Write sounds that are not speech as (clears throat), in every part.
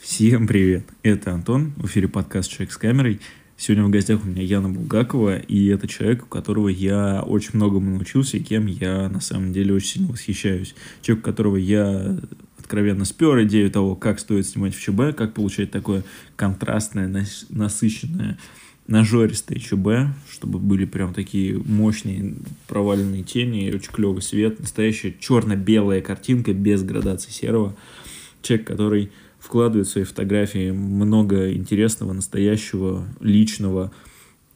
Всем привет! Это Антон, в эфире подкаст «Человек с камерой». Сегодня в гостях у меня Яна Булгакова, и это человек, у которого я очень многому научился, и кем я на самом деле очень сильно восхищаюсь. Человек, которого я откровенно спер идею того, как стоит снимать в ЧБ, как получать такое контрастное, насыщенное, нажористое ЧБ, чтобы были прям такие мощные проваленные тени, очень клевый свет, настоящая черно-белая картинка без градации серого. Человек, который вкладывает в свои фотографии много интересного, настоящего, личного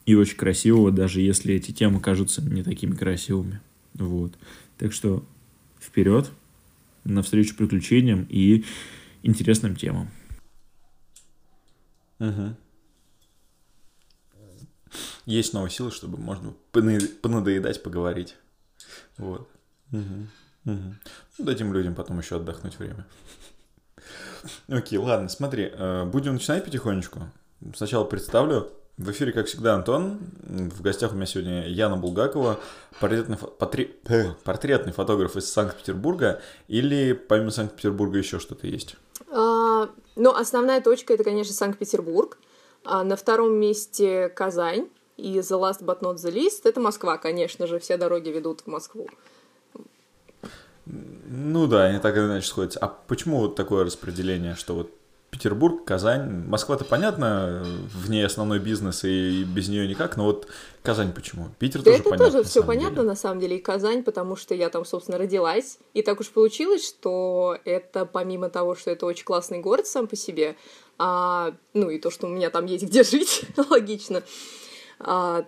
и очень красивого, даже если эти темы кажутся не такими красивыми. Вот. Так что вперед, навстречу приключениям и интересным темам. Угу. Есть новые силы, чтобы можно понадоедать, поговорить. Вот. Угу. Угу. Ну, дадим людям потом еще отдохнуть время. Окей, ладно, смотри, э, будем начинать потихонечку. Сначала представлю. В эфире, как всегда, Антон. В гостях у меня сегодня Яна Булгакова, портретный, потри... Э, портретный фотограф из Санкт-Петербурга. Или помимо Санкт-Петербурга еще что-то есть? А, ну, основная точка это, конечно, Санкт-Петербург. А на втором месте Казань. И The Last But Not The Least это Москва, конечно же. Все дороги ведут в Москву. Ну да, они так или иначе сходятся. А почему вот такое распределение, что вот Петербург, Казань, Москва-то понятно, в ней основной бизнес и без нее никак, но вот Казань почему? Питер да тоже это понятно. тоже все понятно деле. на самом деле, и Казань, потому что я там, собственно, родилась, и так уж получилось, что это помимо того, что это очень классный город сам по себе, а, ну и то, что у меня там есть где жить, (laughs) логично, а,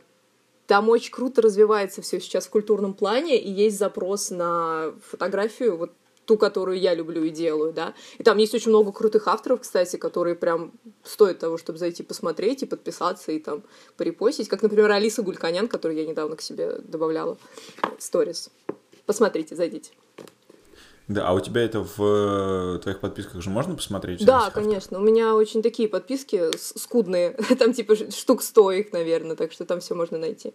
там очень круто развивается все сейчас в культурном плане, и есть запрос на фотографию, вот ту, которую я люблю и делаю, да. И там есть очень много крутых авторов, кстати, которые прям стоят того, чтобы зайти посмотреть и подписаться, и там порепостить. Как, например, Алиса Гульканян, которую я недавно к себе добавляла сторис. Посмотрите, зайдите. Да, а у тебя это в э, твоих подписках же можно посмотреть? Да, конечно. У меня очень такие подписки скудные. (laughs) Там типа штук сто их, наверное, так что там все можно найти.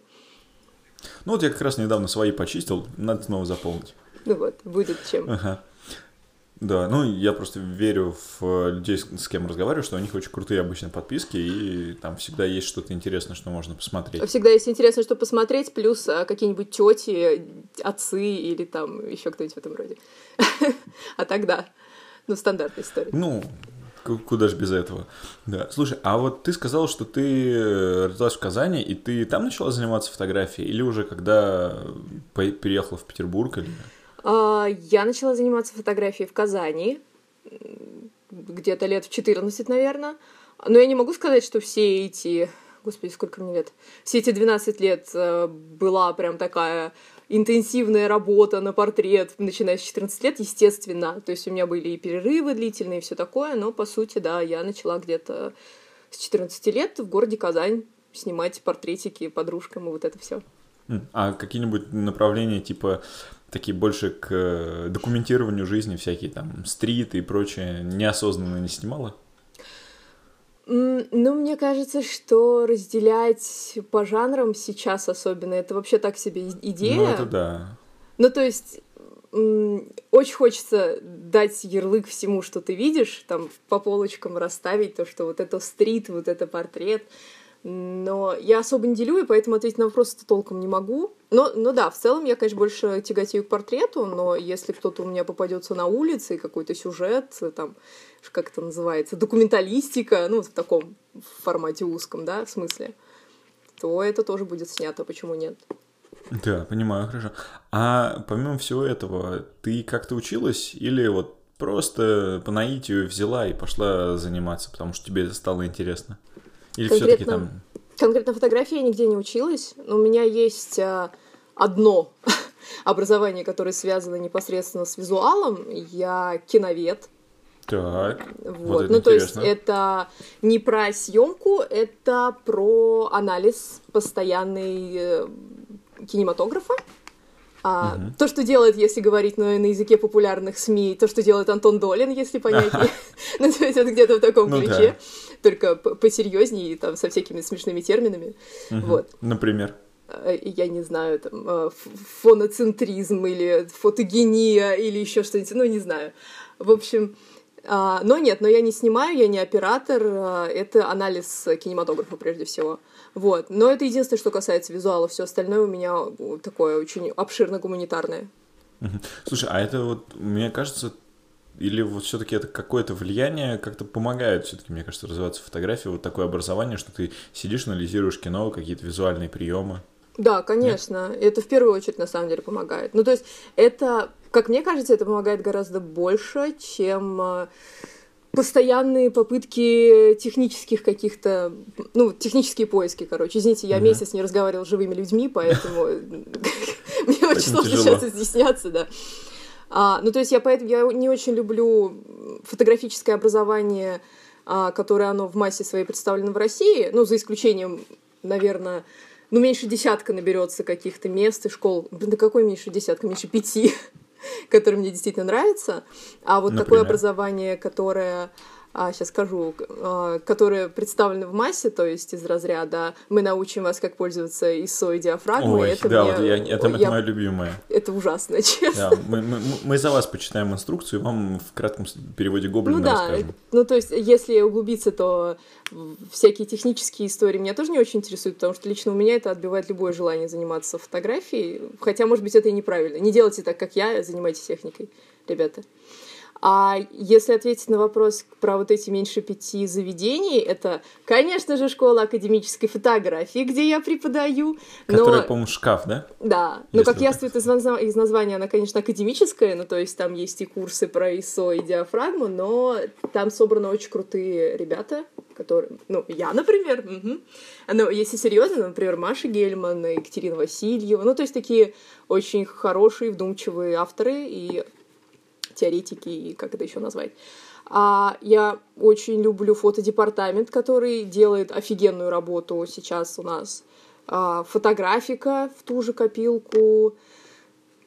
Ну вот я как раз недавно свои почистил, надо снова заполнить. Ну вот, будет чем. Ага. Да, ну я просто верю в людей, с кем разговариваю, что у них очень крутые обычно подписки, и там всегда есть что-то интересное, что можно посмотреть. Всегда есть интересно, что посмотреть, плюс а, какие-нибудь тети, отцы или там еще кто-нибудь в этом роде. (laughs) А тогда, ну, стандартная история. Ну, куда же без этого. Да. Слушай, а вот ты сказал, что ты э, родилась в Казани, и ты там начала заниматься фотографией, или уже когда переехала в Петербург? Или... А, я начала заниматься фотографией в Казани где-то лет в 14, наверное. Но я не могу сказать, что все эти... Господи, сколько мне лет? Все эти 12 лет э, была прям такая интенсивная работа на портрет, начиная с 14 лет, естественно. То есть у меня были и перерывы длительные, и все такое, но, по сути, да, я начала где-то с 14 лет в городе Казань снимать портретики подружкам и вот это все. А какие-нибудь направления, типа такие больше к э, документированию жизни, всякие там стрит и прочее, неосознанно не снимала? Ну, мне кажется, что разделять по жанрам сейчас особенно, это вообще так себе идея. Ну, это да. Ну, то есть, очень хочется дать ярлык всему, что ты видишь, там, по полочкам расставить то, что вот это стрит, вот это портрет, но я особо не делю, и поэтому ответить на вопрос это толком не могу. Но, но да, в целом я, конечно, больше тяготею к портрету, но если кто-то у меня попадется на улице, и какой-то сюжет, там, как это называется, документалистика, ну, в таком формате узком, да, в смысле, то это тоже будет снято, почему нет? Да, понимаю, хорошо. А помимо всего этого, ты как-то училась или вот просто по наитию взяла и пошла заниматься, потому что тебе это стало интересно? Или все-таки там... Конкретно фотографии я нигде не училась. Но у меня есть а, одно (laughs) образование, которое связано непосредственно с визуалом. Я киновед. Так. Вот. вот ну, интересно. то есть это не про съемку, это про анализ постоянный э, кинематографа. А, угу. То, что делает, если говорить на, на языке популярных СМИ, то, что делает Антон Долин, если понятнее. (laughs) ну, то есть это где-то в таком ну, ключе, да. только посерьезнее, там, со всякими смешными терминами. Угу. Вот. Например? А, я не знаю, там, а, фоноцентризм или фотогения или еще что-нибудь, ну, не знаю. В общем, А, но нет, но я не снимаю, я не оператор, а, это анализ кинематографа прежде всего. Вот. Но это единственное, что касается визуала. Все остальное у меня такое очень обширно гуманитарное. Слушай, а это вот, мне кажется, или вот все-таки это какое-то влияние как-то помогает все-таки, мне кажется, развиваться фотографии, вот такое образование, что ты сидишь, анализируешь кино, какие-то визуальные приемы. Да, конечно. Нет? Это в первую очередь на самом деле помогает. Ну, то есть это, как мне кажется, это помогает гораздо больше, чем э, постоянные попытки технических каких-то, ну, технические поиски, короче. Извините, я месяц не разговаривал с живыми людьми, поэтому (laughs) мне очень сложно сейчас изъясняться, да. А, ну, то есть я поэтому я не очень люблю фотографическое образование, а, которое оно в массе своей представлено в России, ну, за исключением, наверное, ну, меньше десятка наберется каких-то мест и школ. Блин, да какой меньше десятка? Меньше пяти, (laughs) которые мне действительно нравятся. А вот Например? такое образование, которое а, сейчас скажу, а, которые представлены в массе, то есть из разряда «мы научим вас, как пользоваться ISO и диафрагмой». Ой, это да, мне, вот я, это, я, это мое любимое. Это ужасно, (laughs) честно. Да, мы, мы, мы за вас почитаем инструкцию, и вам в кратком переводе Гоблина ну, да, расскажем. Ну, то есть, если углубиться, то всякие технические истории меня тоже не очень интересуют, потому что лично у меня это отбивает любое желание заниматься фотографией, хотя, может быть, это и неправильно. Не делайте так, как я, занимайтесь техникой, ребята. А если ответить на вопрос про вот эти меньше пяти заведений, это, конечно же, школа академической фотографии, где я преподаю. Которая, но... по-моему, шкаф, да? Да. Но, как яствует из, из названия, она, конечно, академическая, ну, то есть там есть и курсы про ISO и диафрагму, но там собраны очень крутые ребята, которые, ну, я, например, угу. но если серьезно, например, Маша Гельман, Екатерина Васильева, ну, то есть такие очень хорошие, вдумчивые авторы, и теоретики и как это еще назвать. А я очень люблю фотодепартамент, который делает офигенную работу сейчас у нас. А, фотографика в ту же копилку.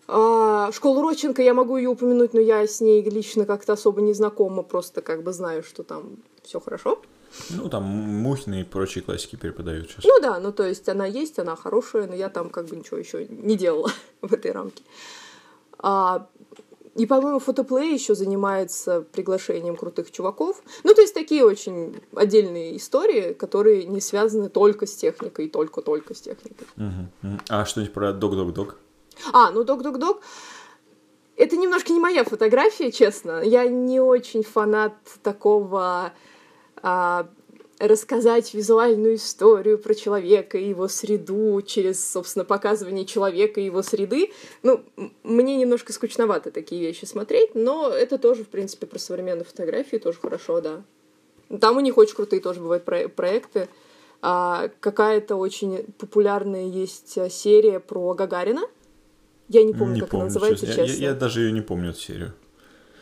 А, школу Родченко я могу ее упомянуть, но я с ней лично как-то особо не знакома, просто как бы знаю, что там все хорошо. Ну, там Мухины и прочие классики преподают сейчас. Ну да, ну то есть она есть, она хорошая, но я там как бы ничего еще не делала (laughs) в этой рамке. А, и, по-моему, фотоплей еще занимается приглашением крутых чуваков. Ну, то есть такие очень отдельные истории, которые не связаны только с техникой, только-только с техникой. Угу. А что-нибудь про док-док-док? А, ну док-док-док. Это немножко не моя фотография, честно. Я не очень фанат такого а, рассказать визуальную историю про человека и его среду через, собственно, показывание человека и его среды. Ну, мне немножко скучновато такие вещи смотреть, но это тоже, в принципе, про современные фотографии тоже хорошо, да. Там у них очень крутые тоже бывают про проекты. А, какая-то очень популярная есть а, серия про Гагарина. Я не помню, не как помню, она называется, честно. честно. Я, я даже ее не помню, эту серию.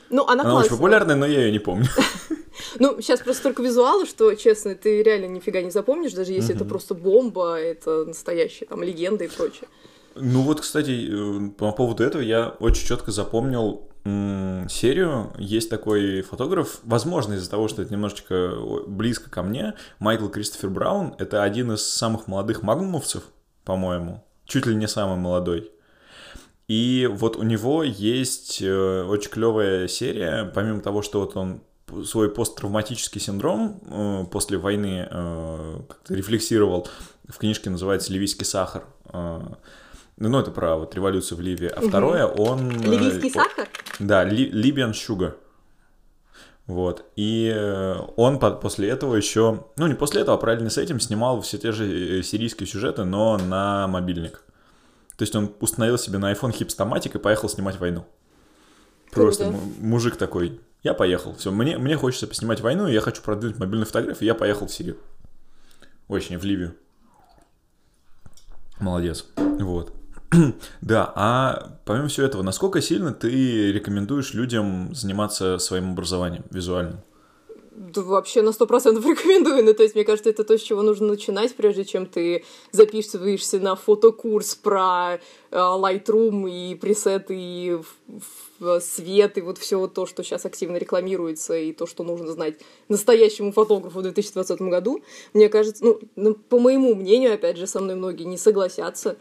Ну, она, она очень популярная, но я ее не помню. (laughs) Ну, сейчас просто только визуалы, что, честно, ты реально нифига не запомнишь, даже если это просто бомба, это настоящая там легенда и прочее. Ну вот, кстати, э, по поводу этого я очень четко запомнил серию. Есть такой фотограф, возможно, из-за того, что это немножечко близко ко мне, Майкл Кристофер Браун. Это один из самых молодых магнумовцев, по-моему. Чуть ли не самый молодой. И вот у него есть э, очень клевая серия, помимо того, что вот он свой посттравматический синдром э, после войны э, как-то рефлексировал. В книжке называется «Ливийский сахар». Э, ну, это про вот революцию в Ливии. А угу. второе, он... Ливийский сахар? Да, Libyan Sugar. Вот. И он после этого еще, ну не после этого, а параллельно с этим снимал все те же сирийские сюжеты, но на мобильник. То есть он установил себе на iPhone хипстоматик и поехал снимать войну. Просто Круто. мужик такой, я поехал. Все, мне, мне хочется поснимать войну, я хочу продвинуть мобильные фотографии, я поехал в Сирию. Очень, в Ливию. Молодец. Вот. (clears throat) да, а помимо всего этого, насколько сильно ты рекомендуешь людям заниматься своим образованием визуальным? Да, вообще на сто процентов (laughs) рекомендую. Ну, то есть, мне кажется, это то, с чего нужно начинать, прежде чем ты записываешься на фотокурс про э, Lightroom и пресеты, и свет, и вот все то, что сейчас активно рекламируется, и то, что нужно знать настоящему фотографу в 2020 году. Мне кажется, ну, ну, по моему мнению, опять же, со мной многие не согласятся,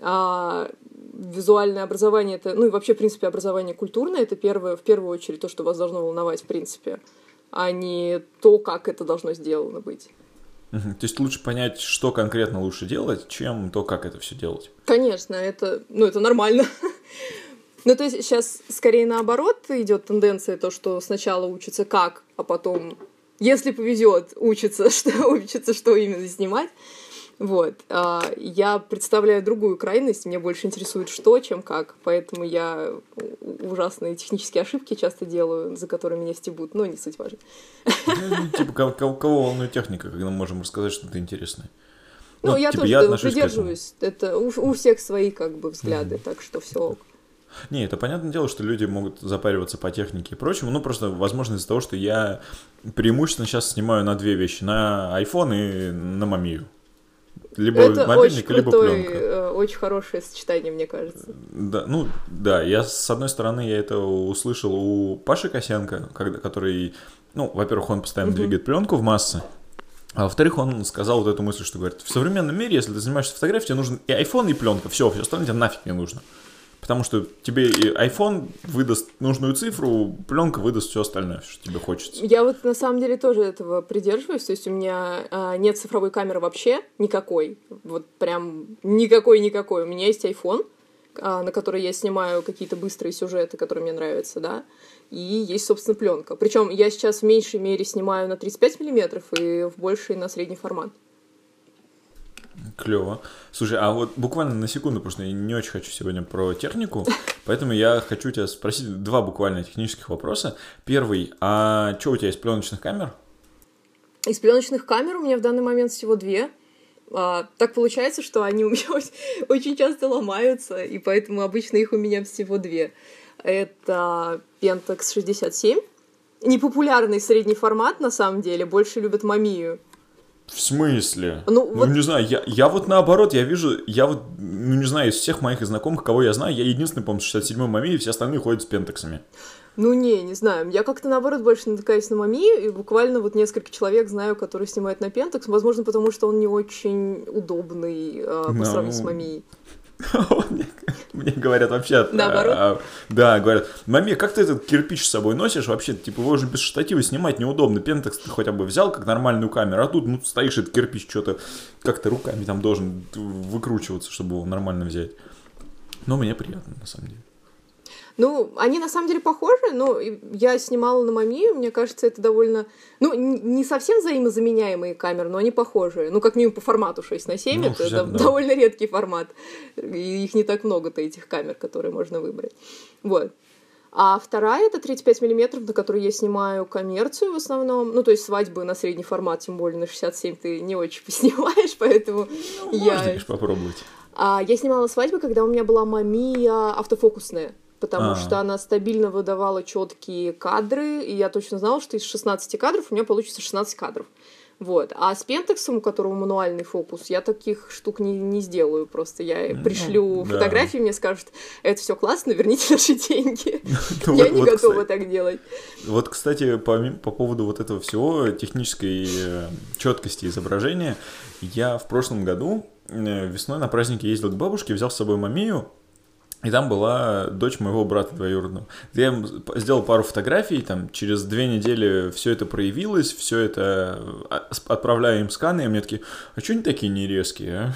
А визуальное образование это, ну и вообще, в принципе, образование культурное это первое, в первую очередь то, что вас должно волновать, в принципе, а не то, как это должно сделано быть. То есть лучше понять, что конкретно лучше делать, чем то, как это все делать. Конечно, это, ну, это нормально. Ну, то есть сейчас скорее наоборот идет тенденция, то, что сначала учится как, а потом, если повезет, учится, (laughs) что учится, что именно снимать. Вот. А я представляю другую крайность, мне больше интересует что, чем как, поэтому я ужасные технические ошибки часто делаю, за которые меня стебут, но не суть важно. Ну, типа, кого, волнует техника, когда мы можем рассказать что-то интересное? Ну, ну я типа, тоже я придерживаюсь. Это у, у всех свои как бы взгляды, mm-hmm. так что все не, это понятное дело, что люди могут запариваться по технике и прочему, ну просто, возможно, из-за того, что я преимущественно сейчас снимаю на две вещи, на iPhone и на Мамию. Либо это мобильник, очень либо крутой, пленка. Э, очень хорошее сочетание, мне кажется. Да, ну да, я с одной стороны я это услышал у Паши Косенко, когда, который, ну, во-первых, он постоянно угу. двигает пленку в массы, а во-вторых, он сказал вот эту мысль, что говорит, в современном мире, если ты занимаешься фотографией, тебе нужен и iPhone, и пленка, все, все остальное тебе нафиг не нужно. Потому что тебе iPhone выдаст нужную цифру, пленка выдаст все остальное, что тебе хочется. Я вот на самом деле тоже этого придерживаюсь. То есть у меня а, нет цифровой камеры вообще никакой. Вот прям никакой-никакой. У меня есть iPhone, а, на который я снимаю какие-то быстрые сюжеты, которые мне нравятся, да. И есть, собственно, пленка. Причем я сейчас в меньшей мере снимаю на 35 миллиметров и в большей на средний формат. Клево. Слушай, а вот буквально на секунду, потому что я не очень хочу сегодня про технику, (laughs) поэтому я хочу тебя спросить два буквально технических вопроса. Первый, а что у тебя из пленочных камер? Из пленочных камер у меня в данный момент всего две. А, так получается, что они у меня (laughs) очень часто ломаются, и поэтому обычно их у меня всего две. Это Pentax 67, непопулярный средний формат, на самом деле, больше любят Мамию. В смысле? Ну, ну вот... не знаю, я, я вот наоборот, я вижу, я вот, ну не знаю, из всех моих знакомых, кого я знаю, я единственный, по-моему, 67-й маме, и все остальные ходят с пентаксами. Ну не, не знаю. Я как-то наоборот больше натыкаюсь на мами, и буквально вот несколько человек знаю, которые снимают на пентакс, возможно, потому что он не очень удобный э, по no. сравнению с мамией. (laughs) Мне говорят вообще... А, Наоборот? А, да, говорят, маме, как ты этот кирпич с собой носишь? Вообще, типа, его уже без штатива снимать неудобно. Пентекс ты хотя бы взял как нормальную камеру, а тут, ну, стоишь этот кирпич, что-то как-то руками там должен выкручиваться, чтобы его нормально взять. Но мне приятно, на самом деле. Ну, они на самом деле похожи, но я снимала на Мами, мне кажется, это довольно... Ну, не совсем взаимозаменяемые камеры, но они похожие. Ну, как минимум по формату 6 на 7, ну, это 60, да. довольно редкий формат. И их не так много-то, этих камер, которые можно выбрать. Вот. А вторая это 35 миллиметров, на которой я снимаю коммерцию в основном. Ну, то есть свадьбы на средний формат, тем более на 67 ты не очень поснимаешь, (laughs) поэтому ну, я... Можно, конечно, попробовать. А, я снимала свадьбы, когда у меня была мамия автофокусная потому А-а-а. что она стабильно выдавала четкие кадры, и я точно знала, что из 16 кадров у меня получится 16 кадров. Вот. А с Пентексом, у которого мануальный фокус, я таких штук не, не сделаю. Просто я ну, пришлю да. фотографии, мне скажут, это все классно, верните наши деньги. (laughs) Ну я не готова так делать. Вот, кстати, по, по поводу вот этого всего, технической э, четкости изображения, я в прошлом году э, весной на празднике ездил к бабушке, взял с собой мамию, и там была дочь моего брата двоюродного. Я сделал пару фотографий, там через две недели все это проявилось, все это а, отправляю им сканы, и мне такие, а что они такие нерезкие, а?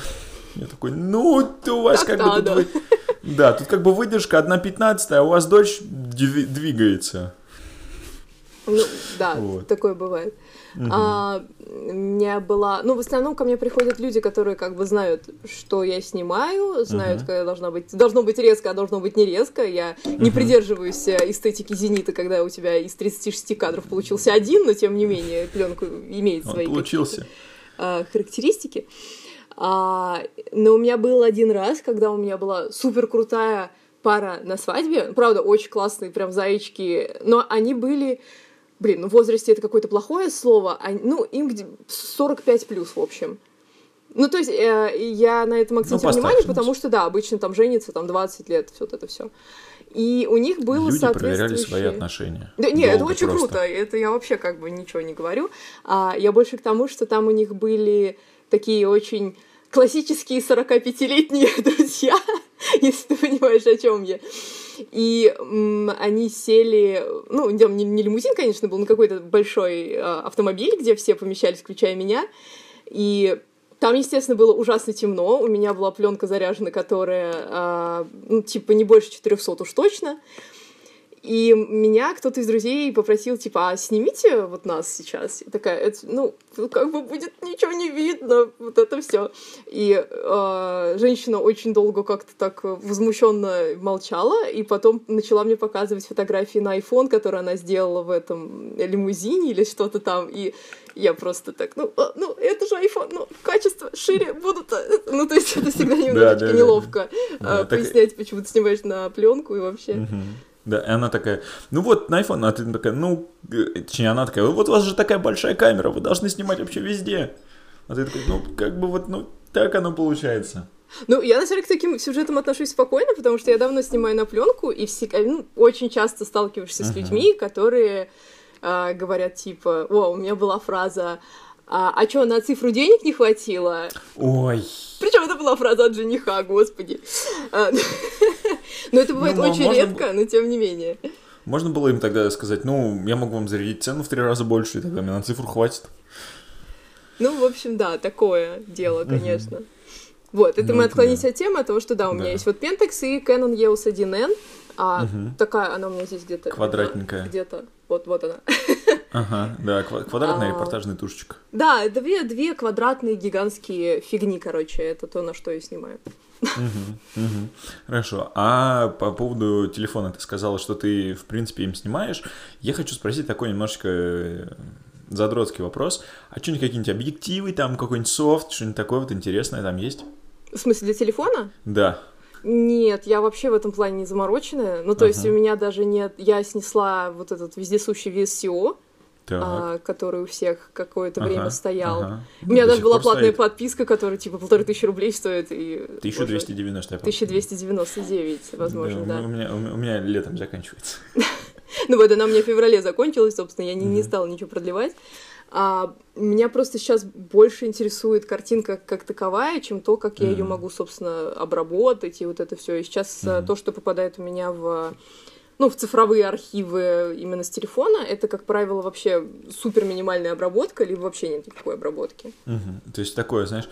Я такой, ну, ты у вас как, как бы тут... Да, тут как бы выдержка одна пятнадцатая, а у вас дочь двигается. Ну, да, вот. такое бывает. Угу. А, у меня была... Ну, в основном ко мне приходят люди, которые как бы знают, что я снимаю, знают, угу. когда должна быть... Должно быть резко, а должно быть не резко. Я угу. не придерживаюсь э, эстетики «Зенита», когда у тебя из 36 кадров получился один, но тем не менее пленка имеет свои получился. А, характеристики. А, но у меня был один раз, когда у меня была супер крутая пара на свадьбе. Правда, очень классные прям зайчики. Но они были блин, ну в возрасте это какое-то плохое слово, а, ну им 45 плюс, в общем. Ну, то есть э, я на этом акцентирую ну, внимание, потому что, да, обычно там женится там 20 лет, все вот это все. И у них было Люди проверяли свои отношения. Да, нет, это очень просто. круто. Это я вообще как бы ничего не говорю. А, я больше к тому, что там у них были такие очень классические 45-летние (laughs) друзья, (laughs) если ты понимаешь, о чем я. И м, они сели, ну, не, не лимузин, конечно, был, но какой-то большой э, автомобиль, где все помещались, включая меня. И там, естественно, было ужасно темно. У меня была пленка заряжена, которая, э, ну, типа, не больше 400 уж точно. И меня кто-то из друзей попросил, типа, а снимите вот нас сейчас. Я такая, это, ну, как бы будет ничего не видно, вот это все. И э, женщина очень долго как-то так возмущенно молчала, и потом начала мне показывать фотографии на iPhone, которые она сделала в этом лимузине или что-то там. И я просто так, ну, а, ну, это же iPhone, ну, качество шире будут. Ну, то есть это всегда (laughs) немножечко неловко а, пояснять, почему ты снимаешь на пленку и вообще. Да, и она такая, ну вот на iPhone, а ты такая, ну, э, точнее, она такая, вот у вас же такая большая камера, вы должны снимать вообще везде. А ты такой, ну, как бы вот, ну, так оно получается. Ну, я, на самом деле, к таким сюжетам отношусь спокойно, потому что я давно снимаю на пленку, и все, ну, очень часто сталкиваешься uh-huh. с людьми, которые э, говорят, типа, о, у меня была фраза, а, а что, на цифру денег не хватило? Ой. Причем это была фраза от жениха, господи. (laughs) Но это бывает ну, очень редко, но тем не менее. Можно было им тогда сказать, ну, я могу вам зарядить цену в три раза больше, и тогда мне на цифру хватит. Ну, в общем, да, такое дело, конечно. Угу. Вот, это ну, мы отклонились да. от темы, от того, что да, у меня да. есть вот Pentax и Canon EOS 1N, а угу. такая, она у меня здесь где-то... Квадратненькая. Где-то, вот, вот она. Ага, да, квадратная а, репортажная тушечка. Да, две, две квадратные гигантские фигни, короче, это то, на что я снимаю. Угу, угу. Хорошо. А по поводу телефона ты сказала, что ты, в принципе, им снимаешь. Я хочу спросить такой немножечко э, задротский вопрос. А что-нибудь какие-нибудь объективы, там какой-нибудь софт, что-нибудь такое вот интересное там есть? В смысле, для телефона? Да. Нет, я вообще в этом плане не замороченная. Ну, то ага. есть у меня даже нет... Я снесла вот этот вездесущий VSCO, а, который у всех какое-то ага, время стоял. Ага. У меня До даже была платная стоит. подписка, которая типа полторы тысячи рублей стоит. И, 1290, 1299, возможно, да. да. У, меня, у меня летом заканчивается. (laughs) Ну вот, она у меня в феврале закончилась, собственно, я не, не стала ничего продлевать. А, меня просто сейчас больше интересует картинка как таковая, чем то, как я ее могу, собственно, обработать и вот это все. И сейчас то, что попадает у меня в ну, в цифровые архивы именно с телефона, это, как правило, вообще супер минимальная обработка, либо вообще нет никакой обработки. Угу. То есть такое, знаешь,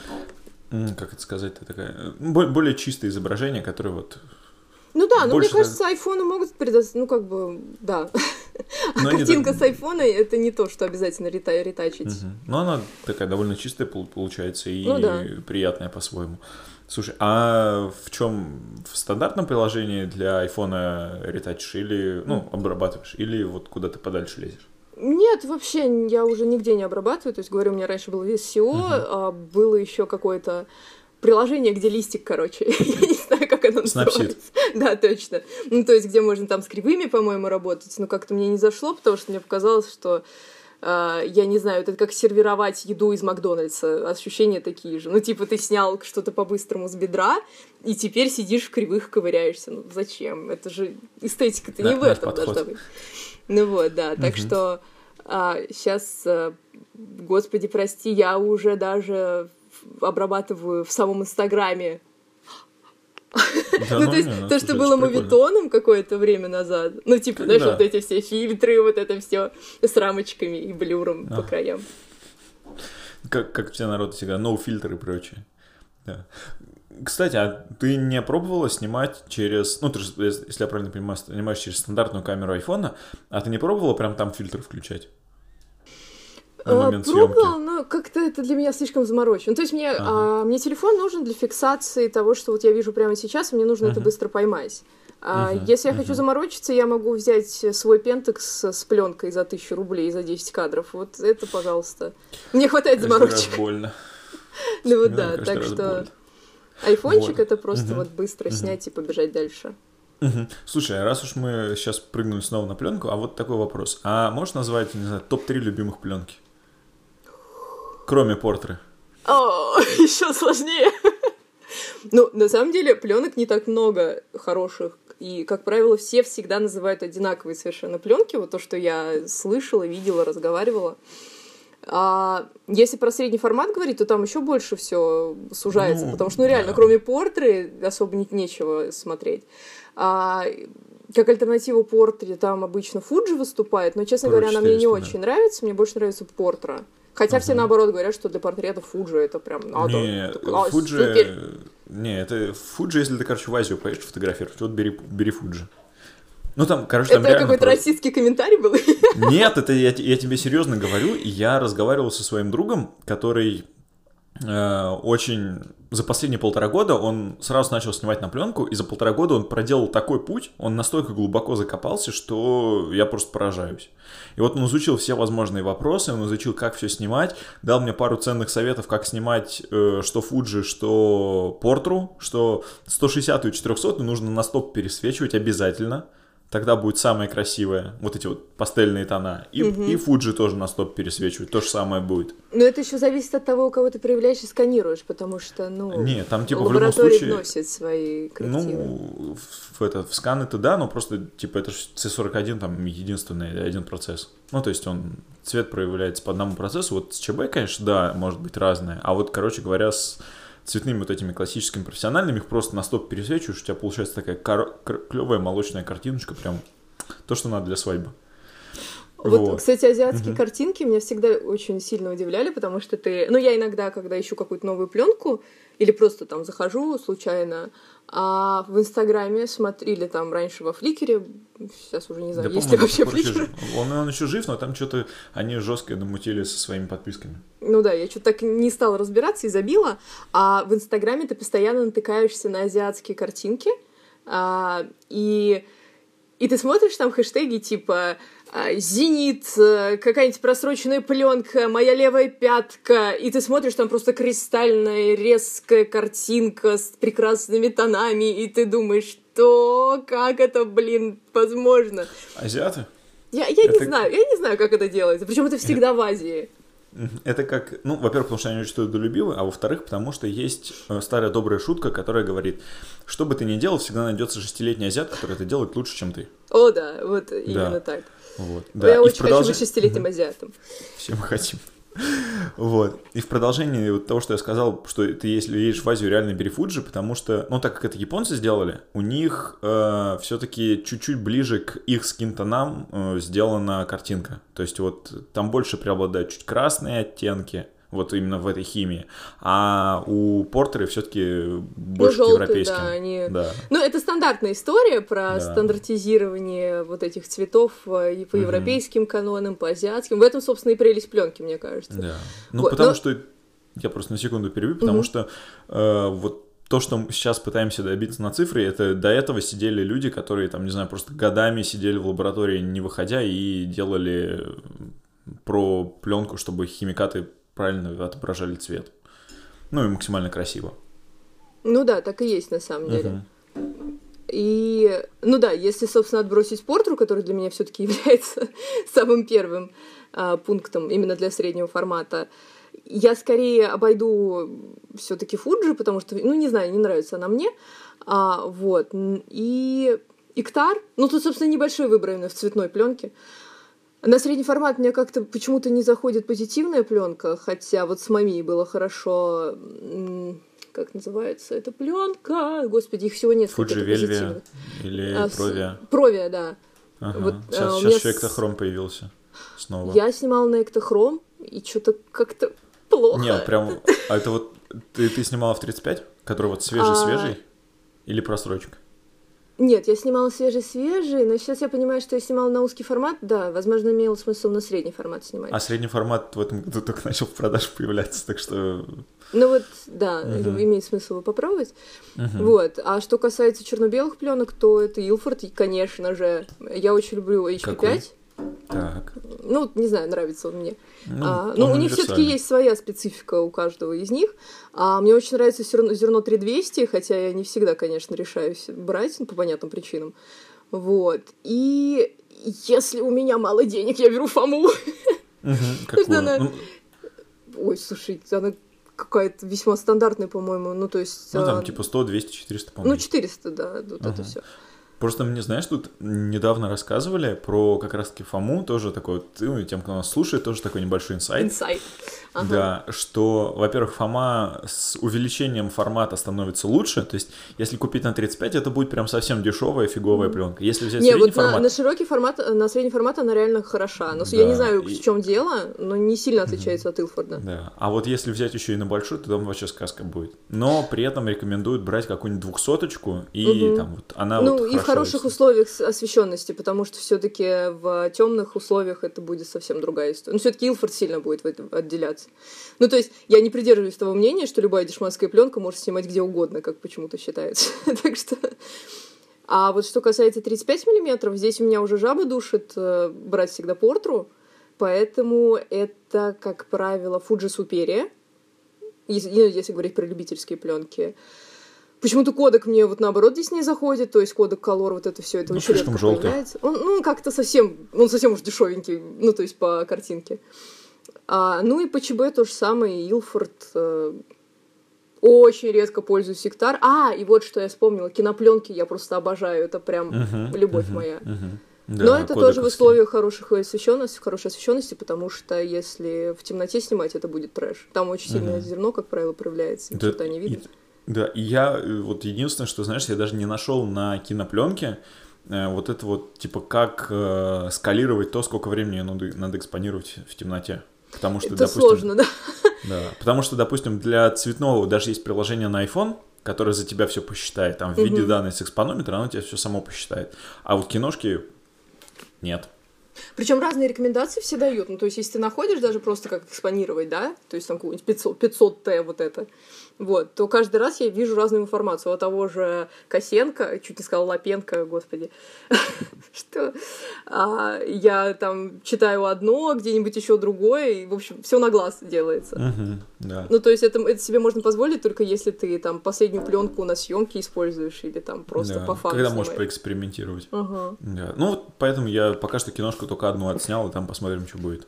как это сказать, такая более чистое изображение, которое вот ну да, но мне кажется, айфоны могут предоставить, ну как бы, да. А картинка с айфона это не то, что обязательно рита ретачить. Угу. Ну она такая довольно чистая получается и ну, да. приятная по-своему. Слушай, а в чем в стандартном приложении для айфона ретачишь или, ну, обрабатываешь, или вот куда ты подальше лезешь? Нет, вообще я уже нигде не обрабатываю. То есть, говорю, у меня раньше был весь SEO, uh-huh. а было еще какое-то приложение, где листик, короче. (laughs) я не знаю, как оно называется. Да, точно. Ну, то есть, где можно там с кривыми, по-моему, работать. Но как-то мне не зашло, потому что мне показалось, что я не знаю, это как сервировать еду из Макдональдса, ощущения такие же. Ну, типа, ты снял что-то по-быстрому с бедра, и теперь сидишь в кривых ковыряешься. Ну, зачем? Это же эстетика-то да, не в этом должна быть. Ну вот, да, так угу. что а, сейчас, а, господи, прости, я уже даже обрабатываю в самом Инстаграме ну, то есть, то, что было мовитоном какое-то время назад. Ну, типа, знаешь, вот эти все фильтры, вот это все с рамочками и блюром по краям. Как, как все народы всегда, no фильтры и прочее. Да. Кстати, а ты не пробовала снимать через, ну, ты же, если я правильно понимаю, снимаешь через стандартную камеру айфона, а ты не пробовала прям там фильтр включать? На а, момент Пробовала, съемки? но как-то это для меня слишком заморочено. То есть мне, ага. а, мне телефон нужен для фиксации того, что вот я вижу прямо сейчас, и мне нужно uh это быстро поймать. А, uh Если я uh хочу заморочиться, я могу взять свой пентекс с пленкой за тысячу рублей за 10 кадров. Вот это, пожалуйста. Мне хватает заморочек. больно. (laughs) Ну вот да, так что айфончик это просто вот быстро снять и побежать дальше. Угу. Слушай, а раз уж мы сейчас прыгнули снова на пленку, а вот такой вопрос. А можешь назвать, не знаю, топ-3 любимых пленки? Кроме портры. О, (laughs) еще сложнее. Ну, на самом деле, пленок не так много хороших. И, как правило, все всегда называют одинаковые совершенно пленки. Вот то, что я слышала, видела, разговаривала. А если про средний формат говорить, то там еще больше все сужается, Ну, потому что, ну, реально, да. кроме портры особо не- нечего смотреть. А, как альтернативу портре там обычно Фуджи выступает, но, честно Pro говоря, она мне не 400, да. очень нравится, мне больше нравится Портра. Хотя все наоборот говорят, что для портрета Фуджи это прям надо. Не, Такой, «А, Фуджи... супер». Не, это Фуджи, если ты, короче, в Азию поедешь фотографировать, вот бери, бери Фуджи. Ну там, короче, там Это какой-то просто- российский комментарий был. Нет, это я, я тебе серьезно говорю. и Я разговаривал со своим другом, который очень за последние полтора года он сразу начал снимать на пленку, и за полтора года он проделал такой путь, он настолько глубоко закопался, что я просто поражаюсь. И вот он изучил все возможные вопросы, он изучил, как все снимать, дал мне пару ценных советов, как снимать э, что Fuji, что Портру, что 160 и 400 нужно на стоп пересвечивать обязательно. Тогда будет самое красивое, вот эти вот пастельные тона. И, и Fuji тоже на стоп пересвечивать, то же самое будет. Но это еще зависит от того, у кого ты проявляешь и сканируешь, потому что, ну, Не, там типа в любом случае... вносит свои коррективы. Ну, в, в это, в скан это да, но просто, типа, это ж C41, там, единственный один процесс. Ну, то есть он, цвет проявляется по одному процессу. Вот с ЧБ, конечно, да, может быть разное. А вот, короче говоря, с цветными вот этими классическими профессиональными, их просто на стоп пересвечиваешь, у тебя получается такая клевая молочная картиночка, прям то, что надо для свадьбы. Вот, Вот. кстати, азиатские картинки меня всегда очень сильно удивляли, потому что ты... Ну, я иногда, когда ищу какую-то новую пленку, или просто там захожу случайно, а в Инстаграме смотри, или там раньше во Фликере, сейчас уже не знаю, Да, есть ли по-моему, вообще Фликер. Он, он еще жив, но там что-то они жестко намутили со своими подписками. Ну да, я что-то так не стала разбираться и забила. А в Инстаграме ты постоянно натыкаешься на азиатские картинки, а, и, и ты смотришь там хэштеги типа «Зенит», э, какая-нибудь просроченная пленка, «Моя левая пятка», и ты смотришь, там просто кристальная резкая картинка с прекрасными тонами, и ты думаешь, что, как это, блин, возможно? Азиаты? Я, я не Это- знаю, я не знаю, как это делается, причем это всегда в Азии. Это как, ну, во-первых, потому что они очень трудолюбивы, а во-вторых, потому что есть э, старая добрая шутка, которая говорит, что бы ты ни делал, всегда найдется шестилетний азиат, который это делает лучше, чем ты. О, да, вот именно так. Вот. я и очень хочу продолжен- быть шестилетним азиатом. Все мы хотим. Вот. И в продолжении вот того, что я сказал, что ты, если едешь в Азию, реально бери Фуджи, потому что, ну, так как это японцы сделали, у них все-таки чуть-чуть ближе к их скинтонам э, сделана картинка. То есть вот там больше преобладают чуть красные оттенки, вот именно в этой химии, а у портеры все-таки больше к желтые, европейским. да, они- Да. Ну, это стандартная история про Да. стандартизирование вот этих цветов э, и по европейским канонам, по азиатским. В этом, собственно, и прелесть пленки, мне кажется. Да. Ну, Вот, потому но- что... Я просто на секунду перебью, потому Мгм. что э, вот то, что мы сейчас пытаемся добиться на цифре, это до этого сидели люди, которые, там, не знаю, просто годами сидели в лаборатории, не выходя, и делали про пленку, чтобы химикаты правильно отображали цвет. Ну и максимально красиво. Ну да, так и есть на самом деле. И, ну да, если, собственно, отбросить портру, который для меня все-таки (laughs) является самым первым а, пунктом именно для среднего формата, я скорее обойду все-таки Фуджи, потому что, ну, не знаю, не нравится она мне. А, вот. И Иктар, ну, тут, собственно, небольшой выбор именно в цветной пленке. На средний формат мне как-то почему-то не заходит позитивная пленка, хотя вот с Мами было хорошо. Как называется эта пленка? Господи, их всего несколько. Фуджи, Вельвия или А, Провия. Провия, да. Ага. вот, сейчас а, сейчас еще эктохром появился снова. Я снимала на Эктохром, и что-то как-то плохо. Не, прям... А это вот... Ты, ты снимала в 35? Который вот А, свежий-свежий? Или просрочка? Нет, я снимала свежий-свежий, но сейчас я понимаю, что я снимала на узкий формат. Да, возможно, имело смысл на средний формат снимать. А средний формат в этом году только начал в продаже появляться, так что... Ну вот, да, Мгм. имеет смысл его попробовать. Мгм. Вот. А что касается черно-белых пленок, то это Илфорд, конечно же. Я очень люблю HP5. Какой? Так. Ну, не знаю, нравится он мне. Ну, А, он ну, у них все-таки есть своя специфика у каждого из них. А, мне очень нравится зерно, зерно 3200, хотя я не всегда, конечно, решаюсь брать ну, по понятным причинам. Вот. И если у меня мало денег, я беру Фому. (laughs) Она- Ну, Ой, слушай, она какая-то весьма стандартная, по-моему. Ну, то есть... ну, а, там типа 100, 200, 400, Ну, по-моему. 400, да, вот это все. Просто мне, знаешь, тут недавно рассказывали про как раз-таки Фому, тоже такой вот, ну, тем, кто нас слушает, тоже такой небольшой инсайт. Инсайт. Ага. Да, что, во-первых, Фома с увеличением формата становится лучше, то есть если купить на 35, это будет прям совсем дешевая фиговая пленка. Если взять Не, средний вот формат... на, на широкий формат, на средний формат она реально хороша. Но Да, я не знаю, и- в чем дело, но не сильно отличается от Илфорда. Да, а вот если взять еще и на большой, то там вообще сказка будет. Но при этом рекомендуют брать какую-нибудь двухсоточку, и там вот она ну, вот хороших условиях освещенности, потому что все-таки в темных условиях это будет совсем другая история. Ну, все-таки Илфорд сильно будет в этом отделяться. Ну, то есть, я не придерживаюсь того мнения, что любая дешманская пленка может снимать где угодно, как почему-то считается. (laughs) так что. А вот что касается 35 миллиметров, здесь у меня уже жаба душит э, брать всегда портру, поэтому это, как правило, Fuji Superia, если, ну, если говорить про любительские пленки. Почему-то кодек мне вот наоборот здесь не заходит, то есть кодек колор, вот это все, это Ну, очень редко желтый. появляется. Он, ну, как-то совсем, он совсем уж дешевенький, ну, то есть по картинке. А, ну и по ЧБ то же самое, Илфорд. э, очень редко пользуюсь сектар. А, и вот что я вспомнила, кинопленки я просто обожаю, это прям Мгм, любовь мгм, моя. Но Да, это тоже в условиях хороших освещенности, хорошей освещенности, потому что если в темноте снимать, это будет трэш. Там очень сильное Мгм. зерно, как правило, проявляется, Да, ничего не и- видно. Да, и я э, вот единственное, что, знаешь, я даже не нашел на кинопленке э, вот это вот, типа, как э, скалировать то, сколько времени надо, надо экспонировать в темноте. Потому что, Это допустим, сложно, да? Да, потому что, допустим, для цветного даже есть приложение на iPhone, которое за тебя все посчитает. Там в виде данных с экспонометра оно тебе все само посчитает. А вот киношки нет. Причем разные рекомендации все дают. Ну, то есть, если ты находишь даже просто как экспонировать, да, то есть там какой-нибудь 500, 500Т вот это, вот, то каждый раз я вижу разную информацию. У того же Косенко, чуть не сказала Лапенко, господи, (laughs) что а, я там читаю одно, где-нибудь еще другое, и, в общем, все на глаз делается. Ну, то есть это, это себе можно позволить только если ты там последнюю пленку на съемке используешь или там просто по факту Когда можешь поэкспериментировать. Ну, поэтому я пока что киношку только одну отснял, и там посмотрим, что будет.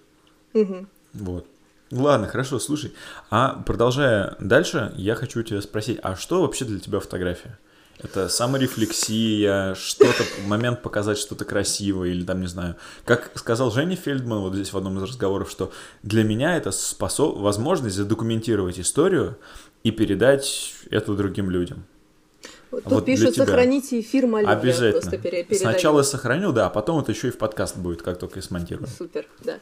Вот. Ладно, хорошо, слушай. А продолжая дальше, я хочу тебя спросить, а что вообще для тебя фотография? Это саморефлексия, что-то, момент показать что-то красивое, или там, не знаю. Как сказал Женя Фельдман вот здесь в одном из разговоров, что для меня это способ... возможность задокументировать историю и передать это другим людям. Тут вот пишут, тебя? сохраните эфир, я Обязательно. просто пере-. Сначала сохраню, да, а потом это еще и в подкаст будет, как только я смонтирую. Супер, да.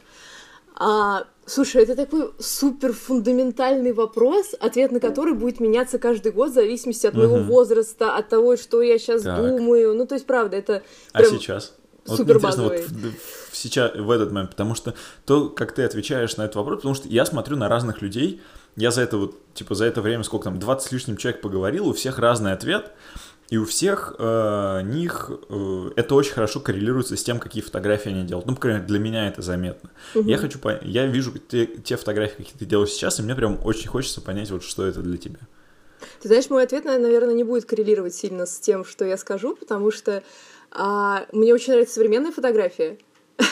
А, слушай, это такой супер фундаментальный вопрос, ответ на который будет меняться каждый год в зависимости от моего Мгм. возраста, от того, что я сейчас Так. думаю. Ну, то есть, правда, это А прям сейчас? Вот супер интересно, вот в, в сейчас, в этот момент, потому что то, как ты отвечаешь на этот вопрос, потому что я смотрю на разных людей, я за это вот, типа, за это время, сколько там, 20 с лишним человек поговорил, у всех разный ответ, и у всех э, них э, это очень хорошо коррелируется с тем, какие фотографии они делают. Ну, по крайней мере, для меня это заметно. Я хочу, по- я вижу те, те фотографии, какие ты делаешь сейчас, и мне прям очень хочется понять, вот что это для тебя. Ты знаешь, мой ответ, наверное, не будет коррелировать сильно с тем, что я скажу, потому что а, мне очень нравится современная фотография. (laughs)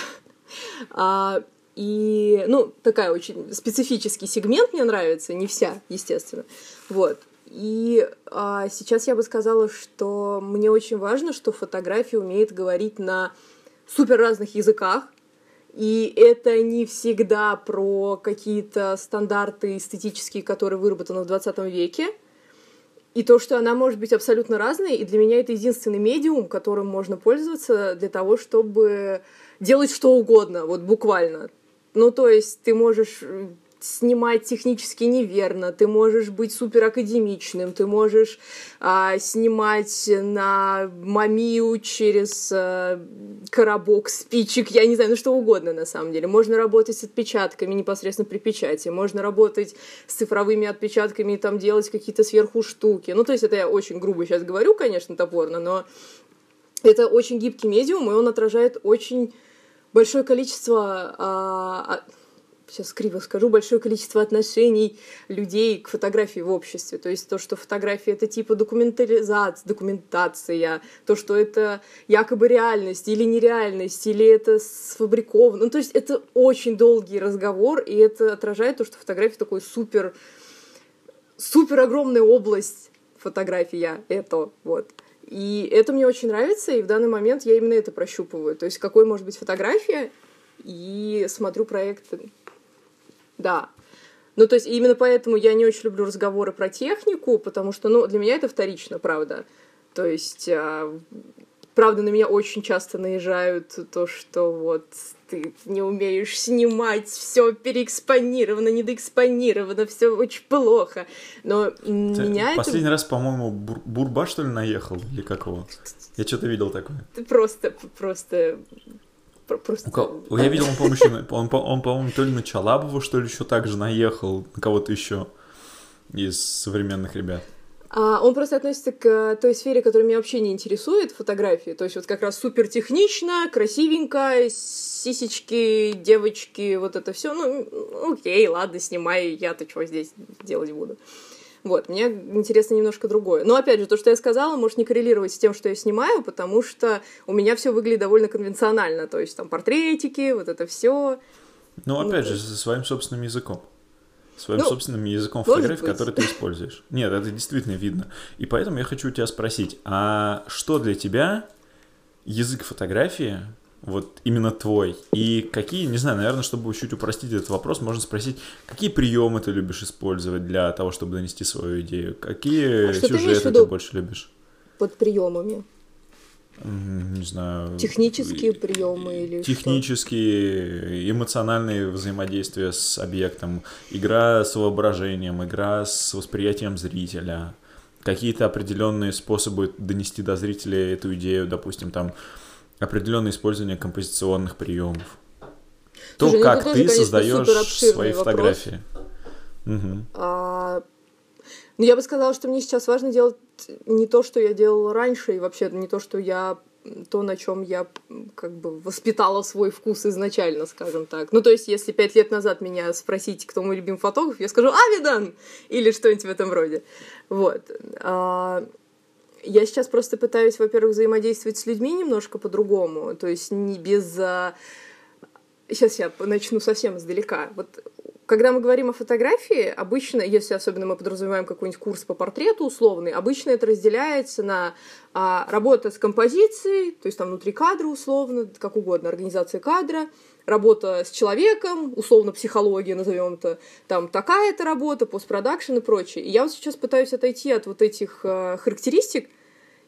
А, и, ну, такая очень специфический сегмент мне нравится, не вся, естественно. Вот. И а, сейчас я бы сказала, что мне очень важно, что фотография умеет говорить на супер разных языках, и это не всегда про какие-то стандарты эстетические, которые выработаны в 20 веке. И то, что она может быть абсолютно разной, и для меня это единственный медиум, которым можно пользоваться для того, чтобы делать что угодно, вот буквально. Ну, то есть ты можешь снимать технически неверно, ты можешь быть супер академичным, ты можешь а, снимать на мамию через а, коробок спичек, я не знаю, ну что угодно на самом деле. Можно работать с отпечатками непосредственно при печати, можно работать с цифровыми отпечатками и там делать какие-то сверху штуки. Ну, то есть это я очень грубо сейчас говорю, конечно, топорно, но это очень гибкий медиум, и он отражает очень большое количество а, а, сейчас криво скажу, большое количество отношений людей к фотографии в обществе. То есть то, что фотография — это типа документализация, документация, то, что это якобы реальность или нереальность, или это сфабриковано. Ну, то есть это очень долгий разговор, и это отражает то, что фотография такой супер, супер огромная область фотография это, вот. И это мне очень нравится, и в данный момент я именно это прощупываю. То есть, какой может быть фотография, и смотрю проекты. Да. Ну, то есть, именно поэтому я не очень люблю разговоры про технику, потому что, ну, для меня это вторично, правда. То есть, а, правда, на меня очень часто наезжают то, что вот ты не умеешь снимать, все переэкспонировано, недоэкспонировано, все очень плохо. Но ты меня Последний это... раз, по-моему, бур Бурба, что ли, наехал? Или как его? Я что-то видел такое. Просто, просто Просто... Я видел, он, по-моему, еще, он, он, по-моему, то ли на Чалабову, что ли, еще так же наехал, на кого-то еще из современных ребят. А он просто относится к той сфере, которая меня вообще не интересует, фотографии. То есть вот как раз супер технично, красивенько, сисечки, девочки, вот это все. Ну, окей, ладно, снимай, я-то что здесь делать буду. Вот, мне интересно немножко другое. Но опять же, то, что я сказала, может не коррелировать с тем, что я снимаю, потому что у меня все выглядит довольно конвенционально. То есть там портретики, вот это все. Ну, опять ну, же, со своим собственным языком. Своим ну, собственным языком фотографии, который ты используешь. Нет, это действительно видно. И поэтому я хочу у тебя спросить, а что для тебя язык фотографии вот именно твой. И какие, не знаю, наверное, чтобы чуть упростить этот вопрос, можно спросить, какие приемы ты любишь использовать для того, чтобы донести свою идею? Какие а сюжеты ты, ты больше любишь? Под приемами. Не знаю. Технические приемы или Технические, что? эмоциональные взаимодействия с объектом, игра с воображением, игра с восприятием зрителя, какие-то определенные способы донести до зрителя эту идею, допустим, там определенное использование композиционных приемов. То, Слушай, ну как ты тоже, создаешь свои вопрос. фотографии. Угу. А, ну, я бы сказала, что мне сейчас важно делать не то, что я делала раньше, и вообще не то, что я то, на чем я как бы воспитала свой вкус изначально, скажем так. Ну, то есть, если пять лет назад меня спросить, кто мой любимый фотограф, я скажу «Авидан!» или что-нибудь в этом роде. Вот. А, я сейчас просто пытаюсь, во-первых, взаимодействовать с людьми немножко по-другому, то есть не без... Сейчас я начну совсем издалека. Вот когда мы говорим о фотографии, обычно, если особенно мы подразумеваем какой-нибудь курс по портрету условный, обычно это разделяется на а, работа с композицией, то есть там внутри кадра условно, как угодно, организация кадра, работа с человеком, условно психология назовем это, там такая-то работа, постпродакшн и прочее. И я вот сейчас пытаюсь отойти от вот этих э, характеристик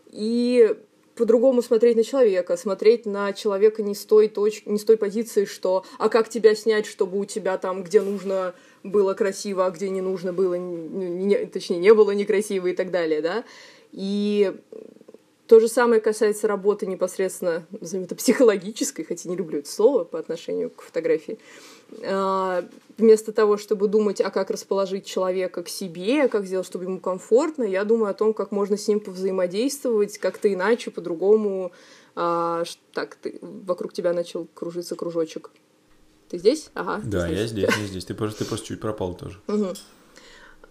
и по-другому смотреть на человека, смотреть на человека не с той точки, не с той позиции, что а как тебя снять, чтобы у тебя там, где нужно было красиво, а где не нужно было, не, не, точнее, не было некрасиво и так далее, да. И то же самое касается работы непосредственно, назовем это психологической, хотя не люблю это слово по отношению к фотографии. А, вместо того, чтобы думать, а как расположить человека к себе, как сделать, чтобы ему комфортно, я думаю о том, как можно с ним повзаимодействовать как-то иначе, по-другому. А, так, ты, вокруг тебя начал кружиться кружочек. Ты здесь? Ага. Да, здесь. я здесь, (laughs) я здесь. Ты просто, ты просто чуть пропал тоже. Угу.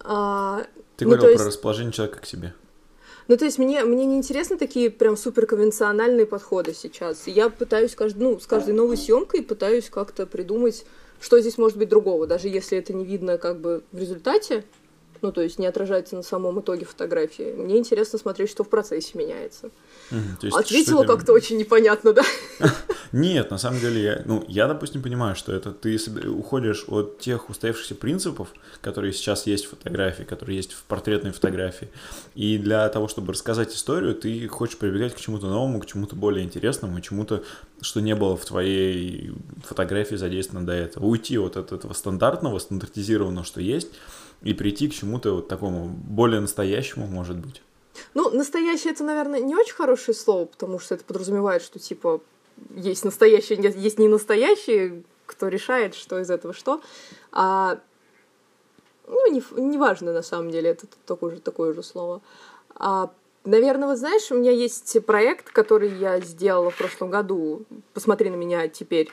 А, ты ну, говорил есть... про расположение человека к себе. Ну, то есть мне, мне не интересны такие прям супер конвенциональные подходы сейчас. Я пытаюсь каждый, ну, с каждой новой съемкой пытаюсь как-то придумать, что здесь может быть другого, даже если это не видно как бы в результате, ну, то есть не отражается на самом итоге фотографии. Мне интересно смотреть, что в процессе меняется. Угу, Ответила как-то очень непонятно, да? (laughs) Нет, на самом деле, я, ну, я, допустим, понимаю, что это ты уходишь от тех устоявшихся принципов, которые сейчас есть в фотографии, которые есть в портретной фотографии. И для того, чтобы рассказать историю, ты хочешь прибегать к чему-то новому, к чему-то более интересному, чему-то, что не было в твоей фотографии задействовано до этого. Уйти от этого стандартного, стандартизированного, что есть, и прийти к чему-то вот такому более настоящему, может быть. Ну, настоящее это, наверное, не очень хорошее слово, потому что это подразумевает, что типа есть настоящее, есть не настоящее, кто решает, что из этого что. А, ну, не, не важно на самом деле, это такое же, такое же слово. А, наверное, вот знаешь, у меня есть проект, который я сделала в прошлом году. Посмотри на меня теперь,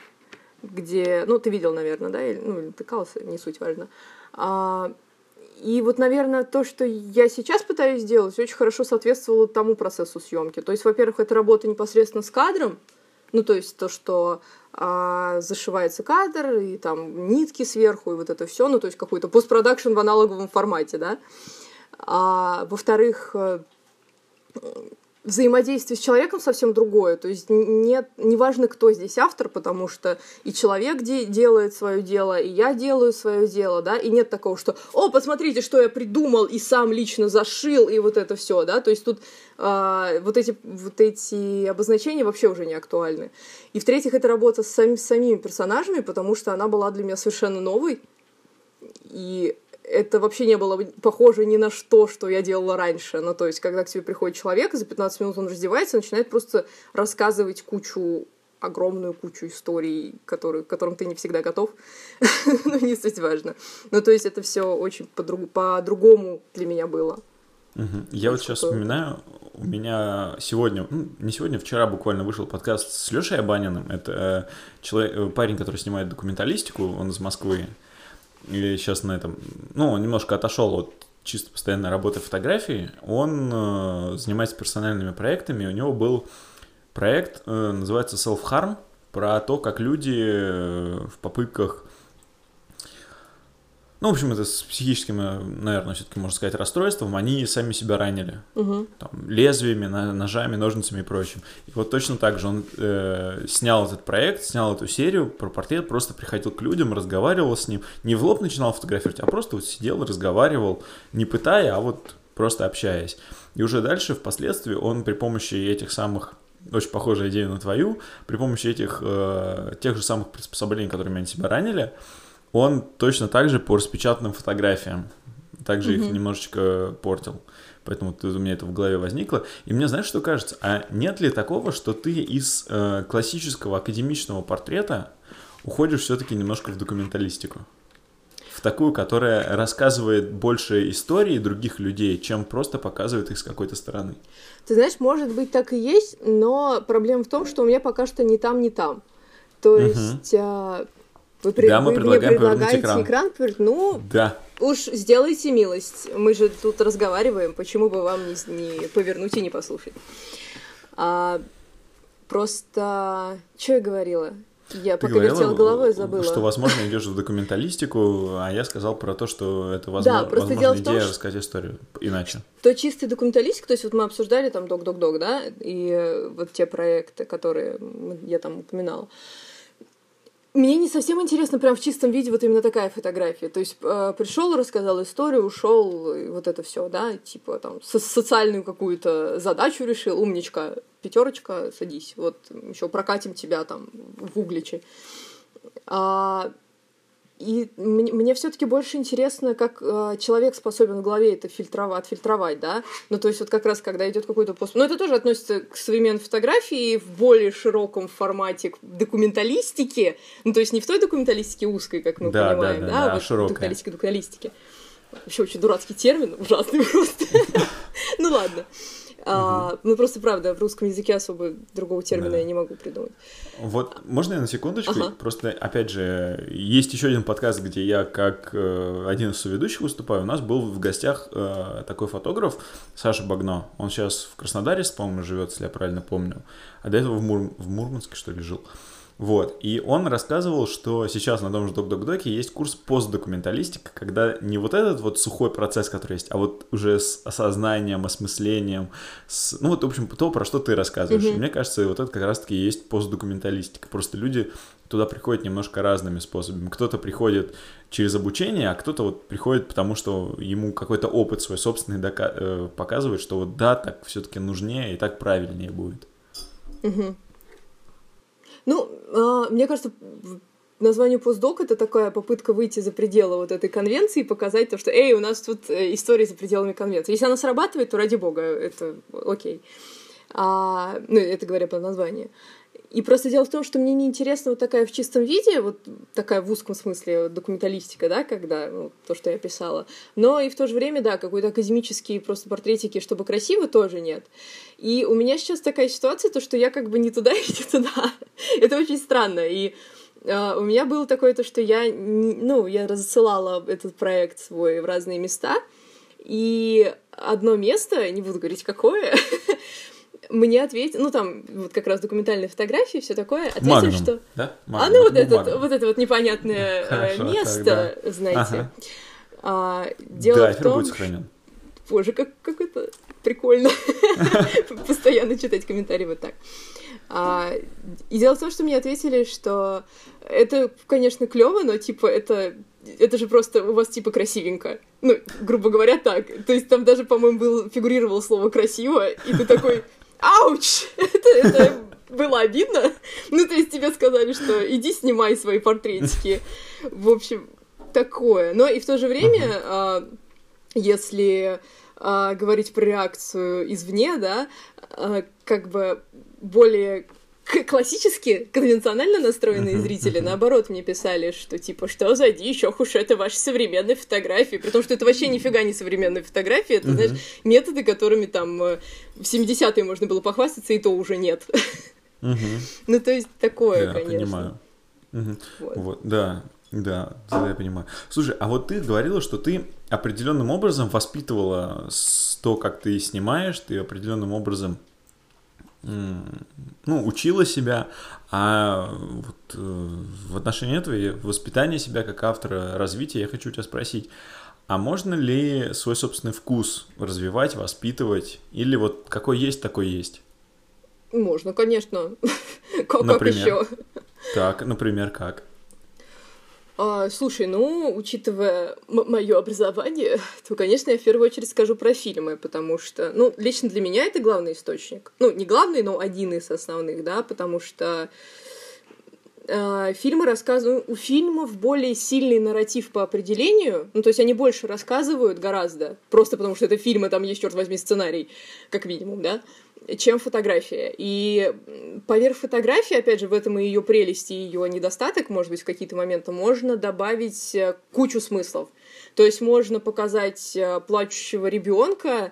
где, ну, ты видел, наверное, да, или, ну, или тыкался, не суть важно. А, и вот, наверное, то, что я сейчас пытаюсь сделать, очень хорошо соответствовало тому процессу съемки. То есть, во-первых, это работа непосредственно с кадром, ну, то есть то, что а, зашивается кадр, и там нитки сверху, и вот это все, ну, то есть какой-то постпродакшн в аналоговом формате, да. А, во-вторых, э, взаимодействие с человеком совсем другое. То есть нет, неважно, кто здесь автор, потому что и человек де- делает свое дело, и я делаю свое дело, да, и нет такого, что «О, посмотрите, что я придумал и сам лично зашил», и вот это все, да, то есть тут а, вот, эти, вот эти обозначения вообще уже не актуальны. И в-третьих, это работа с, сами, с самими персонажами, потому что она была для меня совершенно новой, и это вообще не было похоже ни на что, что я делала раньше. Ну, то есть, когда к тебе приходит человек, за 15 минут он раздевается, начинает просто рассказывать кучу огромную кучу историй, которые, к которым ты не всегда готов. (laughs) ну, не суть важно. Ну, то есть, это все очень по-другому для меня было. Я вот сейчас вспоминаю, у меня сегодня, ну, не сегодня, вчера буквально вышел подкаст с Лешей Абаниным. Это э, человек, э, парень, который снимает документалистику, он из Москвы и сейчас на этом, ну, немножко отошел от чисто постоянной работы фотографии, он э, занимается персональными проектами, у него был проект, э, называется Self Harm, про то, как люди э, в попытках ну, в общем, это с психическим, э, наверное, все-таки можно сказать, расстройством, они сами себя ранили. Угу. Там, лезвиями, ножами, ножницами и прочим. И вот точно так же он э, снял этот проект, снял эту серию про портрет, просто приходил к людям, разговаривал с ним. Не в лоб начинал фотографировать, а просто вот сидел, разговаривал, не пытая, а вот просто общаясь. И уже дальше, впоследствии, он при помощи этих самых очень похожая идея на твою, при помощи этих, э, тех же самых приспособлений, которыми они себя ранили, он точно так же по распечатанным фотографиям, также mm-hmm. их немножечко портил. Поэтому у меня это в голове возникло. И мне, знаешь, что кажется? А нет ли такого, что ты из э, классического академичного портрета уходишь все-таки немножко в документалистику? В такую, которая рассказывает больше истории других людей, чем просто показывает их с какой-то стороны. Ты знаешь, может быть, так и есть, но проблема в том, что у меня пока что ни там, ни там. То есть uh вы, да, мы вы мне предлагаете экран. экран Ну, да. уж сделайте милость. Мы же тут разговариваем, почему бы вам не, не повернуть и не послушать. А, просто... Что я говорила? Я Ты пока вертела головой забыла. Что, возможно, идешь в документалистику, а я сказал про то, что это возможно, да, просто возможно идея том, рассказать историю иначе. То чистый документалистика, то есть вот мы обсуждали там док-док-док, да, и вот те проекты, которые я там упоминала. Мне не совсем интересно прям в чистом виде вот именно такая фотография. То есть э, пришел, рассказал историю, ушел, вот это все, да, типа там со социальную какую-то задачу решил, умничка, пятерочка, садись, вот еще прокатим тебя там в Угличе. А, и мне, мне все-таки больше интересно, как э, человек способен в голове это фильтровать, отфильтровать, да. Ну, то есть, вот как раз, когда идет какой-то пост. Ну, это тоже относится к современной фотографии в более широком формате к документалистике. Ну, то есть, не в той документалистике узкой, как мы да, понимаем, да, да, да, да а вот широкая. документалистике, документалистике. Вообще очень дурацкий термин, ужасный (laughs) просто. (laughs) Ну ладно. А, ну, просто правда, в русском языке особо другого термина да. я не могу придумать. Вот, можно я на секундочку? Ага. Просто, опять же, есть еще один подкаст, где я как э, один из соведущих выступаю. У нас был в гостях э, такой фотограф Саша Багно. Он сейчас в Краснодаре, по-моему, живет, если я правильно помню. А до этого в, Мур... в Мурманске, что ли, жил. Вот, и он рассказывал, что сейчас на том же Док-Док-Доке есть курс постдокументалистика, когда не вот этот вот сухой процесс, который есть, а вот уже с осознанием, осмыслением, с, ну вот, в общем, то, про что ты рассказываешь. Mm-hmm. И мне кажется, вот это как раз-таки и есть постдокументалистика. Просто люди туда приходят немножко разными способами. Кто-то приходит через обучение, а кто-то вот приходит, потому что ему какой-то опыт свой собственный дока- э, показывает, что вот да, так все-таки нужнее и так правильнее будет. Mm-hmm. Ну, э, мне кажется, название постдок это такая попытка выйти за пределы вот этой конвенции и показать то, что, эй, у нас тут э, история за пределами конвенции. Если она срабатывает, то ради бога, это окей. А, ну, это говоря по названию. И просто дело в том, что мне неинтересно вот такая в чистом виде, вот такая в узком смысле документалистика, да, когда, ну, то, что я писала. Но и в то же время, да, какой-то академические просто портретики, чтобы красиво, тоже нет. И у меня сейчас такая ситуация, то, что я как бы не туда (laughs) и не туда. Это очень странно. И э, у меня было такое то, что я, ну, я рассылала этот проект свой в разные места, и одно место, не буду говорить какое, (laughs) мне ответили, ну там вот как раз документальные фотографии, все такое, ответили, Магнум, что... Да? Магнум. А ну вот, ну, этот, вот это вот непонятное Хорошо, место, тогда. знаете. Ага. А, дело да, в том... будет сохранен. Боже, как, как это прикольно. (laughs) Постоянно читать комментарии вот так. А, и дело в том, что мне ответили, что это, конечно, клево, но типа это это же просто у вас типа красивенько. Ну, грубо говоря, так. То есть там даже, по-моему, был, фигурировало слово красиво, и ты такой, ауч! (laughs) Это, это было обидно. Ну, то есть тебе сказали, что иди снимай свои портретики. В общем, такое. Но и в то же время, а, если а, говорить про реакцию извне, да, а, как бы более классически, конвенционально настроенные зрители, наоборот, мне писали, что типа, что за ох уж это ваши современные фотографии, потому что это вообще нифига не современные фотографии, это, знаешь, методы, которыми там э, в 70-е можно было похвастаться, и то уже нет. (laughs) Ну, то есть такое, конечно. понимаю. Вот, да, да, да, я понимаю. Слушай, а вот ты говорила, что ты определенным образом воспитывала то, как ты снимаешь, ты определенным образом ну, учила себя, а вот э, в отношении этого воспитания себя как автора развития я хочу тебя спросить, а можно ли свой собственный вкус развивать, воспитывать, или вот какой есть, такой есть? Можно, конечно. (laughs) Как, например, как еще? Так, например, как? А, слушай, ну, учитывая мое образование, (laughs) то, конечно, я в первую очередь скажу про фильмы, потому что, ну, лично для меня это главный источник. Ну, не главный, но один из основных, да, потому что э, фильмы рассказывают... У фильмов более сильный нарратив по определению, ну, то есть они больше рассказывают гораздо, просто потому что это фильмы, там есть, черт возьми, сценарий, как минимум, да, чем фотография. И поверх фотографии, опять же, в этом и ее прелесть, и ее недостаток, может быть, в какие-то моменты, можно добавить э, кучу смыслов. То есть можно показать э, плачущего ребенка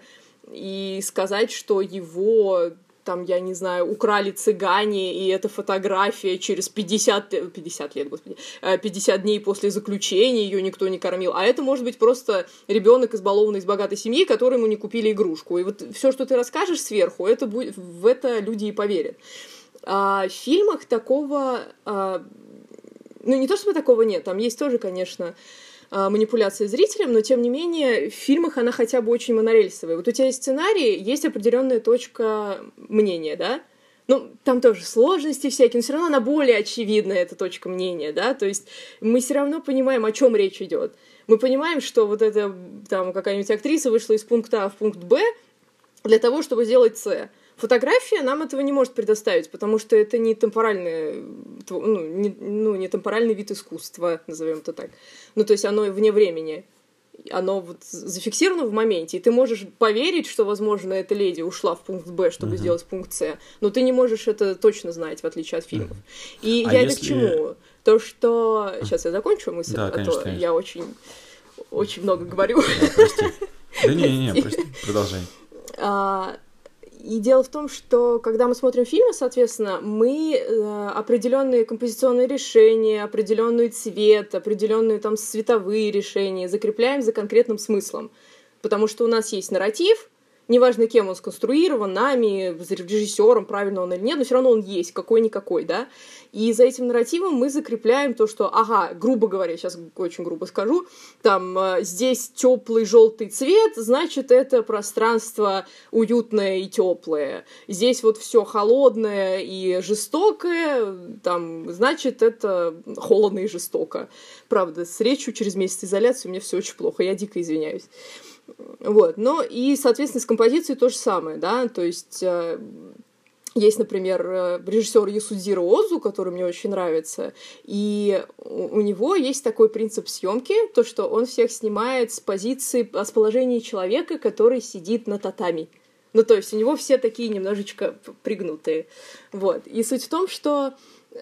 и сказать, что его там, я не знаю, украли цыгане, и эта фотография через 50, 50 лет, господи, 50 э, дней после заключения, ее никто не кормил. А это может быть просто ребенок избалованный из богатой семьи, которому не купили игрушку. И вот все, что ты расскажешь сверху, это будет, в это люди и поверят. А в фильмах такого... А, ну, не то чтобы такого нет, там есть тоже, конечно, а, манипуляция зрителем, но тем не менее в фильмах она хотя бы очень монорельсовая. Вот у тебя есть сценарий, есть определенная точка мнения, да? Ну, там тоже сложности всякие, но все равно она более очевидная, эта точка мнения, да, то есть мы все равно понимаем, о чем речь идет. Мы понимаем, что вот эта там какая-нибудь актриса вышла из пункта А в пункт Б для того, чтобы сделать С. Фотография нам этого не может предоставить, потому что это не темпоральный, ну, не, ну, не темпоральный вид искусства, назовем это так. Ну, то есть оно вне времени. Оно вот зафиксировано в моменте, и ты можешь поверить, что, возможно, эта леди ушла в пункт Б, чтобы uh-huh. сделать пункт С, но ты не можешь это точно знать, в отличие от фильмов. Uh-huh. И а я если... это к чему? То, что... Сейчас я закончу мысль, да, а конечно, то конечно. я очень, очень много говорю. Да, прости. Да не-не-не, продолжай. А, и дело в том, что когда мы смотрим фильмы, соответственно, мы э, определенные композиционные решения, определенный цвет, определенные там световые решения закрепляем за конкретным смыслом. Потому что у нас есть нарратив, неважно кем он сконструирован, нами, режиссером, правильно он или нет, но все равно он есть, какой-никакой, да. И за этим нарративом мы закрепляем то, что, ага, грубо говоря, сейчас очень грубо скажу, там э, здесь теплый желтый цвет, значит, это пространство уютное и теплое. Здесь вот все холодное и жестокое, там, значит, это холодно и жестоко. Правда, с речью через месяц изоляции у меня все очень плохо, я дико извиняюсь. Вот, но и, соответственно, с композицией то же самое, да, то есть э, есть, например, э, режиссер Ясудзиро Озу, который мне очень нравится, и у него есть такой принцип съемки, то, что он всех снимает с позиции, с положения человека, который сидит на татами. Ну, то есть у него все такие немножечко пригнутые. Вот. И суть в том, что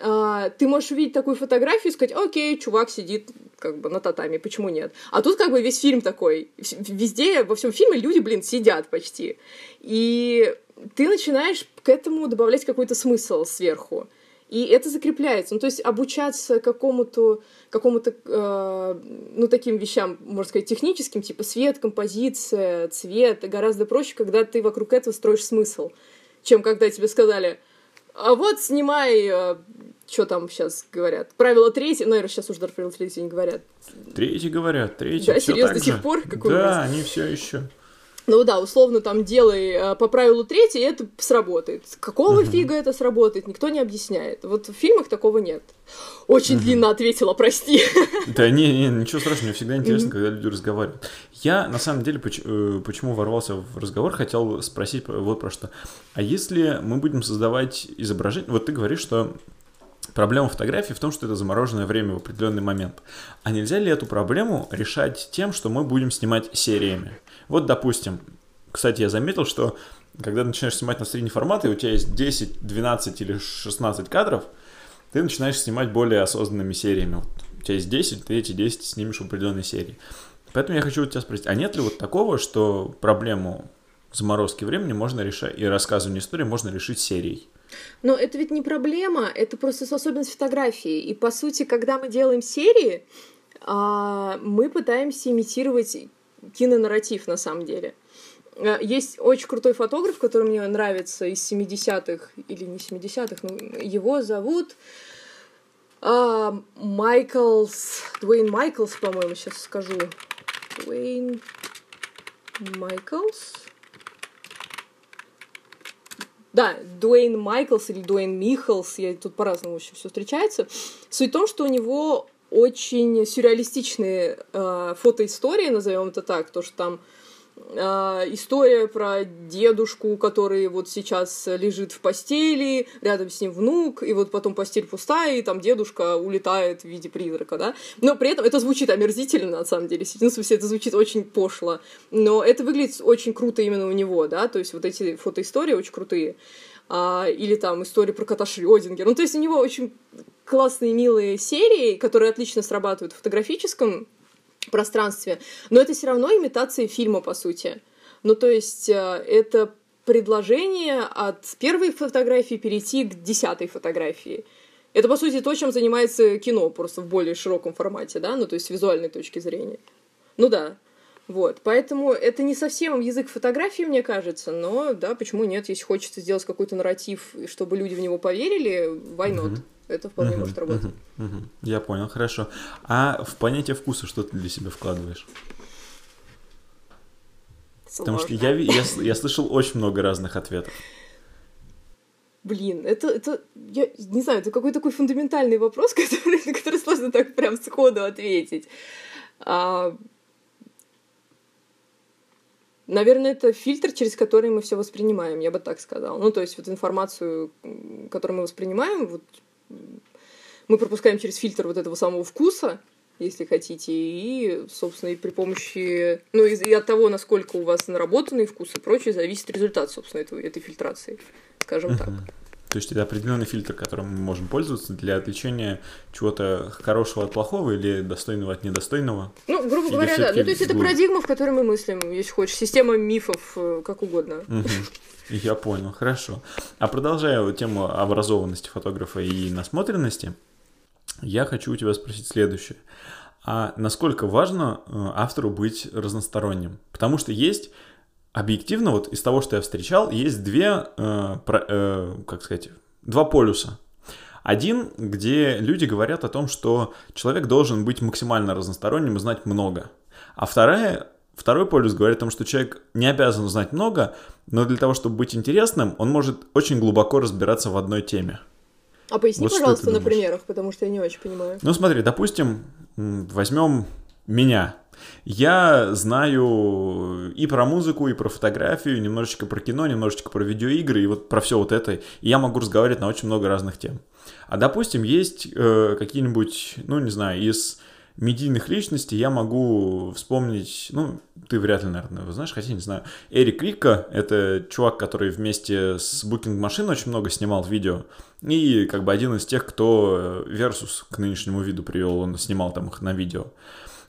а, ты можешь увидеть такую фотографию и сказать, окей, чувак сидит как бы на татами, почему нет? А тут как бы весь фильм такой, везде, во всем фильме люди, блин, сидят почти. И ты начинаешь к этому добавлять какой-то смысл сверху. И это закрепляется. Ну, то есть обучаться какому-то, какому-то э, ну, таким вещам, можно сказать, техническим, типа свет, композиция, цвет, гораздо проще, когда ты вокруг этого строишь смысл, чем когда тебе сказали, а вот снимай, э, что там сейчас говорят, правило третье, наверное, сейчас уже даже правило третье не говорят. Третье говорят, третье. Да, серьезно, до сих пор? Какой да, они все еще. Ну да, условно там делай э, по правилу третье, и это сработает. Какого uh-huh. фига это сработает, никто не объясняет. Вот в фильмах такого нет. Очень uh-huh. длинно ответила, прости. Да не, не, ничего страшного, мне всегда интересно, uh-huh. когда люди разговаривают. Я, на самом деле, почему, э, почему ворвался в разговор, хотел спросить вот про что. А если мы будем создавать изображение... Вот ты говоришь, что Проблема фотографии в том, что это замороженное время в определенный момент. А нельзя ли эту проблему решать тем, что мы будем снимать сериями? Вот, допустим, кстати, я заметил, что когда начинаешь снимать на средний формат, и у тебя есть 10, 12 или 16 кадров, ты начинаешь снимать более осознанными сериями. Вот у тебя есть 10, ты эти 10 снимешь в определенной серии. Поэтому я хочу у тебя спросить, а нет ли вот такого, что проблему заморозки времени можно решать, и рассказывание истории можно решить серией? Но это ведь не проблема, это просто особенность фотографии. И по сути, когда мы делаем серии, а, мы пытаемся имитировать кинонарратив на самом деле. А, есть очень крутой фотограф, который мне нравится из 70-х, или не 70-х, но его зовут uh, Майклс, Дуэйн Майклс, по-моему, сейчас скажу. Дуэйн Майклс. Да, Дуэйн Майклс или Дуэйн Михалс, я тут по-разному еще все встречается. Суть в том, что у него очень сюрреалистичные э, фотоистории, назовем это так, то, что там история про дедушку, который вот сейчас лежит в постели, рядом с ним внук, и вот потом постель пустая, и там дедушка улетает в виде призрака, да. Но при этом это звучит омерзительно, на самом деле. Ну, в смысле, это звучит очень пошло. Но это выглядит очень круто именно у него, да, то есть вот эти фотоистории очень крутые. А, или там история про кота Шрёдингера. Ну, то есть у него очень классные, милые серии, которые отлично срабатывают в фотографическом пространстве, но это все равно имитация фильма, по сути. Ну, то есть э, это предложение от первой фотографии перейти к десятой фотографии. Это, по сути, то, чем занимается кино, просто в более широком формате, да, ну, то есть с визуальной точки зрения. Ну да, вот, поэтому это не совсем язык фотографии, мне кажется, но, да, почему нет, если хочется сделать какой-то нарратив, чтобы люди в него поверили, why not? Mm-hmm. Это вполне uh-huh, может работать. Uh-huh, uh-huh. Я понял, хорошо. А в понятие вкуса что ты для себя вкладываешь? Сложно. Потому что я, я, я слышал очень много разных ответов. Блин, это, это, я не знаю, это какой-то такой фундаментальный вопрос, (laughs) который, на который сложно так прям сходу ответить. А, Наверное, это фильтр, через который мы все воспринимаем, я бы так сказала. Ну, то есть вот информацию, которую мы воспринимаем, вот мы пропускаем через фильтр вот этого самого вкуса, если хотите, и, собственно, и при помощи, ну, и, и от того, насколько у вас наработанный вкус и прочее, зависит результат, собственно, этого, этой фильтрации, скажем uh-huh. так. То есть это определенный фильтр, которым мы можем пользоваться для отличения чего-то хорошего от плохого или достойного от недостойного? Ну, грубо или говоря, да. Ну, то есть это парадигма, в которой мы мыслим, если хочешь, система мифов, э, как угодно. Угу. Я понял, хорошо. А продолжая тему образованности фотографа и насмотренности, я хочу у тебя спросить следующее. А насколько важно э, автору быть разносторонним? Потому что есть объективно, вот из того, что я встречал, есть две, э, про, э, как сказать, два полюса. Один, где люди говорят о том, что человек должен быть максимально разносторонним и знать много. А вторая, второй полюс говорит о том, что человек не обязан знать много, но для того, чтобы быть интересным, он может очень глубоко разбираться в одной теме. А поясни, вот пожалуйста, на примерах, потому что я не очень понимаю. Ну, смотри, допустим, возьмем меня. Я знаю и про музыку, и про фотографию, немножечко про кино, немножечко про видеоигры, и вот про все вот это. И я могу разговаривать на очень много разных тем. А допустим, есть э, какие-нибудь, ну, не знаю, из медийных личностей я могу вспомнить, ну, ты вряд ли, наверное, знаешь, хотя не знаю. Эрик Рикко — это чувак, который вместе с Booking Machine очень много снимал видео. И как бы один из тех, кто Versus к нынешнему виду привел, он снимал там их на видео.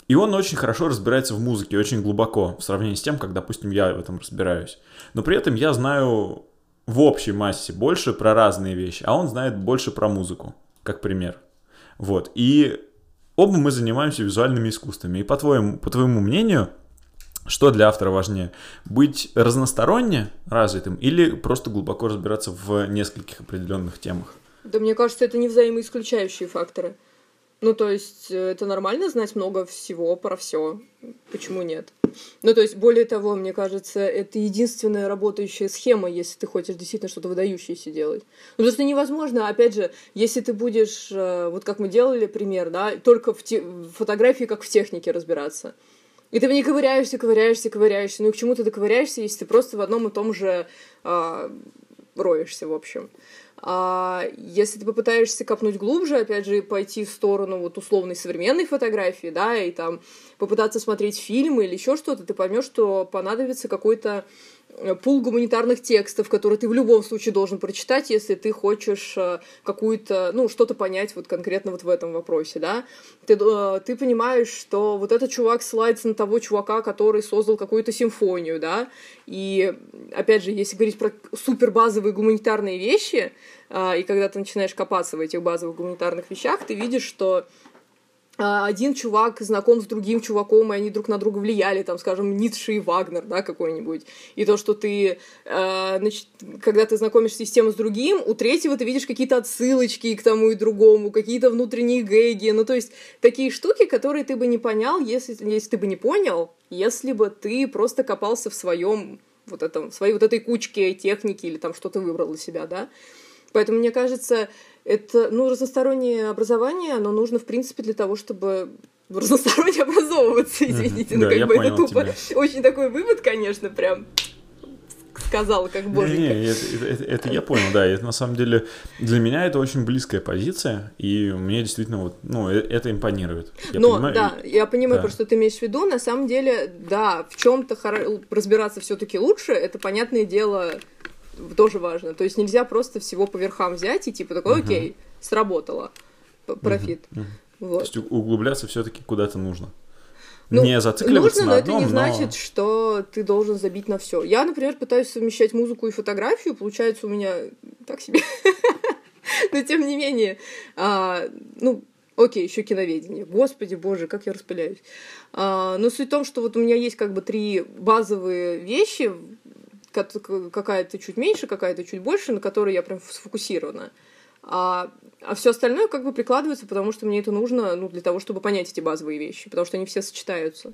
И он очень хорошо разбирается в музыке, очень глубоко, в сравнении с тем, как, допустим, я в этом разбираюсь. Но при этом я знаю в общей массе больше про разные вещи, а он знает больше про музыку, как пример. Вот. И оба мы занимаемся визуальными искусствами. И по твоему, по твоему мнению, что для автора важнее? Быть разносторонне развитым или просто глубоко разбираться в нескольких определенных темах? Да мне кажется, это не взаимоисключающие факторы. Ну, то есть, э, это нормально знать много всего про все. Почему нет? Ну, то есть, более того, мне кажется, это единственная работающая схема, если ты хочешь действительно что-то выдающееся делать. Ну, потому что невозможно, опять же, если ты будешь, э, вот как мы делали пример, да, только в, те, в фотографии, как в технике разбираться. И ты в ковыряешься, ковыряешься, ковыряешься. Ну и к чему ты доковыряешься, если ты просто в одном и том же э, роешься, в общем. А если ты попытаешься копнуть глубже, опять же, пойти в сторону вот условной современной фотографии, да, и там попытаться смотреть фильмы или еще что-то, ты поймешь, что понадобится какой-то пул гуманитарных текстов, которые ты в любом случае должен прочитать, если ты хочешь э, какую-то, ну, что-то понять вот конкретно вот в этом вопросе, да. Ты, э, ты понимаешь, что вот этот чувак ссылается на того чувака, который создал какую-то симфонию, да, и, опять же, если говорить про супер базовые гуманитарные вещи, и когда ты начинаешь копаться в этих базовых гуманитарных вещах, ты видишь, что один чувак знаком с другим чуваком, и они друг на друга влияли, там, скажем, Ницше и Вагнер, да, какой-нибудь. И то, что ты, э, значит, когда ты знакомишься с тем с другим, у третьего ты видишь какие-то отсылочки к тому и другому, какие-то внутренние гэги, ну, то есть такие штуки, которые ты бы не понял, если, если ты бы не понял, если бы ты просто копался в своем вот этом, своей вот этой кучке техники или там что-то выбрал для себя, да. Поэтому, мне кажется, это, ну, разностороннее образование, оно нужно, в принципе, для того, чтобы разносторонне (laughs) образовываться, извините, ну, как бы это тупо. Очень такой вывод, конечно, прям сказал, как боженька. Не, не, это, это, это я понял, да. Это на самом деле для меня это очень близкая позиция, и мне действительно вот, ну, э, это импонирует. Я Но, понимаю, да, я понимаю, да. про что ты имеешь в виду. На самом деле, да, в чем-то хор... разбираться все-таки лучше, это понятное дело тоже важно. То есть нельзя просто всего по верхам взять и типа такой, окей, сработало, профит. Вот. То есть углубляться все-таки куда-то нужно. Ну, не зацикливаться нужно, на но одном, это не но... значит, что ты должен забить на все. Я, например, пытаюсь совмещать музыку и фотографию, получается у меня так себе. (laughs) Но тем не менее, а, ну, окей, еще киноведение. Господи боже, как я распыляюсь. А, но суть в том, что вот у меня есть как бы три базовые вещи, какая-то чуть меньше, какая-то чуть больше, на которой я прям сфокусирована. А, а все остальное как бы прикладывается, потому что мне это нужно, ну, для того, чтобы понять эти базовые вещи, потому что они все сочетаются.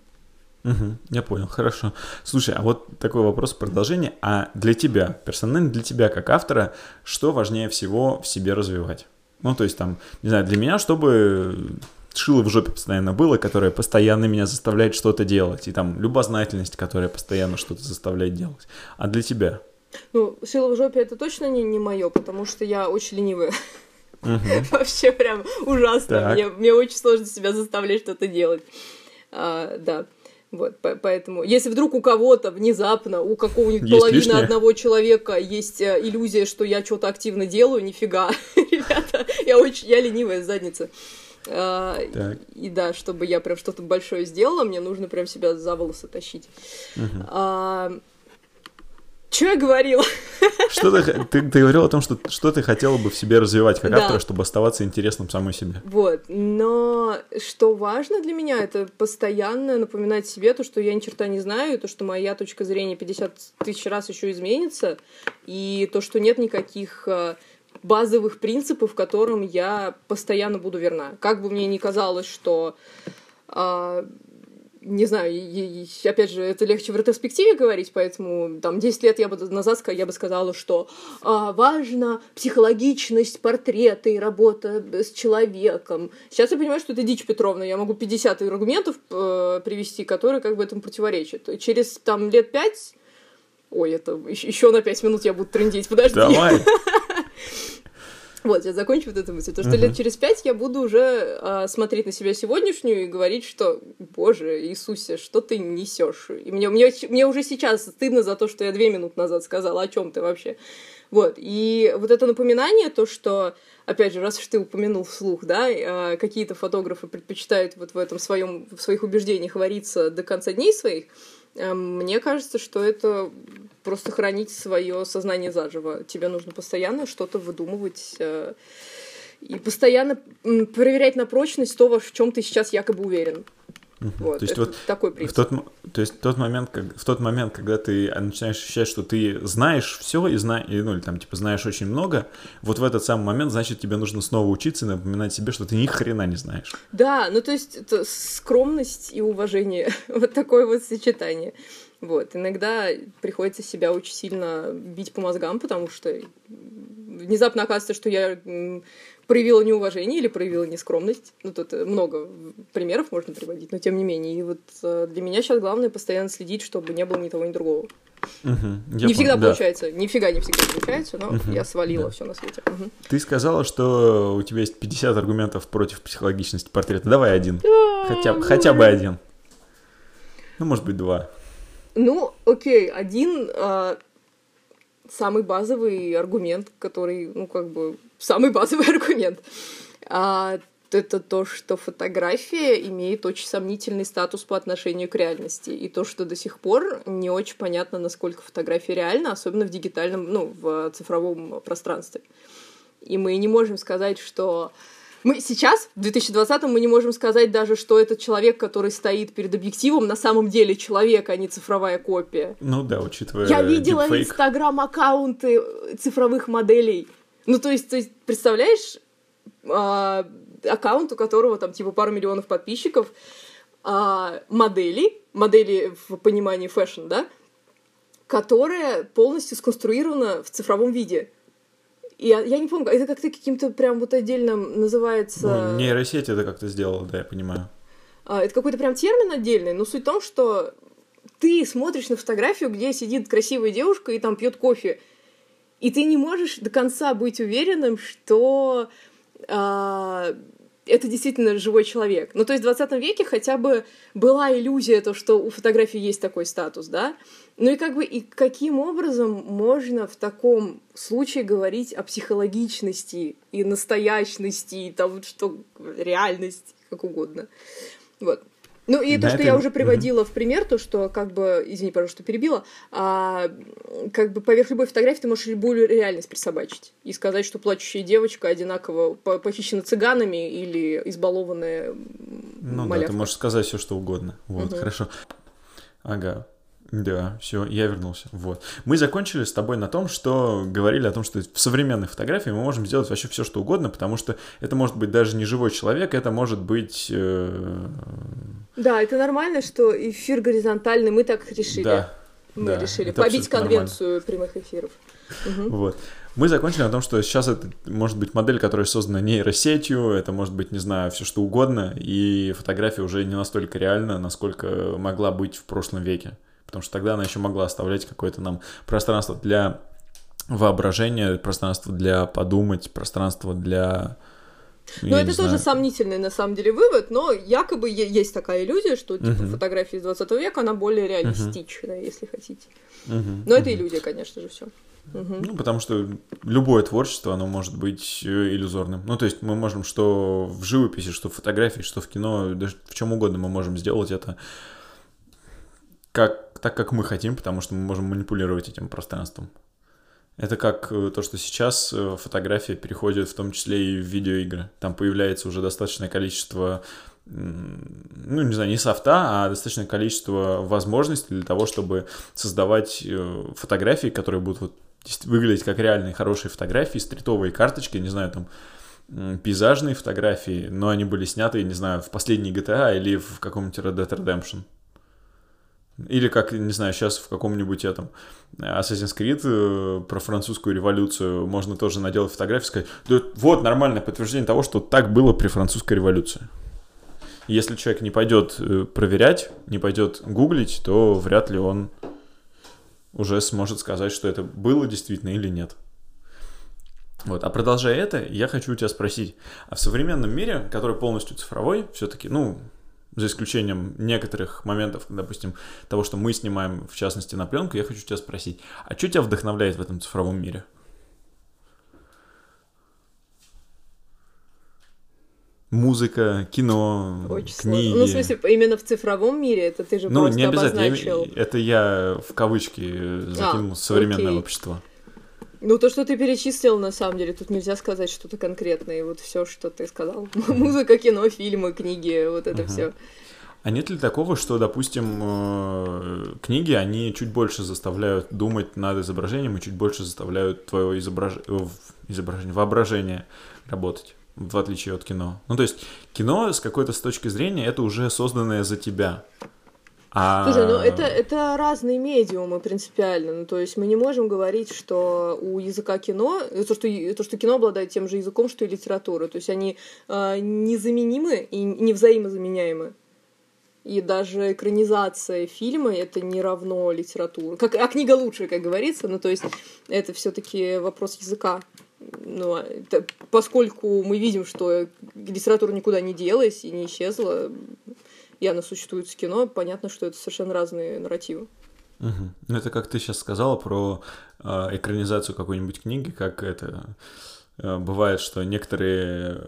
Угу, я понял, хорошо. Слушай, а вот такой вопрос продолжение. А для тебя, персонально для тебя как автора, что важнее всего в себе развивать? Ну, то есть там, не знаю, для меня, чтобы шило в жопе постоянно было, которое постоянно меня заставляет что-то делать, и там любознательность, которая постоянно что-то заставляет делать. А для тебя? Ну, шило в жопе это точно не, не мое, потому что я очень ленивая. Угу. (laughs) Вообще прям ужасно. Мне, мне очень сложно себя заставлять что-то делать. А, да. Вот, поэтому, если вдруг у кого-то внезапно, у какого-нибудь половины лишнее. одного человека есть э, иллюзия, что я что-то активно делаю, нифига, (laughs) ребята, я очень, я ленивая задница. А, и да, чтобы я прям что-то большое сделала, мне нужно прям себя за волосы тащить. Угу. А, что я говорила? Что ты, ты, ты говорила о том, что что ты хотела бы в себе развивать как да. автора, чтобы оставаться интересным самой себе. Вот, но что важно для меня, это постоянно напоминать себе то, что я ни черта не знаю, то, что моя точка зрения 50 тысяч раз еще изменится, и то, что нет никаких а, базовых принципов, которым я постоянно буду верна. Как бы мне ни казалось, что э, не знаю, опять же, это легче в ретроспективе говорить, поэтому там 10 лет я бы назад я бы сказала, что а, важна психологичность портрета и работа с человеком. Сейчас я понимаю, что это дичь Петровна, я могу 50 аргументов э, привести, которые как бы этому противоречат. Через там лет 5 Ой, это еще на 5 минут я буду трендить, подожди. Давай. (laughs) Вот, я закончу вот эту мысль. То, что uh-huh. лет через пять я буду уже э, смотреть на себя сегодняшнюю и говорить, что, боже, Иисусе, что ты несешь? И мне, мне, мне уже сейчас стыдно за то, что я две минуты назад сказала, о чем ты вообще. Вот, и вот это напоминание, то, что, опять же, раз уж ты упомянул вслух, да, э, какие-то фотографы предпочитают вот в этом своем, в своих убеждениях вариться до конца дней своих, э, мне кажется, что это просто хранить свое сознание заживо. Тебе нужно постоянно что-то выдумывать э, и постоянно проверять на прочность то, в чем ты сейчас якобы уверен. Угу. Вот, то есть это вот такой принцип. В тот, то есть тот момент, как, в тот момент, когда ты начинаешь ощущать, что ты знаешь все и знаешь, ну или там типа знаешь очень много, вот в этот самый момент, значит, тебе нужно снова учиться и напоминать себе, что ты ни хрена не знаешь. Да, ну то есть это скромность и уважение, (laughs) вот такое вот сочетание. Вот, иногда приходится себя очень сильно бить по мозгам, потому что внезапно оказывается, что я проявила неуважение или проявила нескромность. Ну, тут много примеров можно приводить, но тем не менее. И вот э, для меня сейчас главное постоянно следить, чтобы не было ни того, ни другого. Угу, не всегда да. получается, нифига не всегда получается, но угу, я свалила да. все на свете. Угу. Ты сказала, что у тебя есть 50 аргументов против психологичности портрета. Давай один. хотя, хотя бы один. Ну, может быть, два. Ну, окей, один э, самый базовый аргумент, который, ну, как бы, самый базовый (laughs) аргумент. А, это то, что фотография имеет очень сомнительный статус по отношению к реальности. И то, что до сих пор не очень понятно, насколько фотография реальна, особенно в дигитальном, ну, в цифровом пространстве. И мы не можем сказать, что мы сейчас, в 2020-м, мы не можем сказать даже, что этот человек, который стоит перед объективом, на самом деле человек, а не цифровая копия. Ну да, учитывая Я видела инстаграм-аккаунты цифровых моделей. Ну, то есть, то есть представляешь, а, аккаунт, у которого там типа пару миллионов подписчиков, а, модели, модели в понимании fashion, да, которая полностью сконструирована в цифровом виде. И я, я не помню, это как-то каким-то прям вот отдельным называется... Ну, нейросеть это как-то сделала, да, я понимаю. А, это какой-то прям термин отдельный, но суть в том, что ты смотришь на фотографию, где сидит красивая девушка и там пьет кофе, и ты не можешь до конца быть уверенным, что а, это действительно живой человек. Ну, то есть в 20 веке хотя бы была иллюзия, то, что у фотографии есть такой статус, да? Ну и как бы, и каким образом можно в таком случае говорить о психологичности и настоящности, и там, что реальность, как угодно. Вот. Ну, и да, то, что это... я уже приводила mm-hmm. в пример, то, что, как бы, извини, пожалуйста, что перебила, а, как бы поверх любой фотографии ты можешь любую реальность присобачить и сказать, что плачущая девочка одинаково похищена цыганами или избалованная Ну малявка. да, ты можешь сказать все что угодно. Вот, mm-hmm. хорошо. Ага. Да, все, я вернулся. Вот. Мы закончили с тобой на том, что говорили о том, что в современной фотографии мы можем сделать вообще все, что угодно, потому что это может быть даже не живой человек, это может быть... Э... Да, это нормально, что эфир горизонтальный, мы так решили. Да. Мы да, решили побить конвенцию нормально. прямых эфиров. Угу. Вот. Мы закончили на том, что сейчас это может быть модель, которая создана нейросетью, это может быть, не знаю, все что угодно, и фотография уже не настолько реальна, насколько могла быть в прошлом веке потому что тогда она еще могла оставлять какое-то нам пространство для воображения, пространство для подумать, пространство для... Ну, это тоже знаю. сомнительный, на самом деле, вывод, но якобы есть такая иллюзия, что, типа, uh-huh. фотография из 20 века, она более реалистичная, uh-huh. если хотите. Uh-huh. Но uh-huh. это иллюзия, конечно же, все. Угу. Ну, потому что любое творчество, оно может быть э, иллюзорным. Ну, то есть мы можем что в живописи, что в фотографии, что в кино, даже в чем угодно мы можем сделать это как так, как мы хотим, потому что мы можем манипулировать этим пространством. Это как э, то, что сейчас э, фотография переходит в том числе и в видеоигры. Там появляется уже достаточное количество, ну, не знаю, не софта, а достаточное количество возможностей для того, чтобы создавать э, фотографии, которые будут вот выглядеть как реальные хорошие фотографии, стритовые карточки, не знаю, там, пейзажные фотографии, но они были сняты, не знаю, в последней GTA или в каком-нибудь Red Dead Redemption. Или как, не знаю, сейчас в каком-нибудь этом Assassin's Creed э, про французскую революцию можно тоже наделать фотографии и сказать, да вот нормальное подтверждение того, что так было при французской революции. Если человек не пойдет э, проверять, не пойдет гуглить, то вряд ли он уже сможет сказать, что это было действительно или нет. Вот. А продолжая это, я хочу у тебя спросить, а в современном мире, который полностью цифровой, все-таки, ну, за исключением некоторых моментов, допустим, того, что мы снимаем, в частности, на пленку, я хочу тебя спросить, а что тебя вдохновляет в этом цифровом мире? Музыка, кино, Очень книги. Сложно. Ну, в смысле, именно в цифровом мире, это ты же ну, просто не обязательно. обозначил. Я, это я в кавычки закинул а, современное окей. общество. Ну, то, что ты перечислил, на самом деле, тут нельзя сказать что-то конкретное. Вот все, что ты сказал. (laughs) Музыка, кино, фильмы, книги, вот это все. А нет ли такого, что, допустим, э, книги, они чуть больше заставляют думать над изображением и чуть больше заставляют твое изображ... изображение, воображение работать, в отличие от кино? Ну, то есть, кино с какой-то с точки зрения это уже созданное за тебя. А... Слушай, ну это, это разные медиумы принципиально. Ну, то есть мы не можем говорить, что у языка кино, то что, то, что кино обладает тем же языком, что и литература. То есть они э, незаменимы и невзаимозаменяемы. И даже экранизация фильма это не равно литературе. Как, а книга лучше, как говорится. Ну, то есть это все-таки вопрос языка. Ну, а это, поскольку мы видим, что литература никуда не делась и не исчезла, и она существует в кино, понятно, что это совершенно разные нарративы. Угу. Ну, это как ты сейчас сказала про э, экранизацию какой-нибудь книги, как это э, бывает, что некоторые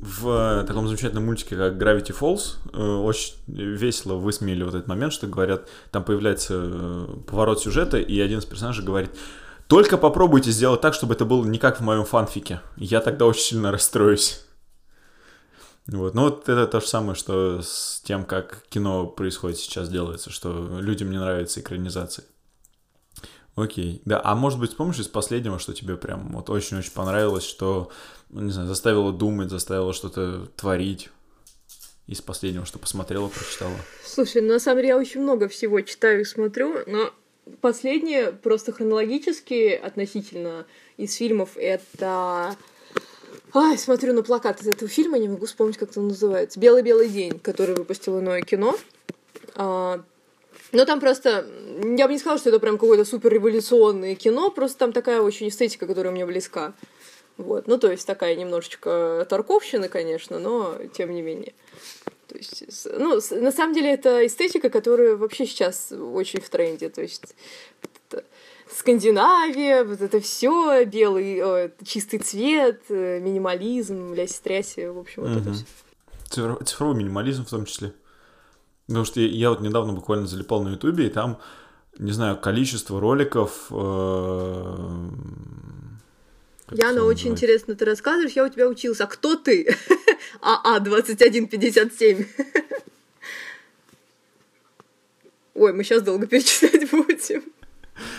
в таком замечательном мультике, как Gravity Falls, э, очень весело высмеяли вот этот момент, что говорят, там появляется э, поворот сюжета, и один из персонажей говорит, только попробуйте сделать так, чтобы это было не как в моем фанфике. Я тогда очень сильно расстроюсь. Вот. Ну вот это то же самое, что с тем, как кино происходит сейчас, делается, что людям не нравится экранизация. Окей, да, а может быть, помнишь из последнего, что тебе прям вот очень-очень понравилось, что, ну, не знаю, заставило думать, заставило что-то творить? Из последнего, что посмотрела, прочитала. Слушай, ну, на самом деле я очень много всего читаю и смотрю, но последнее просто хронологически относительно из фильмов это Ай, смотрю на плакат из этого фильма, не могу вспомнить, как это называется. «Белый-белый день», который выпустил иное кино. А, но там просто... Я бы не сказала, что это прям какое-то супер революционное кино, просто там такая очень эстетика, которая мне близка. Вот. Ну, то есть такая немножечко торковщина, конечно, но тем не менее. То есть, ну, на самом деле это эстетика, которая вообще сейчас очень в тренде. То есть Скандинавия, вот это все, белый, о, чистый цвет, э, минимализм, ляси-тряси, в общем, вот угу. это все. Цифровой минимализм в том числе. Потому что я, я вот недавно буквально залипал на Ютубе, и там, не знаю, количество роликов... Э, Яна, очень интересно ты рассказываешь, я у тебя учился. А кто ты? (laughs) АА 2157. (laughs) Ой, мы сейчас долго перечислять (laughs) будем.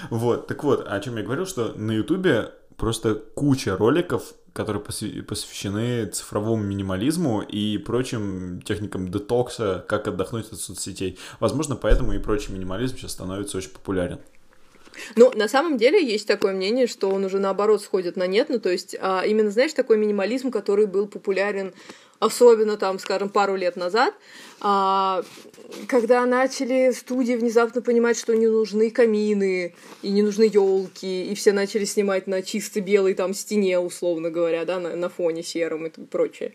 Вот, так вот, о чем я говорил, что на Ютубе просто куча роликов, которые посвящены цифровому минимализму и прочим техникам детокса, как отдохнуть от соцсетей. Возможно, поэтому и прочий минимализм сейчас становится очень популярен. Ну, на самом деле есть такое мнение, что он уже наоборот сходит на нет. Ну, то есть, а, именно, знаешь, такой минимализм, который был популярен особенно там, скажем, пару лет назад, а, когда начали студии внезапно понимать, что не нужны камины и не нужны елки, и все начали снимать на чисто белой там стене, условно говоря, да, на, на фоне сером и прочее.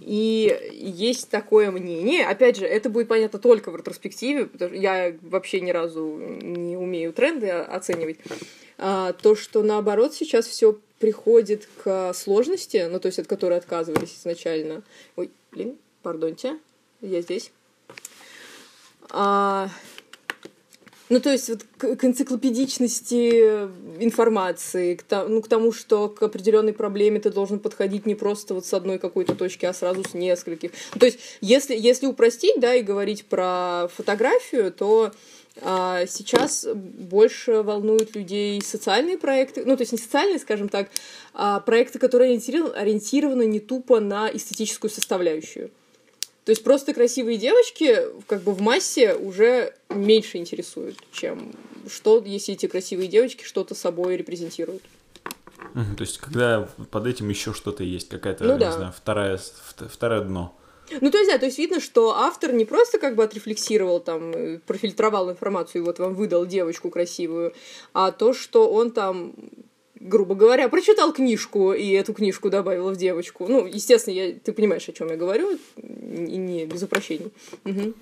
И есть такое мнение, опять же, это будет понятно только в ретроспективе, потому что я вообще ни разу не умею тренды оценивать, а, то, что наоборот сейчас все приходит к сложности, ну, то есть от которой отказывались изначально. Ой, блин, пардоньте, я здесь. А, ну, то есть вот к, к энциклопедичности информации, к, ну, к тому, что к определенной проблеме ты должен подходить не просто вот с одной какой-то точки, а сразу с нескольких. Ну, то есть если, если упростить, да, и говорить про фотографию, то а сейчас больше волнуют людей социальные проекты, ну, то есть не социальные, скажем так, а проекты, которые ориентированы, ориентированы не тупо на эстетическую составляющую. То есть просто красивые девочки как бы в массе уже меньше интересуют, чем что, если эти красивые девочки что-то собой репрезентируют. то есть, когда под этим еще что-то есть, какая-то, ну, не да. знаю, вторая, второе дно. Ну, то есть, да, то есть видно, что автор не просто как бы отрефлексировал, там, э, профильтровал информацию и вот вам выдал девочку красивую, а то, что он там грубо говоря, прочитал книжку и эту книжку добавил в девочку. Ну, естественно, я, ты понимаешь, о чем я говорю, и не без упрощений. Угу.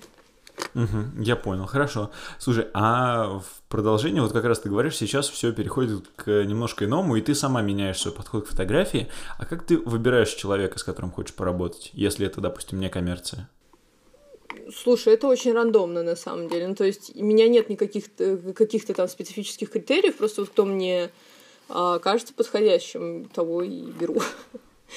Угу, я понял, хорошо. Слушай, а в продолжение, вот как раз ты говоришь, сейчас все переходит к немножко иному, и ты сама меняешь свой подход к фотографии. А как ты выбираешь человека, с которым хочешь поработать, если это, допустим, не коммерция? Слушай, это очень рандомно на самом деле. Ну, то есть у меня нет никаких каких-то там специфических критериев, просто вот кто мне а, кажется подходящим, того и беру.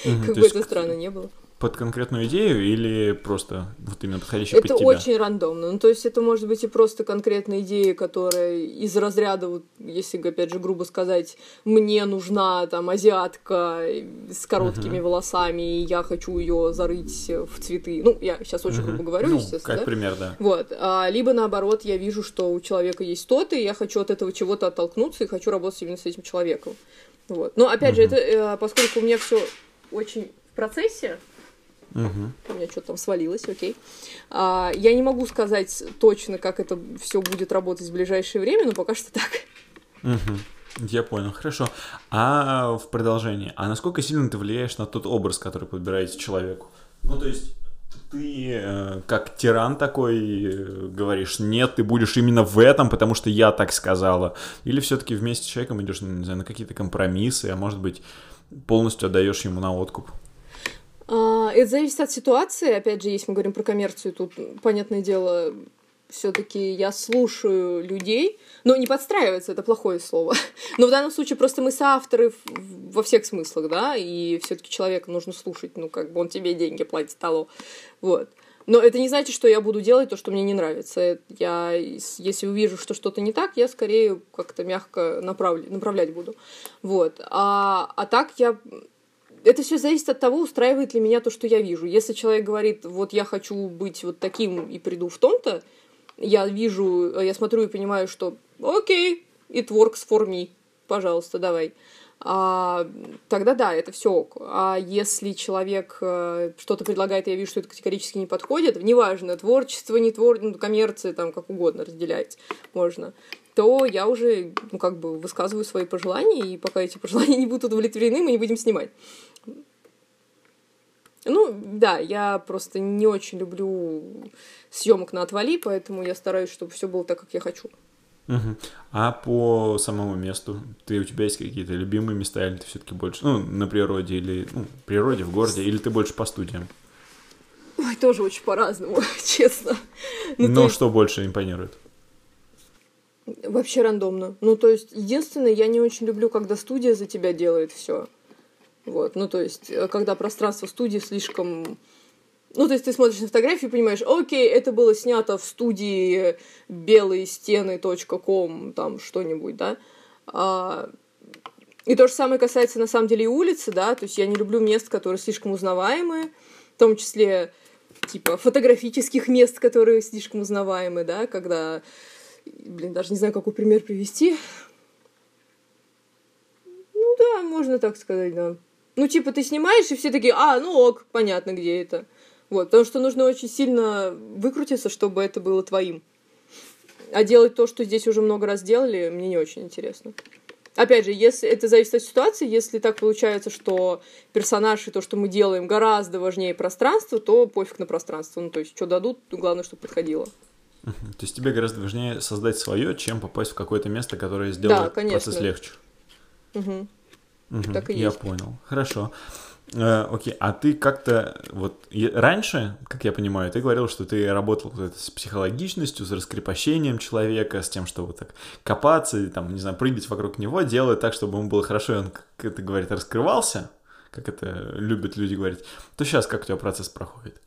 Как бы это странно не было. Под конкретную идею или просто вот именно подходящий это под тебя? очень рандомно. Ну, то есть это может быть и просто конкретная идея, которая из разряда, вот, если, опять же, грубо сказать, мне нужна там азиатка с короткими uh-huh. волосами, и я хочу ее зарыть в цветы. Ну, я сейчас очень uh-huh. грубо говорю, ну, естественно. Как да? пример, да. Вот. А, либо наоборот, я вижу, что у человека есть то-то, и я хочу от этого чего-то оттолкнуться и хочу работать именно с этим человеком. Вот. Но опять uh-huh. же, это э, поскольку у меня все очень в процессе, Угу. У меня что-то там свалилось, окей. А, я не могу сказать точно, как это все будет работать в ближайшее время, но пока что так. Угу. Я понял, хорошо. А в продолжении, а насколько сильно ты влияешь на тот образ, который подбираете человеку? Ну, то есть ты э, как тиран такой э, говоришь, нет, ты будешь именно в этом, потому что я так сказала. Или все-таки вместе с человеком идешь, не знаю, на какие-то компромиссы, а может быть полностью отдаешь ему на откуп? А, это зависит от ситуации. Опять же, если мы говорим про коммерцию, тут, понятное дело, все-таки я слушаю людей, но не подстраивается, это плохое слово. (laughs) Но в данном случае просто мы соавторы во всех смыслах, да, и все-таки человека нужно слушать, ну, как бы он тебе деньги платит, алло. Вот. Но это не значит, что я буду делать то, что мне не нравится. Я, если увижу, что что-то не так, я скорее как-то мягко направлять буду. Вот. А, а так я это все зависит от того, устраивает ли меня то, что я вижу. Если человек говорит, вот я хочу быть вот таким и приду в том-то, я вижу, я смотрю и понимаю, что окей, it works for me, пожалуйста, давай. А, тогда да, это все ок. А если человек э, что-то предлагает, и я вижу, что это категорически не подходит, неважно, творчество, не твор... ну, коммерция, там как угодно разделять можно, то я уже, ну, как бы высказываю свои пожелания, и пока эти пожелания (laughs) не будут удовлетворены, мы не будем снимать. Ну, да, я просто не очень люблю съемок на отвали, поэтому я стараюсь, чтобы все было так, как я хочу. Угу. А по самому месту, ты у тебя есть какие-то любимые места, или ты все-таки больше, ну, на природе, или ну, природе, в городе, или ты больше по студиям? Ой, тоже очень по-разному, (laughs) честно. Ну, Но есть... что больше импонирует? Вообще рандомно. Ну, то есть, единственное, я не очень люблю, когда студия за тебя делает все. Вот, ну, то есть, э, когда пространство студии слишком... Ну, то есть, ты смотришь на фотографию и понимаешь, окей, это было снято в студии белые стены.ком, там, что-нибудь, да. А... И то же самое касается, на самом деле, и улицы, да, то есть, я не люблю мест, которые слишком узнаваемые, в том числе, типа, фотографических мест, которые слишком узнаваемы, да, когда... Блин, даже не знаю, какой пример привести. Ну да, можно так сказать, да. Ну, типа, ты снимаешь, и все такие, а, ну ок, понятно, где это. Вот, потому что нужно очень сильно выкрутиться, чтобы это было твоим. А делать то, что здесь уже много раз делали, мне не очень интересно. Опять же, если это зависит от ситуации, если так получается, что персонаж и то, что мы делаем, гораздо важнее пространства, то пофиг на пространство. Ну, то есть, что дадут, главное, чтобы подходило. То есть тебе гораздо важнее создать свое, чем попасть в какое-то место, которое сделает да, процесс легче. Угу. Угу, так и я есть. понял. Хорошо. Э, окей, а ты как-то вот раньше, как я понимаю, ты говорил, что ты работал вот с психологичностью, с раскрепощением человека, с тем, что вот так копаться, и, там, не знаю, прыгать вокруг него, делать так, чтобы ему было хорошо, и он, как это говорит, раскрывался, как это любят люди говорить, то сейчас как у тебя процесс проходит?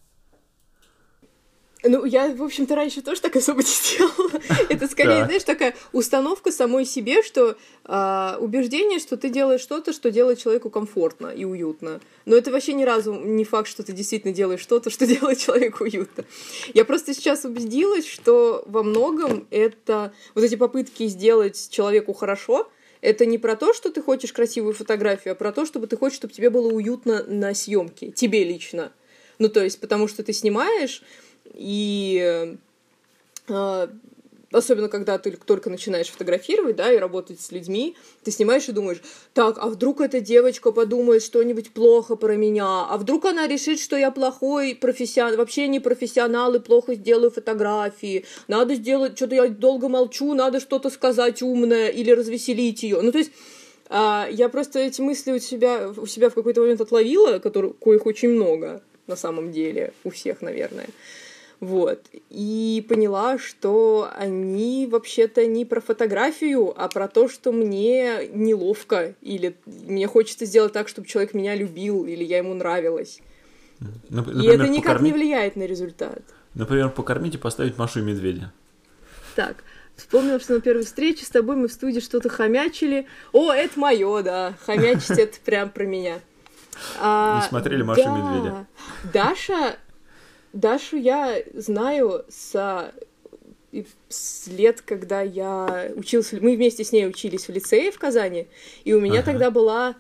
Ну, я, в общем-то, раньше тоже так особо не делала. (laughs) Это скорее, знаешь, такая установка самой себе, что а, убеждение, что ты делаешь что-то, что делает человеку комфортно и уютно. Но это вообще ни разу не факт, что ты действительно делаешь что-то, что (laughs) делает человеку уютно. Я просто сейчас убедилась, что во многом это вот эти попытки сделать человеку хорошо, это не про то, что ты хочешь красивую фотографию, а про то, чтобы ты хочешь, чтобы тебе было уютно на съемке, тебе лично. Ну, то есть, потому что ты снимаешь, и э, особенно когда ты только начинаешь фотографировать, да, и работать с людьми, ты снимаешь и думаешь, так, а вдруг эта девочка подумает что-нибудь плохо про меня, а вдруг она решит, что я плохой профессионал, вообще не профессионал и плохо сделаю фотографии, надо сделать, что-то я долго молчу, надо что-то сказать умное или развеселить ее. Ну, то есть а, я просто эти мысли у себя, у себя в какой-то момент отловила, которых, коих очень много на самом деле, у всех, наверное. Вот. И поняла, что они вообще-то не про фотографию, а про то, что мне неловко, или мне хочется сделать так, чтобы человек меня любил, или я ему нравилась. Нап- и это никак покормить... не влияет на результат. Например, покормить и поставить Машу и медведя. Так, вспомнила, что на первой встрече с тобой мы в студии что-то хомячили. О, это мое, да. Хомячить это прям про меня. (laughs) А, Не смотрели Машу да. медведя. Даша, Дашу я знаю с, с лет, когда я учился, мы вместе с ней учились в лицее в Казани, и у меня ага. тогда была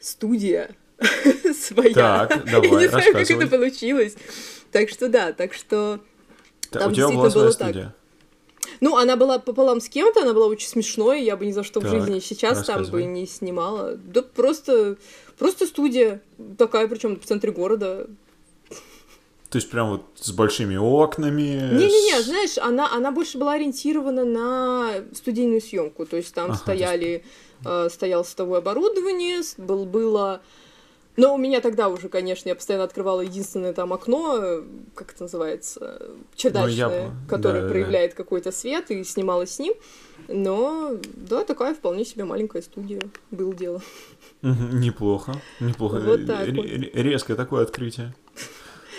студия (laughs) своя. Так, давай, Я не знаю, как это получилось. Так что да, так что там у тебя была своя студия? Так. Ну, она была пополам с кем-то, она была очень смешной, я бы ни за что так, в жизни сейчас там бы не снимала. Да просто, просто студия такая, причем в центре города. То есть прям вот с большими окнами. Не-не-не, знаешь, она, она больше была ориентирована на студийную съемку. То есть там ага, стояли, есть... э, стоял световое оборудование, был, было но у меня тогда уже, конечно, я постоянно открывала единственное там окно, как это называется, чердачное, ну, я... которое да, проявляет да. какой-то свет, и снимала с ним. Но, да, такая вполне себе маленькая студия, было дело. Неплохо, неплохо. Вот так вот. Резкое такое открытие.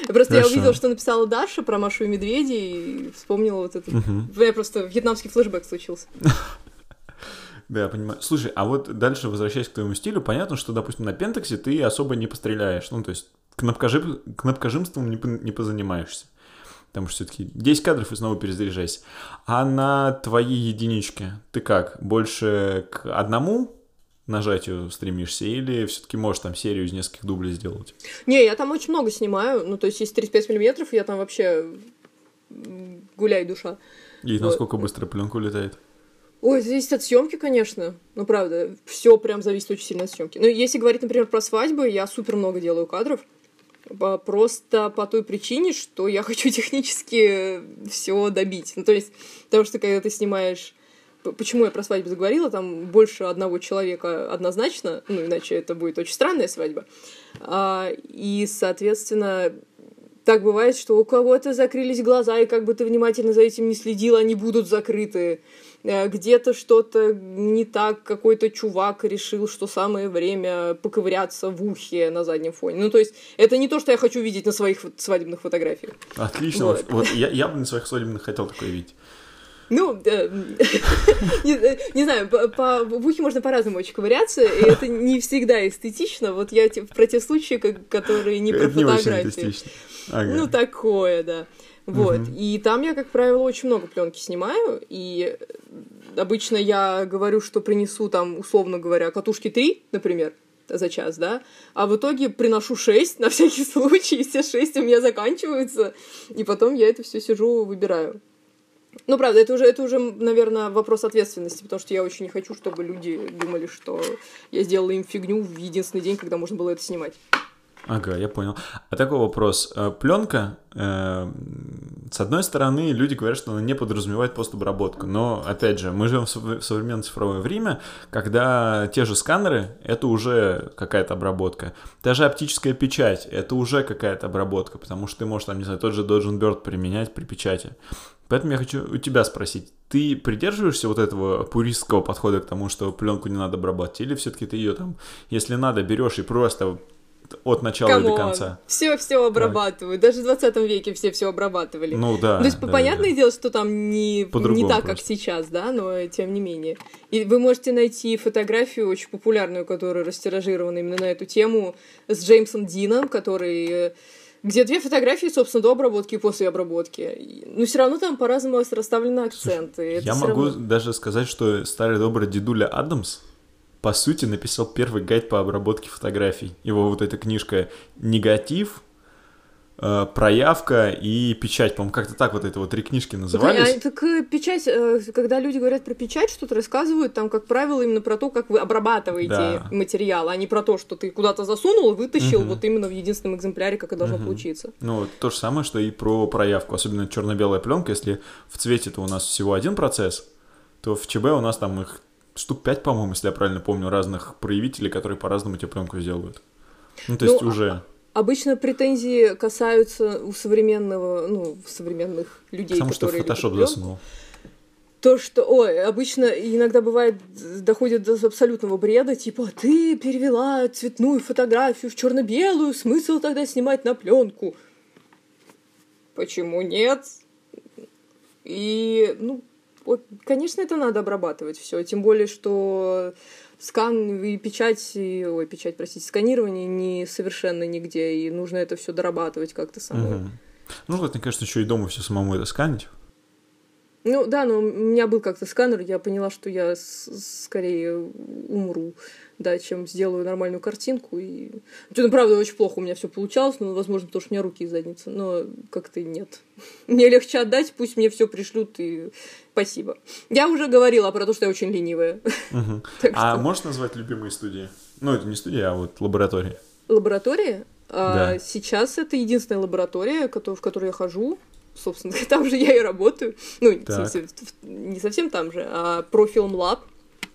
Просто Хорошо. я увидела, что написала Даша про Машу и Медведя, и вспомнила вот это. Угу. Меня просто вьетнамский флешбэк случился. (laughs) Да, я понимаю. Слушай, а вот дальше, возвращаясь к твоему стилю, понятно, что, допустим, на пентаксе ты особо не постреляешь. Ну, то есть кнопкожи... кнопкожимством не, не позанимаешься. Потому что все-таки 10 кадров и снова перезаряжайся. А на твоей единичке ты как? Больше к одному нажатию стремишься или все-таки можешь там серию из нескольких дублей сделать? Не, я там очень много снимаю. Ну, то есть, есть 35 миллиметров, я там вообще гуляй душа. И вот. насколько быстро пленка улетает? Ой, зависит от съемки, конечно. Ну, правда, все прям зависит очень сильно от съемки. Но если говорить, например, про свадьбы, я супер много делаю кадров. Просто по той причине, что я (laughs) хочу технически все добить. Ну, то есть, потому что когда ты снимаешь Почему я про свадьбу заговорила? Там больше одного человека однозначно, ну, иначе это будет очень странная свадьба. А, и, соответственно, так бывает, что у кого-то закрылись глаза, и как бы ты внимательно за этим не следил, они будут закрыты. Э, где-то что-то не так, какой-то чувак решил, что самое время поковыряться в ухе на заднем фоне. Ну, то есть, это не то, что я хочу видеть на своих свадебных фотографиях. Отлично, вот, вот я, я бы на своих свадебных хотел такое видеть. Ну, э, (laughs) не, не знаю, по, по, в ухе можно по-разному очень ковыряться, и это не всегда эстетично. Вот я про те случаи, которые не про фотографии. Ага. Ну, такое, да. Вот. Угу. И там я, как правило, очень много пленки снимаю. И обычно я говорю, что принесу там, условно говоря, катушки 3, например, за час, да, а в итоге приношу 6 на всякий (laughs) случай, и все 6 у меня заканчиваются, и потом я это все сижу, выбираю. Ну, правда, это уже, это уже, наверное, вопрос ответственности, потому что я очень не хочу, чтобы люди думали, что я сделала им фигню в единственный день, когда можно было это снимать. Ага, я понял. А такой вопрос. Э, Пленка, э, с одной стороны, люди говорят, что она не подразумевает постобработку, но, опять же, мы живем в современное цифровое время, когда те же сканеры — это уже какая-то обработка. Даже оптическая печать — это уже какая-то обработка, потому что ты можешь, там, не знаю, тот же Dodge Bird применять при печати. Поэтому я хочу у тебя спросить, ты придерживаешься вот этого пуристского подхода к тому, что пленку не надо обрабатывать, или все-таки ты ее там, если надо, берешь и просто от начала Come до конца. Все все обрабатывают. Даже в 20 веке все все обрабатывали. Ну да. То есть, да, понятное да. дело, что там не, не так, просто. как сейчас, да, но тем не менее. И вы можете найти фотографию очень популярную, которая растиражирована именно на эту тему, с Джеймсом Дином, который э, где две фотографии, собственно, до обработки и после обработки. Но все равно там по-разному расставлены акценты. Слушай, я могу равно... даже сказать, что старый добрый дедуля Адамс по сути, написал первый гайд по обработке фотографий. Его вот эта книжка «Негатив», проявка и печать, по-моему, как-то так вот это вот три книжки назывались. Так, так э, печать, э, когда люди говорят про печать, что-то рассказывают, там, как правило, именно про то, как вы обрабатываете да. материал, а не про то, что ты куда-то засунул, вытащил угу. вот именно в единственном экземпляре, как это должно угу. получиться. Ну, то же самое, что и про проявку, особенно черно-белая пленка, если в цвете-то у нас всего один процесс, то в ЧБ у нас там их штук 5, по-моему, если я правильно помню, разных проявителей, которые по-разному тебе пленку сделают. Ну, то есть ну, уже... Обычно претензии касаются у современного, ну, современных людей, Потому которые что Photoshop засунул. то, что, ой, обычно иногда бывает, доходит до абсолютного бреда, типа, ты перевела цветную фотографию в черно-белую, смысл тогда снимать на пленку. Почему нет? И, ну, вот, конечно, это надо обрабатывать все, тем более, что скан и печать, и, ой, печать, простите, сканирование не совершенно нигде, и нужно это все дорабатывать как-то самой. Угу. Ну, мне кажется, еще и дома все самому это сканить. Ну да, но у меня был как-то сканер, я поняла, что я скорее умру, да, чем сделаю нормальную картинку. И... Ну, правда, очень плохо у меня все получалось, но, возможно, потому что у меня руки и задница, но как-то нет. (laughs) Мне легче отдать, пусть мне все пришлют, и спасибо. Я уже говорила про то, что я очень ленивая. Угу. (laughs) а можешь назвать любимые студии? Ну, это не студия, а вот лаборатория. Лаборатория? А, да. А, сейчас это единственная лаборатория, в которой я хожу собственно, (laughs) там же я и работаю. Ну, в смысле, не совсем там же, а Profilm Lab,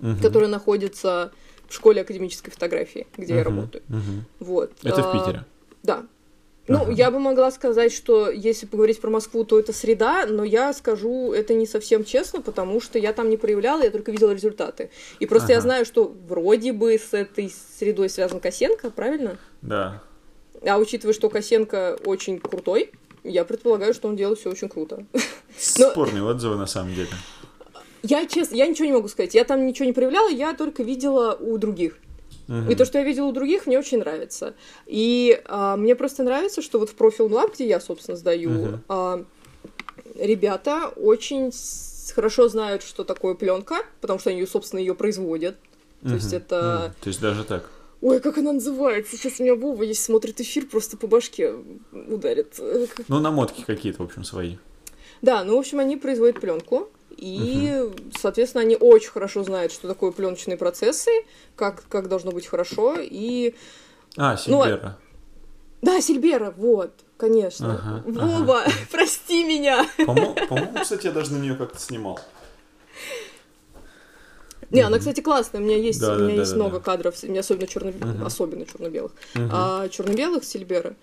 угу. который находится в школе академической фотографии, где угу. я работаю. Угу. Вот. Это в а, Питере? Да. Ну, ага. я бы могла сказать, что если поговорить про Москву, то это среда, но я скажу это не совсем честно, потому что я там не проявляла, я только видела результаты. И просто ага. я знаю, что вроде бы с этой средой связан Косенко, правильно? Да. А учитывая, что Косенко очень крутой, я предполагаю, что он делает все очень круто. (laughs) Спорные Но... отзывы на самом деле. Я честно, я ничего не могу сказать. Я там ничего не проявляла, я только видела у других. Угу. И то, что я видела у других, мне очень нравится. И а, мне просто нравится, что вот в профиль Lab, где я, собственно, сдаю, угу. а, ребята очень хорошо знают, что такое пленка, потому что они, собственно, ее производят. То угу. есть это. Угу. То есть даже так. Ой, как она называется? Сейчас у меня Вова, если смотрит эфир, просто по башке ударит. Ну, намотки какие-то, в общем, свои. Да, ну, в общем, они производят пленку. И, угу. соответственно, они очень хорошо знают, что такое пленочные процессы, как, как должно быть хорошо. И... А, Сильбера. Ну, да, Сильбера, вот, конечно. Ага, Вова, ага. (laughs) прости меня. По-моему, кстати, я даже на нее как-то снимал. Не, она, кстати, классная. У меня есть, да, у меня да, есть да, много да. кадров, особенно черно uh-huh. особенно черно-белых. Uh-huh. А черно-белых Сильбера.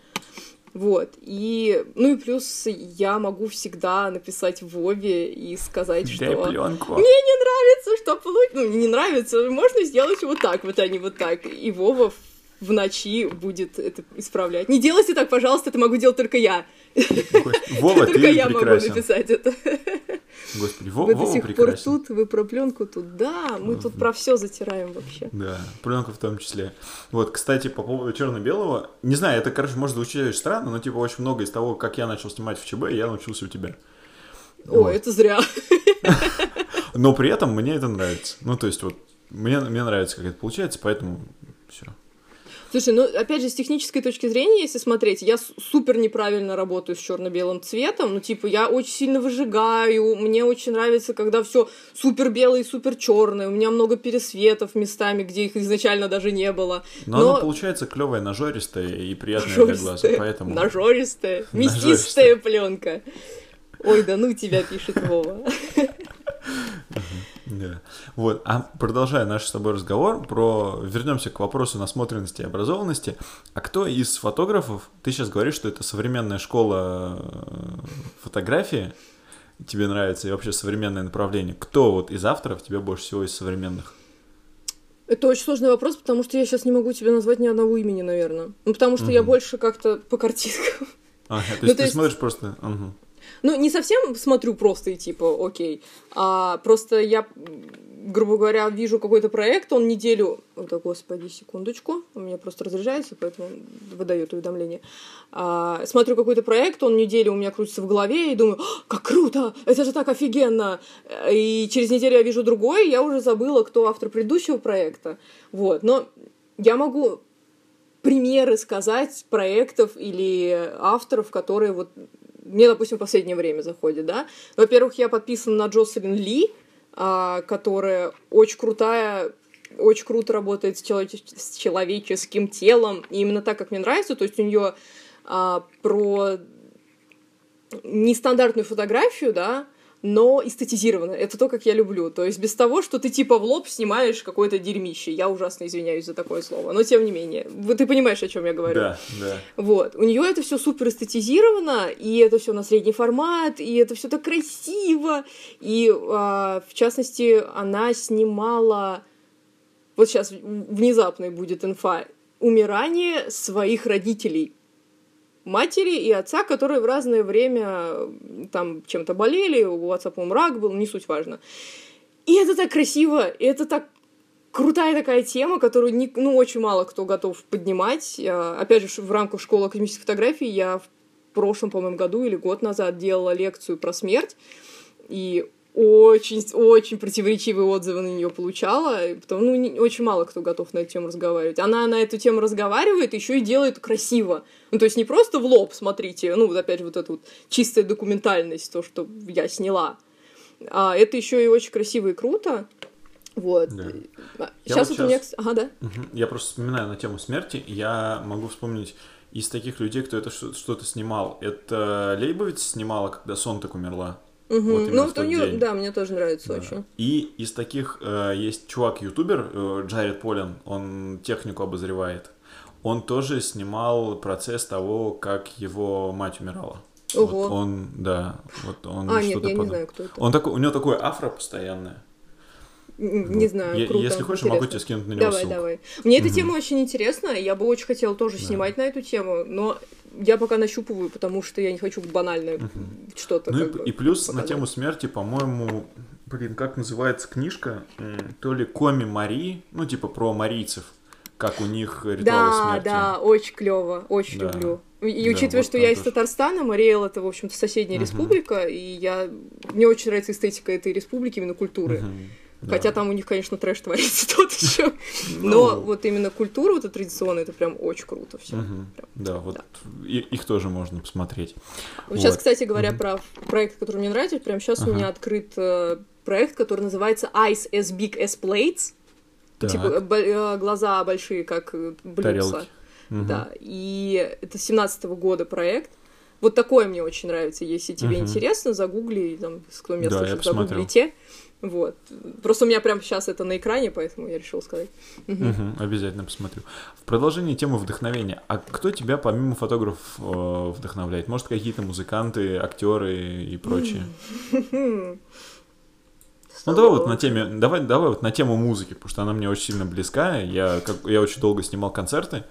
Вот. И, ну и плюс я могу всегда написать Вове и сказать, что пленку. мне не нравится, что получится. Ну, не нравится, можно сделать вот так, вот а не вот так. И Вова в ночи будет это исправлять. Не делайте так, пожалуйста, это могу делать только я. Вова, Только я могу написать это. Господи, Вова, Вы до сих пор тут, вы про пленку тут. Да, мы тут про все затираем вообще. Да, пленку в том числе. Вот, кстати, по поводу черно-белого, не знаю, это, короче, может звучать очень странно, но типа очень много из того, как я начал снимать в ЧБ, я научился у тебя. О, это зря. Но при этом мне это нравится. Ну, то есть, вот, мне, мне нравится, как это получается, поэтому все. Слушай, ну опять же, с технической точки зрения, если смотреть, я супер неправильно работаю с черно-белым цветом. Ну, типа, я очень сильно выжигаю. Мне очень нравится, когда все супер белое и супер черное. У меня много пересветов местами, где их изначально даже не было. Но, Но... оно получается клевое, нажористое и приятное нажористое, для глаза. Поэтому... Нажористая, (laughs) мясистая пленка. Ой, да ну тебя пишет Вова. (laughs) Да. Вот. А продолжая наш с тобой разговор про... Вернемся к вопросу насмотренности и образованности. А кто из фотографов... Ты сейчас говоришь, что это современная школа э, фотографии, тебе нравится, и вообще современное направление. Кто вот из авторов тебе больше всего из современных? Это очень сложный вопрос, потому что я сейчас не могу тебе назвать ни одного имени, наверное. Ну, потому что угу. я больше как-то по картинкам. Ага, то ну, есть ну, ты есть... смотришь просто... Угу. Ну, не совсем смотрю просто и типа, окей, а просто я, грубо говоря, вижу какой-то проект, он неделю... Да, господи, секундочку, у меня просто разряжается, поэтому выдает уведомление. А, смотрю какой-то проект, он неделю у меня крутится в голове, и думаю, как круто, это же так офигенно. И через неделю я вижу другой, я уже забыла, кто автор предыдущего проекта. Вот, но я могу примеры сказать проектов или авторов, которые вот мне, допустим, в последнее время заходит, да. Во-первых, я подписан на Джоселин Ли, а, которая очень крутая, очень круто работает с, человеч... с человеческим телом, и именно так, как мне нравится, то есть у нее а, про нестандартную фотографию, да, но эстетизированно. Это то, как я люблю. То есть без того, что ты типа в лоб снимаешь какое-то дерьмище. Я ужасно извиняюсь за такое слово. Но тем не менее. Ты понимаешь, о чем я говорю. Да, да. Вот. У нее это все супер эстетизировано, и это все на средний формат, и это все так красиво. И а, в частности, она снимала. Вот сейчас внезапной будет инфа. Умирание своих родителей матери и отца, которые в разное время там чем-то болели, у отца, по-моему, рак был, не суть важно. И это так красиво, и это так крутая такая тема, которую не, ну, очень мало кто готов поднимать. Опять же, в рамках школы академической фотографии я в прошлом, по-моему, году или год назад делала лекцию про смерть. И очень-очень противоречивые отзывы на нее получала, потому ну, не, очень мало кто готов на эту тему разговаривать. Она на эту тему разговаривает, еще и делает красиво. Ну, то есть не просто в лоб, смотрите, ну, вот опять же, вот эта вот чистая документальность, то, что я сняла, а это еще и очень красиво и круто. Вот. Да. Сейчас вот, вот у меня... Ага, да. Угу. Я просто вспоминаю на тему смерти, я могу вспомнить из таких людей, кто это что-то снимал. Это Лейбовиц снимала, когда Сон так умерла. Угу. Вот ну, вот у нее, да, мне тоже нравится да. очень. И из таких э, есть чувак-ютубер, э, Джаред Полин, он технику обозревает. Он тоже снимал процесс того, как его мать умирала. Ого. Вот он, да, вот он а, что-то нет, я под... не знаю, кто это. Он такой, у него такое афро постоянное. Не знаю, я, круто. Если хочешь, интересно. могу тебе скинуть на него Давай, ссылку. давай. Мне эта тема очень интересна, я бы очень хотела тоже да. снимать на эту тему, но я пока нащупываю, потому что я не хочу банальное угу. что-то. Ну и, бы, и плюс показать. на тему смерти, по-моему, блин, как называется книжка? То ли Коми Мари, ну типа про марийцев, как у них ритуалы да, смерти. Да, да, очень клево, очень да. люблю. И, да, учитывая, вот что я из Татарстана, Мариэл это, в общем-то, соседняя угу. республика, и я мне очень нравится эстетика этой республики, именно культуры. Угу. Хотя там у них, конечно, трэш творится (laughs) тот еще. Ну. Но вот именно культура вот эта традиционная, это прям очень круто все. Да, вот их тоже можно посмотреть. Сейчас, кстати говоря, про проект, который мне нравится, прямо сейчас у меня открыт э, проект, который называется Eyes as Big as Plates. Типа э, глаза большие, как э, блюдца. Да, и это 17 года проект. Вот такое мне очень нравится. Если тебе интересно, загугли, там, кто меня слышит, загуглите. Вот. Просто у меня прямо сейчас это на экране, поэтому я решил сказать. Угу. Угу, обязательно посмотрю. В продолжении темы вдохновения. А кто тебя помимо фотографов э, вдохновляет? Может, какие-то музыканты, актеры и прочее? Ну давай вот на теме, давай, давай вот на тему музыки, потому что она мне очень сильно близка. Я, как, я очень долго снимал концерты.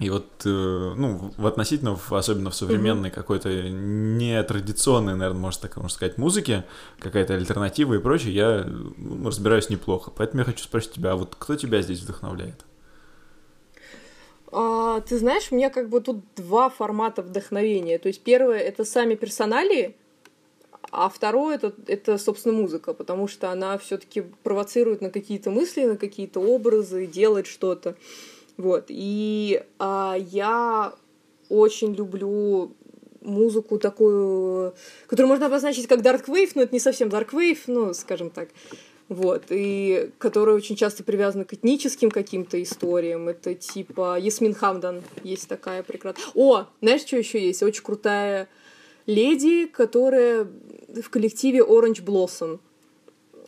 И вот, э, ну, в относительно, особенно в современной mm-hmm. какой-то нетрадиционной, наверное, можно так можно сказать, музыке, какая-то альтернатива и прочее, я ну, разбираюсь неплохо. Поэтому я хочу спросить тебя, а вот кто тебя здесь вдохновляет? А, ты знаешь, у меня как бы тут два формата вдохновения. То есть первое — это сами персоналии, а второе это, это, собственно, музыка, потому что она все-таки провоцирует на какие-то мысли, на какие-то образы, делает что-то. Вот. И а, я очень люблю музыку такую, которую можно обозначить как Dark Wave, но это не совсем Dark Wave, ну, скажем так. Вот, и которая очень часто привязана к этническим каким-то историям. Это типа Ясмин Хамдан есть такая прекрасная. О, знаешь, что еще есть? Очень крутая леди, которая в коллективе Orange Blossom.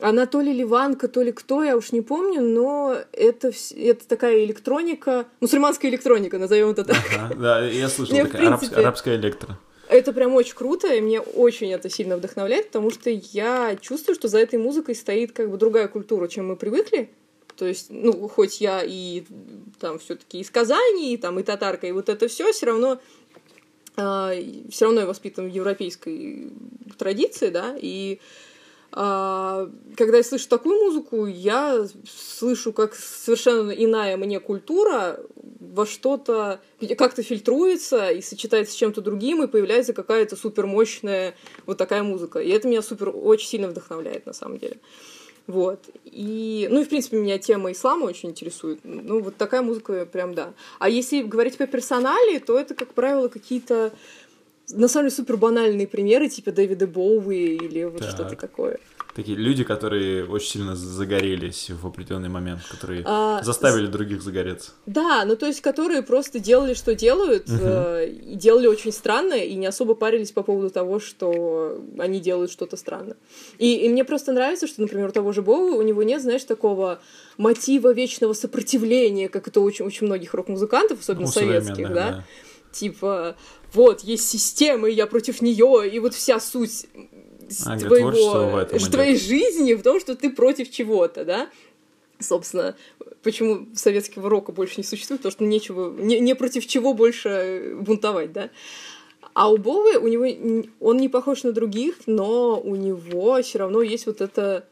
Она то ли ливанка, то ли кто, я уж не помню, но это, это такая электроника, мусульманская электроника, назовем это так. Ага, да, я слышал, мне, такая принципе, арабская, арабская электро. Это прям очень круто, и мне очень это сильно вдохновляет, потому что я чувствую, что за этой музыкой стоит как бы другая культура, чем мы привыкли. То есть, ну, хоть я и там все-таки из Казани, и там и татарка, и вот это все, все равно э, а, все равно я воспитан в европейской традиции, да, и а, когда я слышу такую музыку, я слышу, как совершенно иная мне культура во что-то как-то фильтруется и сочетается с чем-то другим, и появляется какая-то супер мощная вот такая музыка. И это меня супер очень сильно вдохновляет на самом деле. Вот. И, ну и, в принципе, меня тема ислама очень интересует. Ну, вот такая музыка прям, да. А если говорить по персонале, то это, как правило, какие-то на самом деле супер банальные примеры, типа Дэвида Боуи или вот Так. что-то такое. Такие люди, которые очень сильно загорелись в определенный момент, которые А, заставили других загореться. Да, ну то есть, которые просто делали, что делают, Мгм. э, и делали очень странно, и не особо парились по поводу того, что они делают что-то странно. И, и мне просто нравится, что, например, у того же Боуи, у него нет, знаешь, такого мотива вечного сопротивления, как это очень, очень многих рок-музыкантов, особенно Ну, советских, современных, да? Типа, вот, есть система, и я против нее, и вот вся суть А, твоего, твоей жизни в том, что ты против чего-то, да? Собственно, почему советского рока больше не существует, потому что нечего, не, не против чего больше бунтовать, да? А у Боуи, у него, он не похож на других, но у него все равно есть вот это...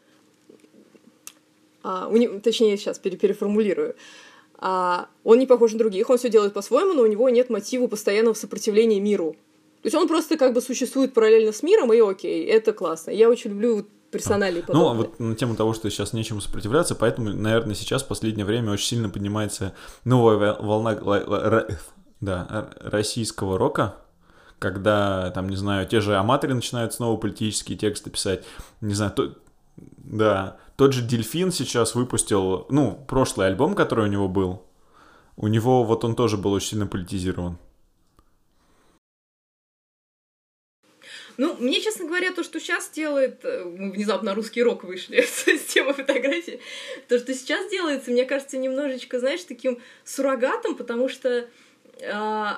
а, у него, точнее, сейчас пере- переформулирую. А, он не похож на других, он все делает по-своему, но у него нет мотива постоянного сопротивления миру. То есть он просто как бы существует параллельно с миром, и окей, это классно. Я очень люблю персонали Ну, а вот на тему того, что сейчас нечему сопротивляться, поэтому, наверное, сейчас в последнее время очень сильно поднимается новая вол- волна да, российского рока, когда, там, не знаю, те же аматоры начинают снова политические тексты писать, не знаю, то- да, тот же Дельфин сейчас выпустил, ну, прошлый альбом, который у него был, у него вот он тоже был очень сильно политизирован. Ну, мне, честно говоря, то, что сейчас делает... э, Мы внезапно русский рок вышли (laughs) с темы фотографии. То, что сейчас делается, мне кажется, немножечко, знаешь, таким суррогатом, потому что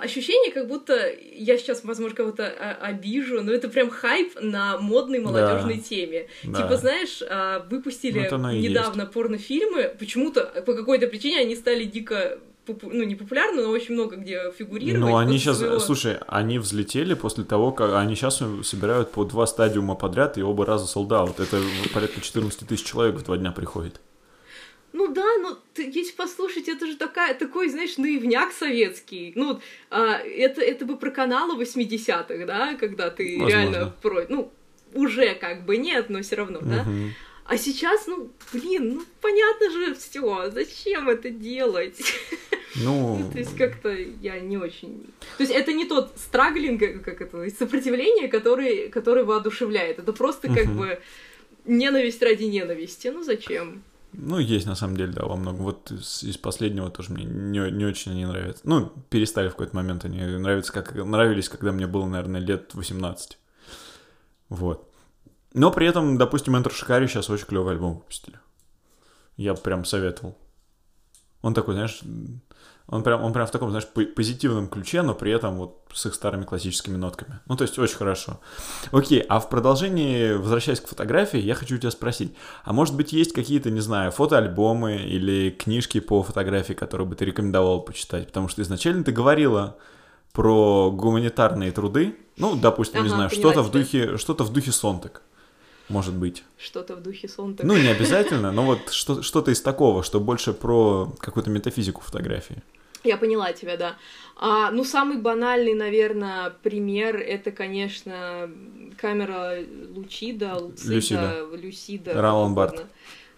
ощущение, как будто я сейчас, возможно, кого-то а, обижу, но это прям хайп на модной молодежной Да. теме. Да. Типа, знаешь, а, выпустили и недавно порнофильмы, почему-то по какой-то причине они стали дико попу- ну, не популярны, но очень много где фигурировать. Ну, они сейчас, своего- слушай, они взлетели после того, как они сейчас собирают по два стадиума подряд и оба раза солдат. Это порядка 14 тысяч человек в два дня приходит. Ну да, но ты, если послушать, это же такая, такой, знаешь, наивняк советский. Ну, а, это, это бы про каналы 80-х, да, когда ты Возможно. реально про... Ну, уже как бы нет, но все равно, да? Мгм. А сейчас, ну, блин, ну, понятно же все, зачем это делать? Ну, (laughs) Ну, то есть как-то я не очень... То есть это не тот страглинг, э, как это, сопротивление, который, который воодушевляет. Это просто как Мгм. бы ненависть ради ненависти. Ну, зачем? Ну, есть на самом деле, да, во многом. Вот из, из последнего тоже мне не, не очень они нравятся. Ну, перестали в какой-то момент они нравятся, как нравились, когда мне было, наверное, лет 18. Вот. Но при этом, допустим, Enter Shikari сейчас очень клевый альбом выпустили. Я прям советовал. Он такой, знаешь, он прям, он прям в таком, знаешь, по- позитивном ключе, но при этом вот с их старыми классическими нотками. Ну, то есть очень хорошо. Окей, а в продолжении, возвращаясь к фотографии, я хочу у тебя спросить, а может быть есть какие-то, не знаю, фотоальбомы или книжки по фотографии, которые бы ты рекомендовал почитать? Потому что изначально ты говорила про гуманитарные труды, ну, допустим, не Ага, знаю, поняла что-то в духе, что-то в духе Сонтак, может быть. Что-то в духе сон Ну, не (laughs) обязательно, но вот что- что-то из такого, что больше про какую-то метафизику фотографии. Я поняла тебя, да. А, ну, самый банальный, наверное, пример это, конечно, камера Лучида, Луцида, Люсида. Люсида. Ролан угодно.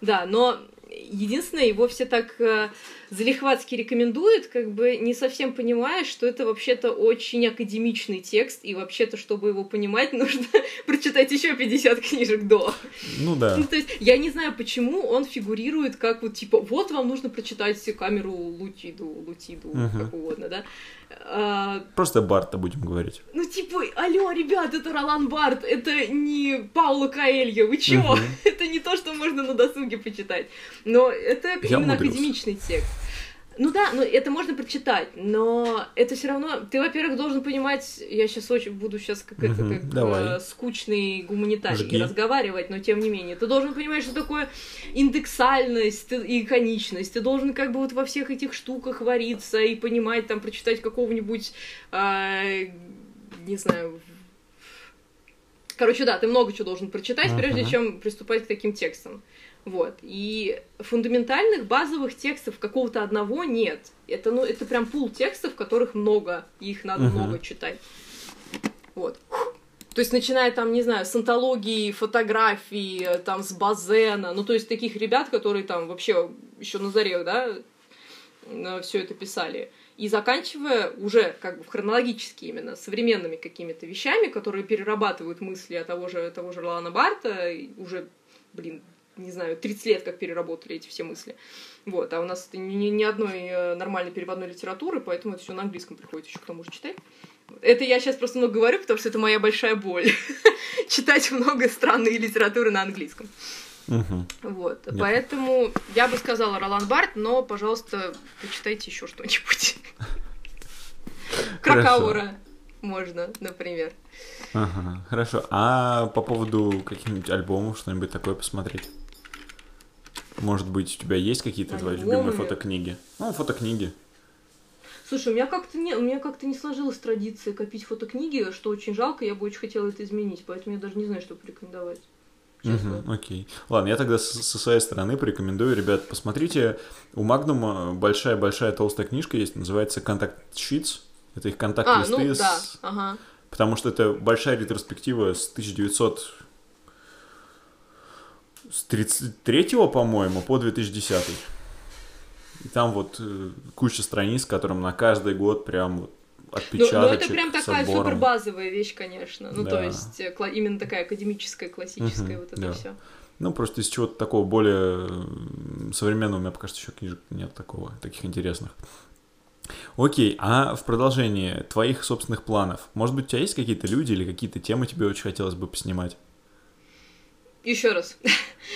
Да, но единственное, его все так э, залихватски рекомендуют, как бы не совсем понимая, что это вообще-то очень академичный текст, и вообще-то, чтобы его понимать, (laughs) нужно прочитать еще 50 книжек до. Ну да. Ну, то есть, я не знаю, почему он фигурирует как вот, типа, вот вам нужно прочитать камеру Лутиду, Лутиду, Мгм. как угодно, да. А, Просто Барта будем говорить. ну, типа, алло, ребят, это Ролан Барт, это не Пауло Каэльо, вы чего? Мгм. (laughs) это не то, что можно на досуге почитать. Но это Я именно умудрился. академичный текст. Ну да, ну это можно прочитать, но это все равно. Ты, во-первых, должен понимать, я сейчас очень буду сейчас как это как давай. э, скучный гуманитарий Жги. разговаривать, но тем не менее, ты должен понимать, что такое индексальность и конечность. Ты должен как бы вот во всех этих штуках вариться и понимать, там, прочитать какого-нибудь, а, не знаю, Короче, да, ты много чего должен прочитать, прежде Ага. чем приступать к таким текстам. Вот. И фундаментальных базовых текстов какого-то одного нет. Это, ну, это прям пул текстов, которых много, и их надо Мгм. много читать. Вот. То есть, начиная там, не знаю, с антологии, фотографий, э, там, с Базена, ну, то есть, таких ребят, которые там вообще еще на заре, да, все это писали. И заканчивая уже как бы хронологически именно современными какими-то вещами, которые перерабатывают мысли от того же, того же Ролана Барта, уже, блин, не знаю, 30 лет как переработали эти все мысли. Вот, а у нас ни, ни одной э, нормальной переводной литературы, поэтому это все на английском приходится еще к тому же читать. Это я сейчас просто много говорю, потому что это моя большая боль. (laughs) Читать много странной литературы на английском. Угу. Вот. Нет. Поэтому я бы сказала Ролан Барт, но, пожалуйста, почитайте еще что-нибудь. Кракаура можно, например. Ага, хорошо. А по поводу каких-нибудь альбомов, что-нибудь такое посмотреть? Может быть, у тебя есть какие-то твои любимые фотокниги? Ну, фотокниги. Слушай, у меня как-то не, у меня как-то не сложилась традиция копить фотокниги, что очень жалко, я бы очень хотела это изменить, поэтому я даже не знаю, что порекомендовать. Честно. Мгм, окей. Ладно, я тогда с- со своей стороны порекомендую, ребят, посмотрите, у Магнума большая-большая толстая книжка есть, называется «Контакт Sheets». Это их А, контакт-листы, ну с- да, ага. потому что это большая ретроспектива с 1900... с 33 по-моему, по 2010 И там вот э, куча страниц, которым на каждый год прям вот Ну, отпечаточек ну, это прям такая отбором. супер базовая вещь, конечно. Ну, то Да. есть, э, именно такая академическая, классическая, Мгм, вот это да. все. Ну, просто из чего-то такого более современного у меня пока что еще книжек нет такого, таких интересных. Окей, а в продолжении твоих собственных планов, может быть, у тебя есть какие-то люди или какие-то темы тебе очень хотелось бы поснимать? Еще раз. (laughs)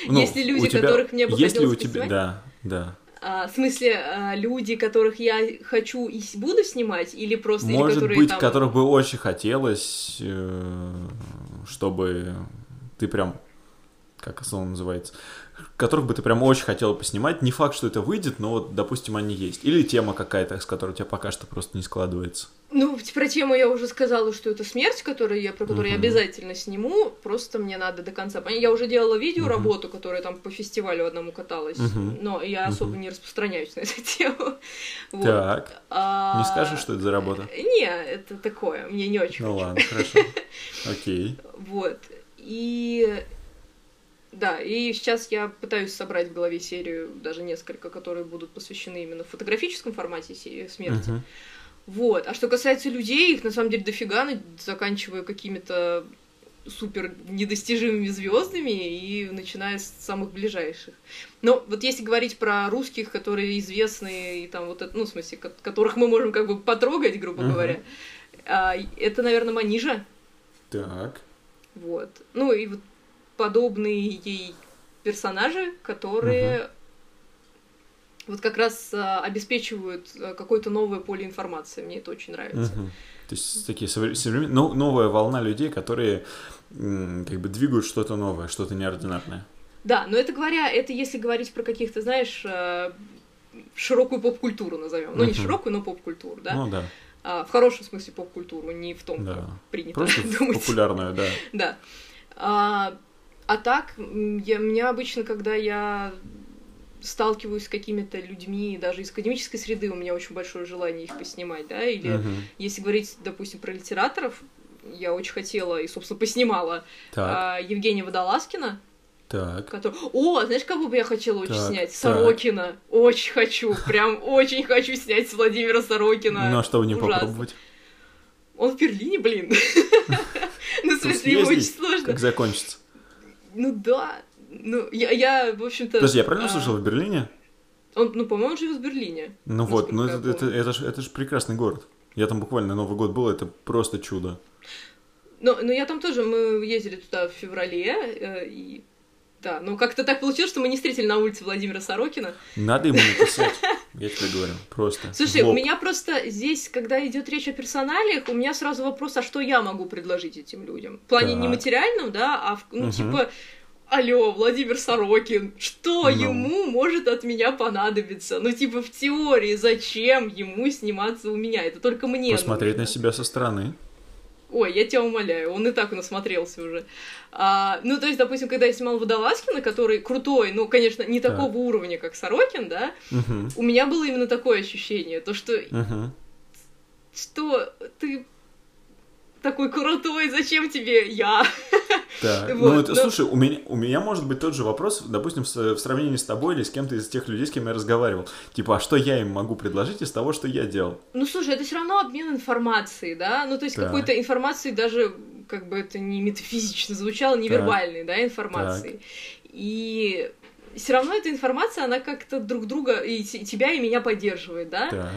Ну, Есть ли люди, тебя- которых мне бы есть ли хотелось у тебя, поснимать? да, да. А, в смысле, а, люди, которых я хочу и буду снимать, или просто или Может которые быть, там... которых бы очень хотелось, э, чтобы ты прям, как слово называется, которых бы ты прям очень хотела поснимать. Не факт, что это выйдет, но вот, допустим, они есть. Или тема какая-то, с которой у тебя пока что просто не складывается. Ну, про тему я уже сказала, что это смерть, которую я, про которую я Мгм. обязательно сниму. Просто мне надо до конца понять. Я уже делала видео работу, которая там по фестивалю одному каталась, Мгм. но я особо Мгм. не распространяюсь (laughs) на эту тему. Вот. Так, А, не скажешь, что это за работа? Не, это такое, мне не очень Ну хочу. ладно, хорошо. (laughs) Окей. Вот. И да, и сейчас я пытаюсь собрать в голове серию, даже несколько, которые будут посвящены именно в фотографическом формате смерти. Мгм. Вот. А что касается людей, их на самом деле дофига, ну, заканчивая какими-то супер недостижимыми звездами и начиная с самых ближайших. Но вот если говорить про русских, которые известны и там вот это, ну, в смысле, ко- которых мы можем как бы потрогать, грубо Мгм. говоря, а, это, наверное, Манижа. Так. Вот. Ну и вот подобные ей персонажи, которые вот как раз а, обеспечивают а, какое-то новое поле информации. Мне это очень нравится. Мгм. То есть такие совре- современ- ну, новая волна людей, которые как бы двигают что-то новое, что-то неординарное. Да, но это говоря, это если говорить про каких-то, знаешь, э, широкую поп-культуру назовем. Ну, не широкую, но поп-культуру, да? Ну да, А, в хорошем смысле поп-культуру, не в том, Да. как принято просто (laughs) думать. популярную, да. Да. А, а так, я, меня обычно, когда я сталкиваюсь с какими-то людьми, даже из академической среды, у меня очень большое желание их поснимать, да, или Мгм. если говорить, допустим, про литераторов, я очень хотела и, собственно, поснимала Так, а, Евгения Водолазкина, так. который... О, знаешь, кого бы я хотела очень Так, снять? так. Сорокина. Очень хочу, прям очень хочу снять Владимира Сорокина. Ну а что бы не Ужасно. попробовать? Он в Берлине, блин. Ну, в смысле, ему очень сложно. Как закончится? Ну да. Ну, я, я, в общем-то... Подожди, я правильно а, слышал, в Берлине? Он, ну, по-моему, живет в Берлине. Ну вот, ну это, это, это, ж, это ж прекрасный город. Я там буквально Новый год был, это просто чудо. Но, но я там тоже, мы ездили туда в феврале, э, и да, но как-то так получилось, что мы не встретили на улице Владимира Сорокина. Надо ему написать, (laughs) я тебе говорю, просто. Слушай, у меня просто здесь, когда идет речь о персоналиях, у меня сразу вопрос, а что я могу предложить этим людям? В плане не материальном, да, а в, ну, типа, алло, Владимир Сорокин, что Ну. ему может от меня понадобиться? Ну, типа, в теории, зачем ему сниматься у меня? Это только мне Посмотреть на нужно. себя со стороны. Ой, я тебя умоляю, он и так насмотрелся уже. А, ну, то есть, допустим, когда я снимал Водолазкина, который крутой, ну, конечно, не Так. такого уровня, как Сорокин, да, Мгм, у меня было именно такое ощущение, то, что мгм. что ты такой крутой, зачем тебе я? (laughs) Да. Вот, ну, это, но- слушай, у меня, у меня может быть тот же вопрос, допустим, в, в сравнении с тобой или с кем-то из тех людей, с кем я разговаривал. Типа, а что я им могу предложить из того, что я делал? Ну, слушай, это все равно обмен информацией, да? Ну, то есть Так. какой-то информации даже, как бы это не метафизично звучало, невербальной, да, информации. И все равно эта информация, она как-то друг друга, и те- тебя, и меня поддерживает, да? Так.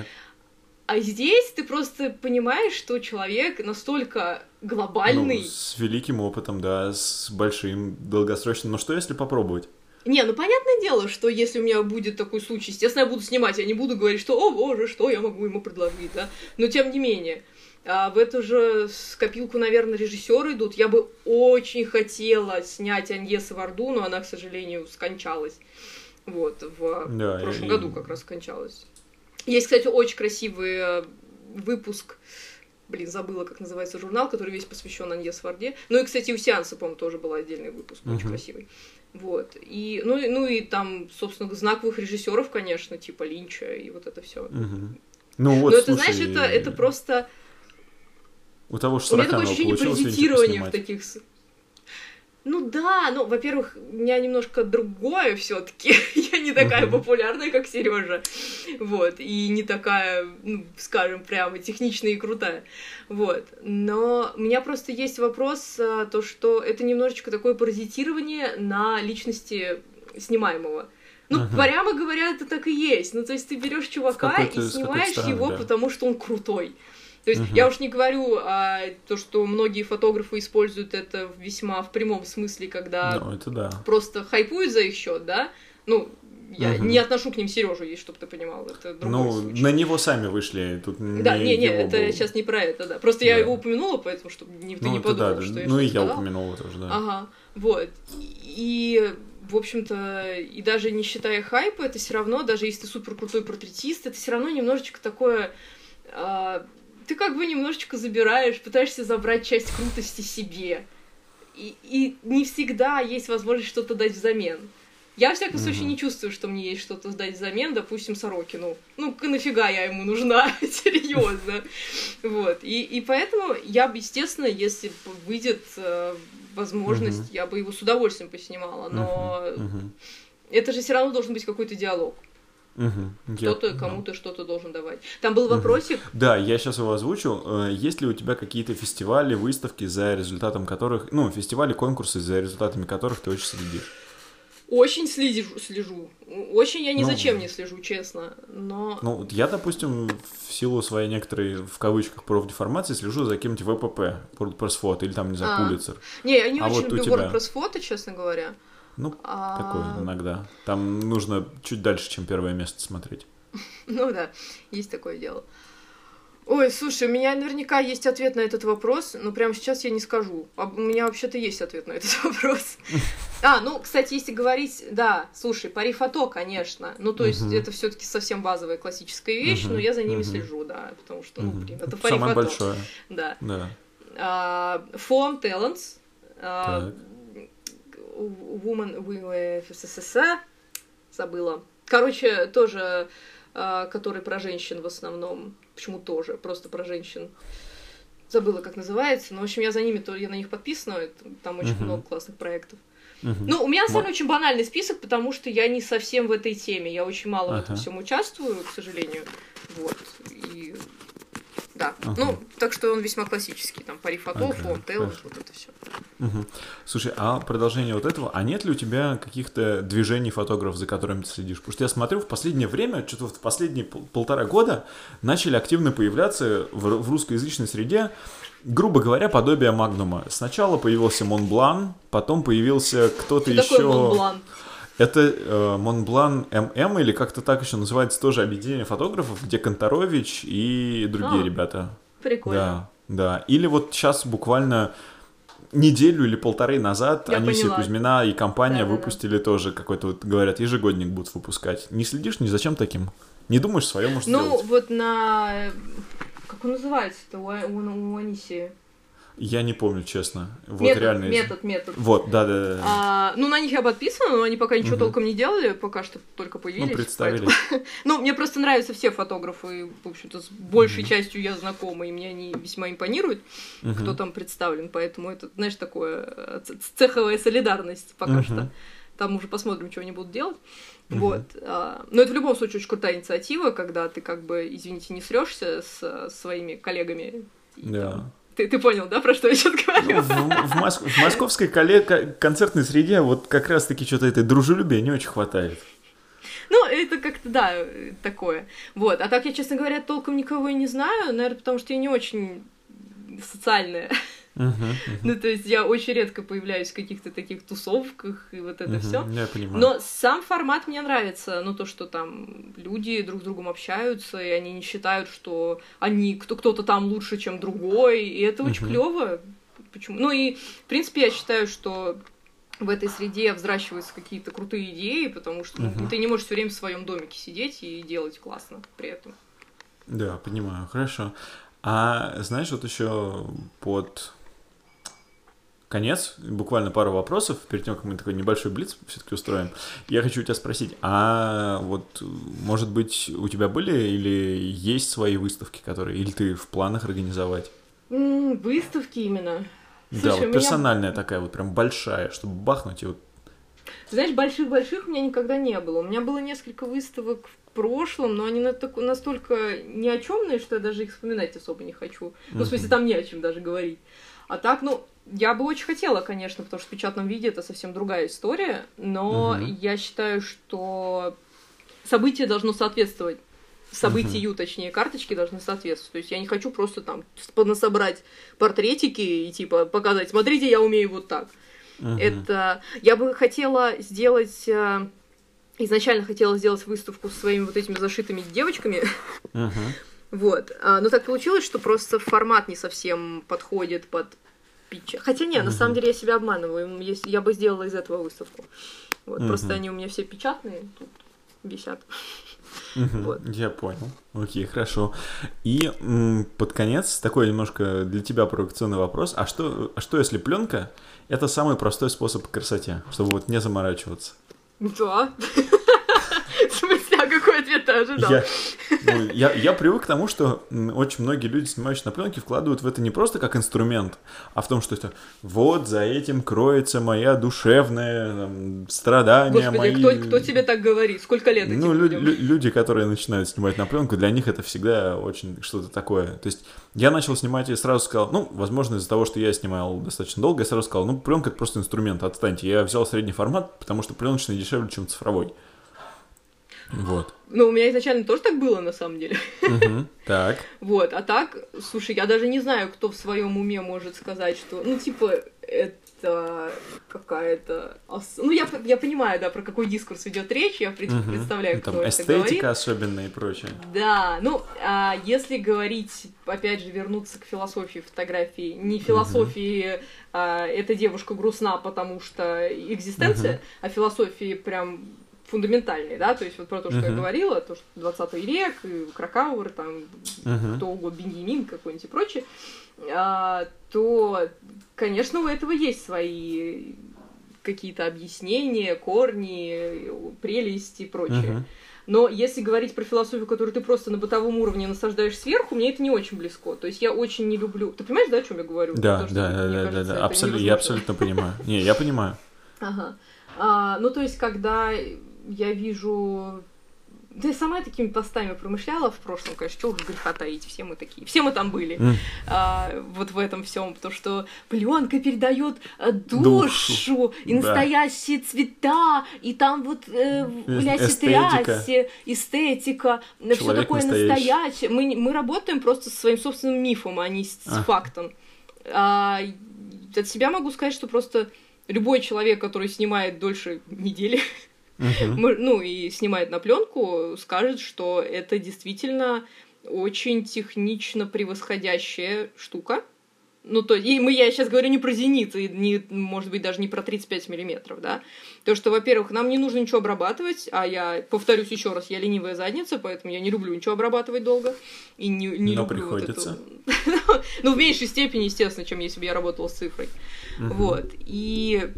А здесь ты просто понимаешь, что человек настолько глобальный. Ну, с великим опытом, да, с большим, долгосрочным. Но что если попробовать? Не, ну понятное дело, что если у меня будет такой случай, естественно, я буду снимать, я не буду говорить, что, о боже, что я могу ему предложить, да? Но тем не менее, а в эту же копилку, наверное, режиссеры идут. Я бы очень хотела снять Аньеса Варду, но она, к сожалению, скончалась. Вот, в Да, прошлом и- году как раз скончалась. Есть, кстати, очень красивый э, выпуск, блин, забыла, как называется журнал, который весь посвящен Аньес Варде. Ну и, кстати, у Сеанса, по-моему, тоже был отдельный выпуск, очень Мгм. красивый. Вот. И, ну, и- ну и там, собственно, знаковых режиссеров, конечно, типа Линча и вот это все. Мгм. Ну вот, Но это, слушай, знаешь, это, это просто... У того же У меня такое ощущение паразитирования в таких... Ну да, ну, во-первых, у меня немножко другое все таки (laughs) Я не такая Мгм. популярная, как Сережа. Вот. И не такая, ну, скажем, прямо техничная и крутая. Вот. Но у меня просто есть вопрос, а, то, что это немножечко такое паразитирование на личности снимаемого. Ну, Мгм. прямо говоря, это так и есть. Ну, то есть ты берешь чувака и снимаешь его, да. потому что он крутой. То есть Мгм. я уж не говорю а, то, что многие фотографы используют это весьма в прямом смысле, когда Ну, это да. просто хайпуют за их счет, да? Ну, я Мгм. не отношу к ним Сережу, есть, чтобы ты понимал, это другой Ну, случай. на него сами вышли, тут Да, не, не, это был. сейчас не про это, да. Просто я Да. его упомянула, поэтому, чтобы не, ты Ну, не подумал, да, что я ну и я упомянула тоже, да. Ага, вот. И, в общем-то, и даже не считая хайпа, это все равно, даже если ты супер крутой портретист, это все равно немножечко такое... а, ты как бы немножечко забираешь, пытаешься забрать часть крутости себе. И, и не всегда есть возможность что-то дать взамен. Я, во всяком случае, Мгм. не чувствую, что мне есть что-то сдать взамен, допустим, Сорокину. Ну, к- нафига я ему нужна, (laughs) серьезно. Вот. И, и поэтому я бы, естественно, если выйдет э, возможность, Мгм. я бы его с удовольствием поснимала. Но Мгм, это же все равно должен быть какой-то диалог. Я Кто-то кому-то что-то должен давать. Там был вопросик. Да, я сейчас его озвучу. Э, Есть ли у тебя какие-то фестивали, выставки, за результатом которых... Ну, фестивали, конкурсы, за результатами которых ты очень следишь? Очень слежу, слежу. Очень я ни Ну. за чем не слежу, честно. Но Ну, вот я, допустим, в силу своей некоторой, в кавычках, профдеформации слежу за каким-нибудь ВПП, пресс-фото, или там, не знаю, А. Пулицер. не, я не А очень вот люблю тебя? WordPress-фото, честно говоря. Ну, А, такое иногда. Там нужно чуть дальше, чем первое место смотреть. (laughs) Ну да, есть такое дело. Ой, слушай, у меня наверняка есть ответ на этот вопрос, но прямо сейчас я не скажу. А у меня вообще-то есть ответ на этот (laughs) вопрос. А, ну, кстати, если говорить, да, слушай, пари фото, конечно. Ну, то есть, это все-таки совсем базовая классическая вещь, но я за ними слежу, да, потому что, ну, блин, это пари Самое фото. большое, Да. да. А, Foam Talents. Woman with СССР. Забыла. Короче, тоже, а, который про женщин в основном. Почему тоже? Просто про женщин. Забыла, как называется. Но, в общем, я за ними, то я на них подписана. Там очень Мгм. много классных проектов. Мгм. Ну, у меня, на самом деле, очень банальный список, потому что я не совсем в этой теме. Я очень мало в этом Ага. всем участвую, к сожалению. Вот. И... Да. Ага. Ну, так что он весьма классический. Там пари фото, Ага, фон, Тейлор, хорошо. вот это все. Мгм. Слушай, а продолжение вот этого, а нет ли у тебя каких-то движений фотографов, за которыми ты следишь? Потому что я смотрю, в последнее время, что-то в последние пол- полтора года начали активно появляться в, в русскоязычной среде, грубо говоря, подобие Магнума. Сначала появился Монблан, потом появился кто-то Что еще... такое Монблан? Это э, Монблан ММ или как-то так еще называется тоже объединение фотографов, где Конторович и другие А. ребята. Прикольно. Да, да. Или вот сейчас буквально неделю или полторы назад Я Анисия поняла. Кузьмина и компания Да-да-да. выпустили тоже какой-то, вот, говорят, ежегодник будут выпускать. Не следишь ни зачем таким? Не думаешь, свое может Ну, сделать? вот на... Как он называется-то у, у, у Анисии? Я не помню, честно. Вот метод, реально. метод, метод. Вот, да, да, да. А, ну, на них я подписана, но они пока ничего Мгм. толком не делали, пока что только появились. Ну, представили. поэтому- (laughs) Ну, мне просто нравятся все фотографы, в общем-то, с большей Мгм. частью я знакома, и мне они весьма импонируют, Мгм. кто там представлен, поэтому это, знаешь, такое э, цеховая солидарность пока Мгм. что. Там уже посмотрим, что они будут делать. Мгм. Вот. а, Но это в любом случае очень крутая инициатива, когда ты как бы, извините, не срешься с э, своими коллегами. и Да. там- Ты, ты понял, да, про что я сейчас говорю? Ну, в, в мос- в московской коле- ко- концертной среде вот как раз-таки что-то этой дружелюбия не очень хватает. Ну, это как-то, да, такое. Вот. А так я, честно говоря, толком никого и не знаю, наверное, потому что я не очень социальная. (laughs) Ну, то есть я очень редко появляюсь в каких-то таких тусовках и вот это все. Я понимаю. Но сам формат мне нравится, ну то, что там люди друг с другом общаются, и они не считают, что они кто кто-то там лучше, чем другой, и это очень клево. Почему? Ну и в принципе я считаю, что в этой среде взращиваются какие-то крутые идеи, потому что ну, Мгм. ты не можешь все время в своем домике сидеть и делать классно при этом. Да, понимаю, хорошо. А знаешь, вот еще под конец, буквально пару вопросов, перед тем, как мы такой небольшой блиц все-таки устроим, я хочу у тебя спросить, а вот, может быть, у тебя были или есть свои выставки, которые, или ты в планах организовать? М, выставки именно. да, Слушай, вот у меня- персональная такая вот прям большая, чтобы бахнуть и вот... Знаешь, больших-больших у меня никогда не было. У меня было несколько выставок в прошлом, но они настолько ни о чемные, что я даже их вспоминать особо не хочу. Ну, в смысле, там не о чем даже говорить. А так, ну, я бы очень хотела, конечно, потому что в печатном виде это совсем другая история, но Мгм. я считаю, что событие должно соответствовать событию, точнее, карточки должны соответствовать. То есть я не хочу просто там понасобрать портретики и типа показать, смотрите, я умею вот так. Мгм. Это я бы хотела сделать. э, Изначально хотела сделать выставку со своими вот этими зашитыми девочками. Мгм. Вот. А, Но так получилось, что просто формат не совсем подходит под пича. Хотя не, на Мгм. самом деле я себя обманываю. Если я бы сделала из этого выставку. Вот. Мгм. Просто они у меня все печатные, тут висят. Вот. Я понял. Окей, хорошо. И м, под конец такой немножко для тебя провокационный вопрос. А что, а что если пленка это самый простой способ к красоте, чтобы вот не заморачиваться? Да. (laughs) В смысле, а какой ответ ты ожидал? Я, ну, я, я привык к тому, что очень многие люди, снимающие на пленке, вкладывают в это не просто как инструмент, а в том, что это вот за этим кроется моя душевное там, страдание, Господи, мои... кто, кто тебе так говорит? Сколько лет этим Ну, лю- людям? лю- люди, которые начинают снимать на пленку, для них это всегда очень что-то такое. То есть я начал снимать и сразу сказал, ну, возможно, из-за того, что я снимал достаточно долго, я сразу сказал, ну, пленка это просто инструмент, отстаньте. Я взял средний формат, потому что пленочный дешевле, чем цифровой. Вот. Ну, у меня изначально тоже так было, на самом деле. (laughs) Так. Вот, а так, слушай, я даже не знаю, кто в своем уме может сказать, что, ну, типа, это какая-то... Ну, я, я понимаю, да, про какой дискурс идет речь, я, в принципе, Мгм. представляю, кто Там это эстетика говорит. особенная и прочее. Да, ну, а если говорить, опять же, вернуться к философии фотографии, не философии а, «эта девушка грустна, потому что экзистенция», а философии прям фундаментальной, да, то есть вот про то, что я Мгм. говорила, то, что 20 век, и Кракауэр, там, Мгм. кто угодно, Беньямин какой-нибудь и прочее, а, то, конечно, у этого есть свои какие-то объяснения, корни, прелести и прочее. Мгм. Но если говорить про философию, которую ты просто на бытовом уровне насаждаешь сверху, мне это не очень близко. То есть я очень не люблю... Ты понимаешь, да, о чем я говорю? Да, Потому что, да, да, мне да, да, кажется, да. это Абсолютно, я абсолютно понимаю. Не, я понимаю. Ага. А, ну, то есть, когда я вижу... Да я сама такими постами промышляла в прошлом, конечно, чего уж греха таить, все мы такие, все мы там были, а, вот в этом всем, потому что пленка передает э, душу, Душу, и да. настоящие цвета, и там вот э, Э- ляси эстетика. тряси, эстетика, все такое настоящий. настоящее. Мы, мы работаем просто со своим собственным мифом, а не с, с Ага. фактом. А, от себя могу сказать, что просто любой человек, который снимает дольше недели, (laughs) Мы- ну и снимает на пленку, скажет, что это действительно очень технично превосходящая штука. Ну, то и мы, я сейчас говорю не про зенит, и не, может быть, даже не про 35 миллиметров, да. То, что, во-первых, нам не нужно ничего обрабатывать, а я, повторюсь еще раз, я ленивая задница, поэтому я не люблю ничего обрабатывать долго. И не, не Но люблю приходится. Вот эту... (laughs) ну, в меньшей степени, естественно, чем если бы я работала с цифрой. Вот. И,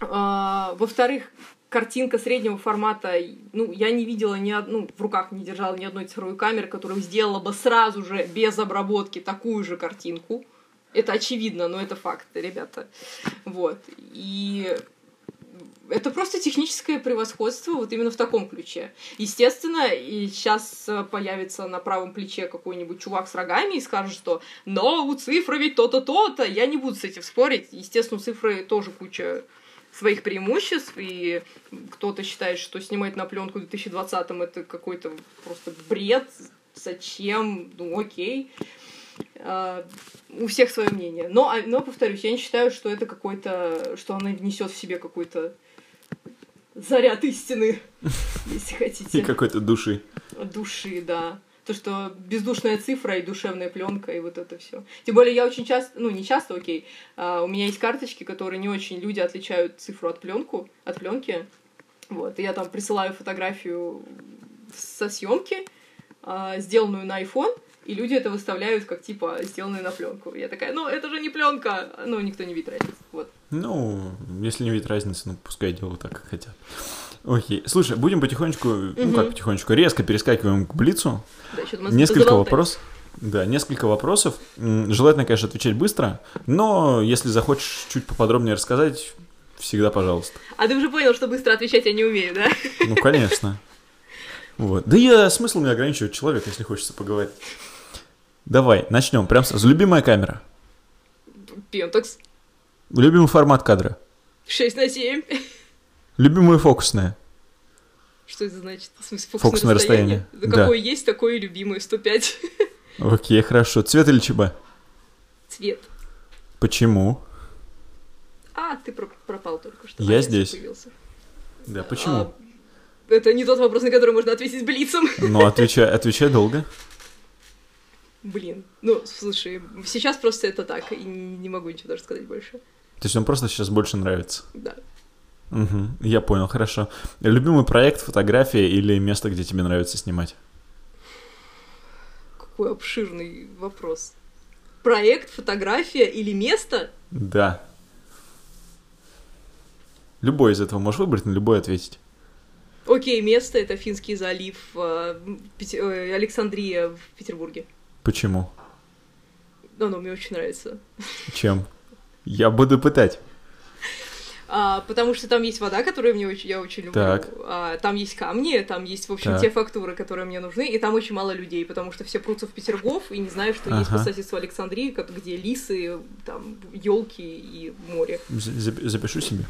а, во-вторых, картинка среднего формата, ну, я не видела ни одну, в руках не держала ни одной цифровой камеры, которая сделала бы сразу же, без обработки, такую же картинку. Это очевидно, но это факт, ребята. Вот. И это просто техническое превосходство вот именно в таком ключе. Естественно, и сейчас появится на правом плече какой-нибудь чувак с рогами и скажет, что «но у цифры ведь то-то, то-то». Я не буду с этим спорить. Естественно, у цифры тоже куча своих преимуществ, и кто-то считает, что снимать на пленку в 2020-м это какой-то просто бред, зачем, ну окей. Uh, у всех свое мнение. Но, а, но, повторюсь, я не считаю, что это какой-то, что она несет в себе какой-то заряд истины, (laughs) если хотите. И какой-то души. Души, да. То, что бездушная цифра и душевная пленка, и вот это все. Тем более я очень часто, ну не часто, окей, а, у меня есть карточки, которые не очень люди отличают цифру от пленку, от пленки. Вот, и я там присылаю фотографию со съемки, а, сделанную на iPhone, и люди это выставляют как типа сделанную на пленку. Я такая, ну это же не пленка, ну никто не видит разницы. Вот. Ну, если не видит разницы, ну пускай делают так, как хотят. Окей. Слушай, будем потихонечку, ну как потихонечку, резко перескакиваем к Блицу. Да, Несколько вопросов. Да, несколько вопросов. Желательно, конечно, отвечать быстро, но если захочешь чуть поподробнее рассказать, всегда пожалуйста. А ты уже понял, что быстро отвечать я не умею, да? Ну, конечно. Вот. Да я смысл не ограничивать человека, если хочется поговорить. Давай, начнем. Прям сразу. Любимая камера? Пентакс. Любимый формат кадра? 6 на 7. Любимая фокусная? Что это значит? В смысле, фокусное, фокусное расстояние? расстояние? Да, какое есть, такое и любимое, 105. (laughs) Окей, хорошо. Цвет или ЧБ? Цвет. Почему? А, ты пропал только что. Я а, здесь. Появился. Да, почему? А, это не тот вопрос, на который можно ответить блицом. (laughs) Ну, отвечай, отвечай долго. Блин, ну, слушай, сейчас просто это так, и не могу ничего даже сказать больше. То есть он просто сейчас больше нравится? Да. Угу, я понял, хорошо. Любимый проект, фотография или место, где тебе нравится снимать? Какой обширный вопрос. Проект, фотография или место? Да. Любой из этого можешь выбрать, на любой ответить. Окей, место это Финский залив, э, э, Александрия в Петербурге. Почему? Оно мне очень нравится. Чем? Я буду пытать. А, потому что там есть вода, которую мне очень, я очень люблю. Так. А, там есть камни, там есть, в общем, так. те фактуры, которые мне нужны, и там очень мало людей, потому что все прутся в Петергоф и не знают, что ага. есть по соседству Александрии, где лисы, там елки и море. Запишу себе.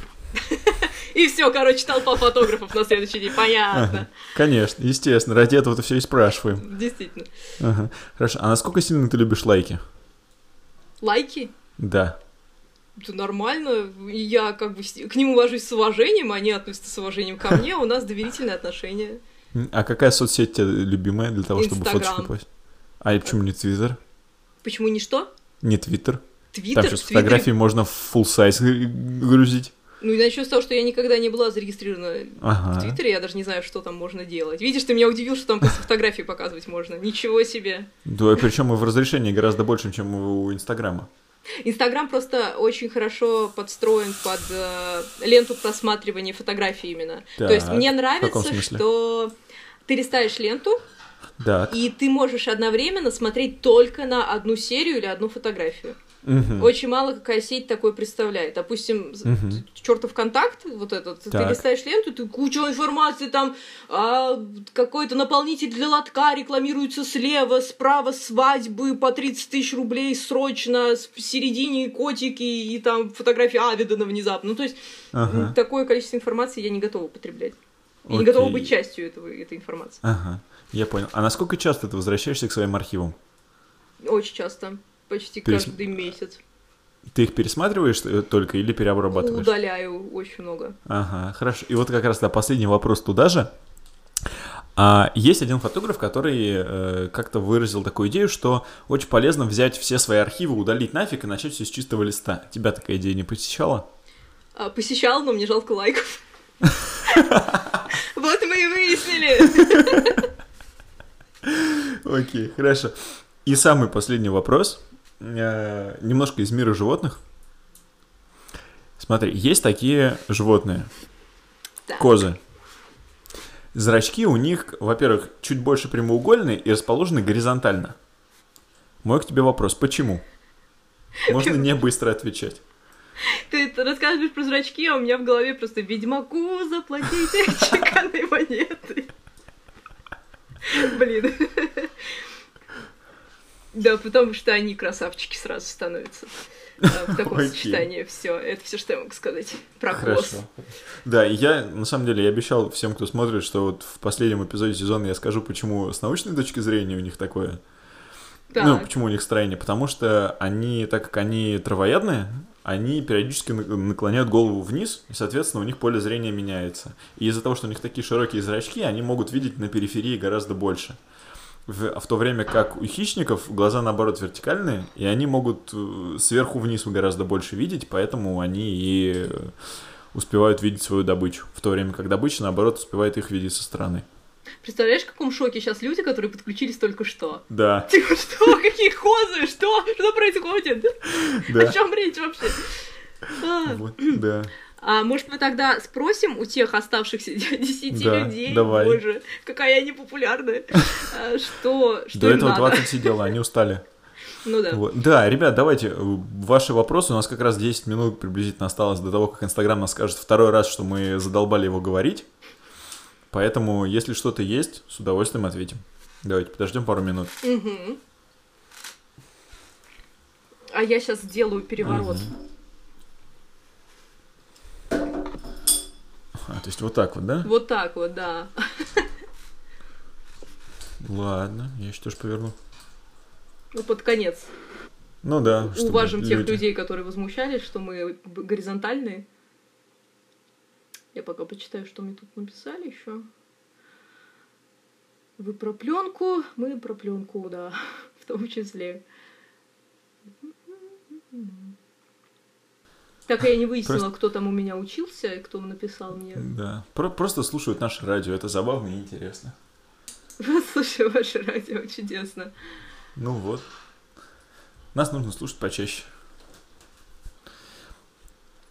(laughs) И все, короче, толпа фотографов на следующий день, понятно. Ага. Конечно, естественно, ради этого-то все и спрашиваем. Действительно. Ага. Хорошо, а насколько сильно ты любишь лайки? Лайки? Да. Это нормально, я как бы к ним увожусь с уважением, они относятся с уважением ко мне, у нас доверительные отношения. А какая соцсеть тебе любимая для того, чтобы фоточку постить? А и почему не Твиттер? Почему не что? Не Твиттер. Твиттер? Там сейчас фотографии можно в full size грузить. Ну и начну с того, что я никогда не была зарегистрирована ага. в Твиттере, я даже не знаю, что там можно делать. Видишь, ты меня удивил, что там просто фотографии показывать можно. Ничего себе. Да, причем и в разрешении гораздо больше, чем у Инстаграма. Инстаграм просто очень хорошо подстроен под э, ленту просматривания фотографий именно. Так, То есть мне нравится, что ты листаешь ленту, так. и ты можешь одновременно смотреть только на одну серию или одну фотографию. Угу. Очень мало какая сеть такое представляет. Допустим, угу. чертов контакт, вот этот, так. ты листаешь ленту, ты кучу информации, там а, какой-то наполнитель для лотка рекламируется слева, справа свадьбы по 30 тысяч рублей срочно, в середине котики и там фотографии Авидона внезапно. Ну, то есть, ага. такое количество информации я не готова употреблять. Я Окей. не готова быть частью этого, этой информации. Ага, я понял. А насколько часто ты возвращаешься к своим архивам? Очень часто почти Перес... каждый месяц. Ты их пересматриваешь э, только или переобрабатываешь? Удаляю очень много. Ага, хорошо. И вот как раз да, последний вопрос туда же. А есть один фотограф, который э, как-то выразил такую идею, что очень полезно взять все свои архивы, удалить нафиг и начать все с чистого листа. Тебя такая идея не посещала? А, посещал, но мне жалко лайков. (laughs) Вот мы и выяснили. Окей, хорошо. И самый последний вопрос. Э, немножко из мира животных. Смотри, есть такие животные. Так. Козы. Зрачки у них, во-первых, чуть больше прямоугольные и расположены горизонтально. Мой к тебе вопрос, почему? Можно не быстро отвечать. Ты рассказываешь про зрачки, а у меня в голове просто «Ведьмаку заплатите чеканной (laughs) монеты». Блин. Да, потому что они красавчики сразу становятся. В таком Окей. сочетании все. Это все, что я могу сказать про. Хорошо. Да, и я, на самом деле, я обещал всем, кто смотрит, что вот в последнем эпизоде сезона я скажу, почему с научной точки зрения у них такое. Ну, Так, почему у них строение? Потому что они, так как они травоядные, они периодически на- наклоняют голову вниз, и, соответственно, у них поле зрения меняется. И из-за того, что у них такие широкие зрачки, они могут видеть на периферии гораздо больше. В, в то время как у хищников глаза, наоборот, вертикальные, и они могут э, сверху вниз гораздо больше видеть, поэтому они и э, успевают видеть свою добычу. В то время как добыча, наоборот, успевает их видеть со стороны. представляешь, в каком шоке сейчас люди, которые подключились только что? Да, (laughs) Типа, что? Какие козы? Что? Что происходит? да. О чем речь вообще? А, Вот, да. А может мы тогда спросим у тех оставшихся (laughs) десяти Да, людей, давай. боже, какая я непопулярная, (laughs) а, что, что До этого надо? 20 сидела, они устали. (laughs) Ну да. Вот. Да, ребят, давайте, э, ваши вопросы. У нас как раз 10 минут приблизительно осталось до того, как Инстаграм нас скажет второй раз, что мы задолбали его говорить. Поэтому, если что-то есть, с удовольствием ответим. Давайте подождем пару минут. А я сейчас сделаю переворот. А, то есть вот так вот, да? Вот так вот, да. Ладно, я еще тоже поверну. Ну, под конец. Ну да, Уважим тех люди- людей, которые возмущались, что мы горизонтальные. Я пока почитаю, что мне тут написали еще. Вы про пленку, мы про пленку, да, (laughs) в том числе. Так я не выяснила, Просто- кто там у меня учился и кто написал мне. Да, Про- просто слушают наше радио, это забавно и интересно. (laughs) Слушай, ваше радио чудесно. Ну вот. Нас нужно слушать почаще.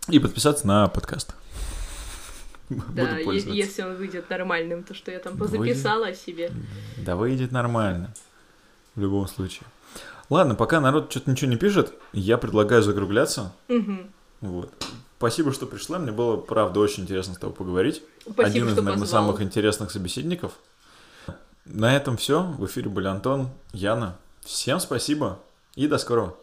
И подписаться на подкаст. Да, е- если он выйдет нормальным, то что я там Выйдет. позаписала о себе. Да выйдет нормально. В любом случае. Ладно, пока народ что-то ничего не пишет, я предлагаю закругляться. Мгм. Вот. Спасибо, что пришла. Мне было, правда, очень интересно с тобой поговорить. Спасибо, Один из, наверное, позвал. самых интересных собеседников. На этом все. В эфире были Антон, Яна. Всем спасибо и до скорого.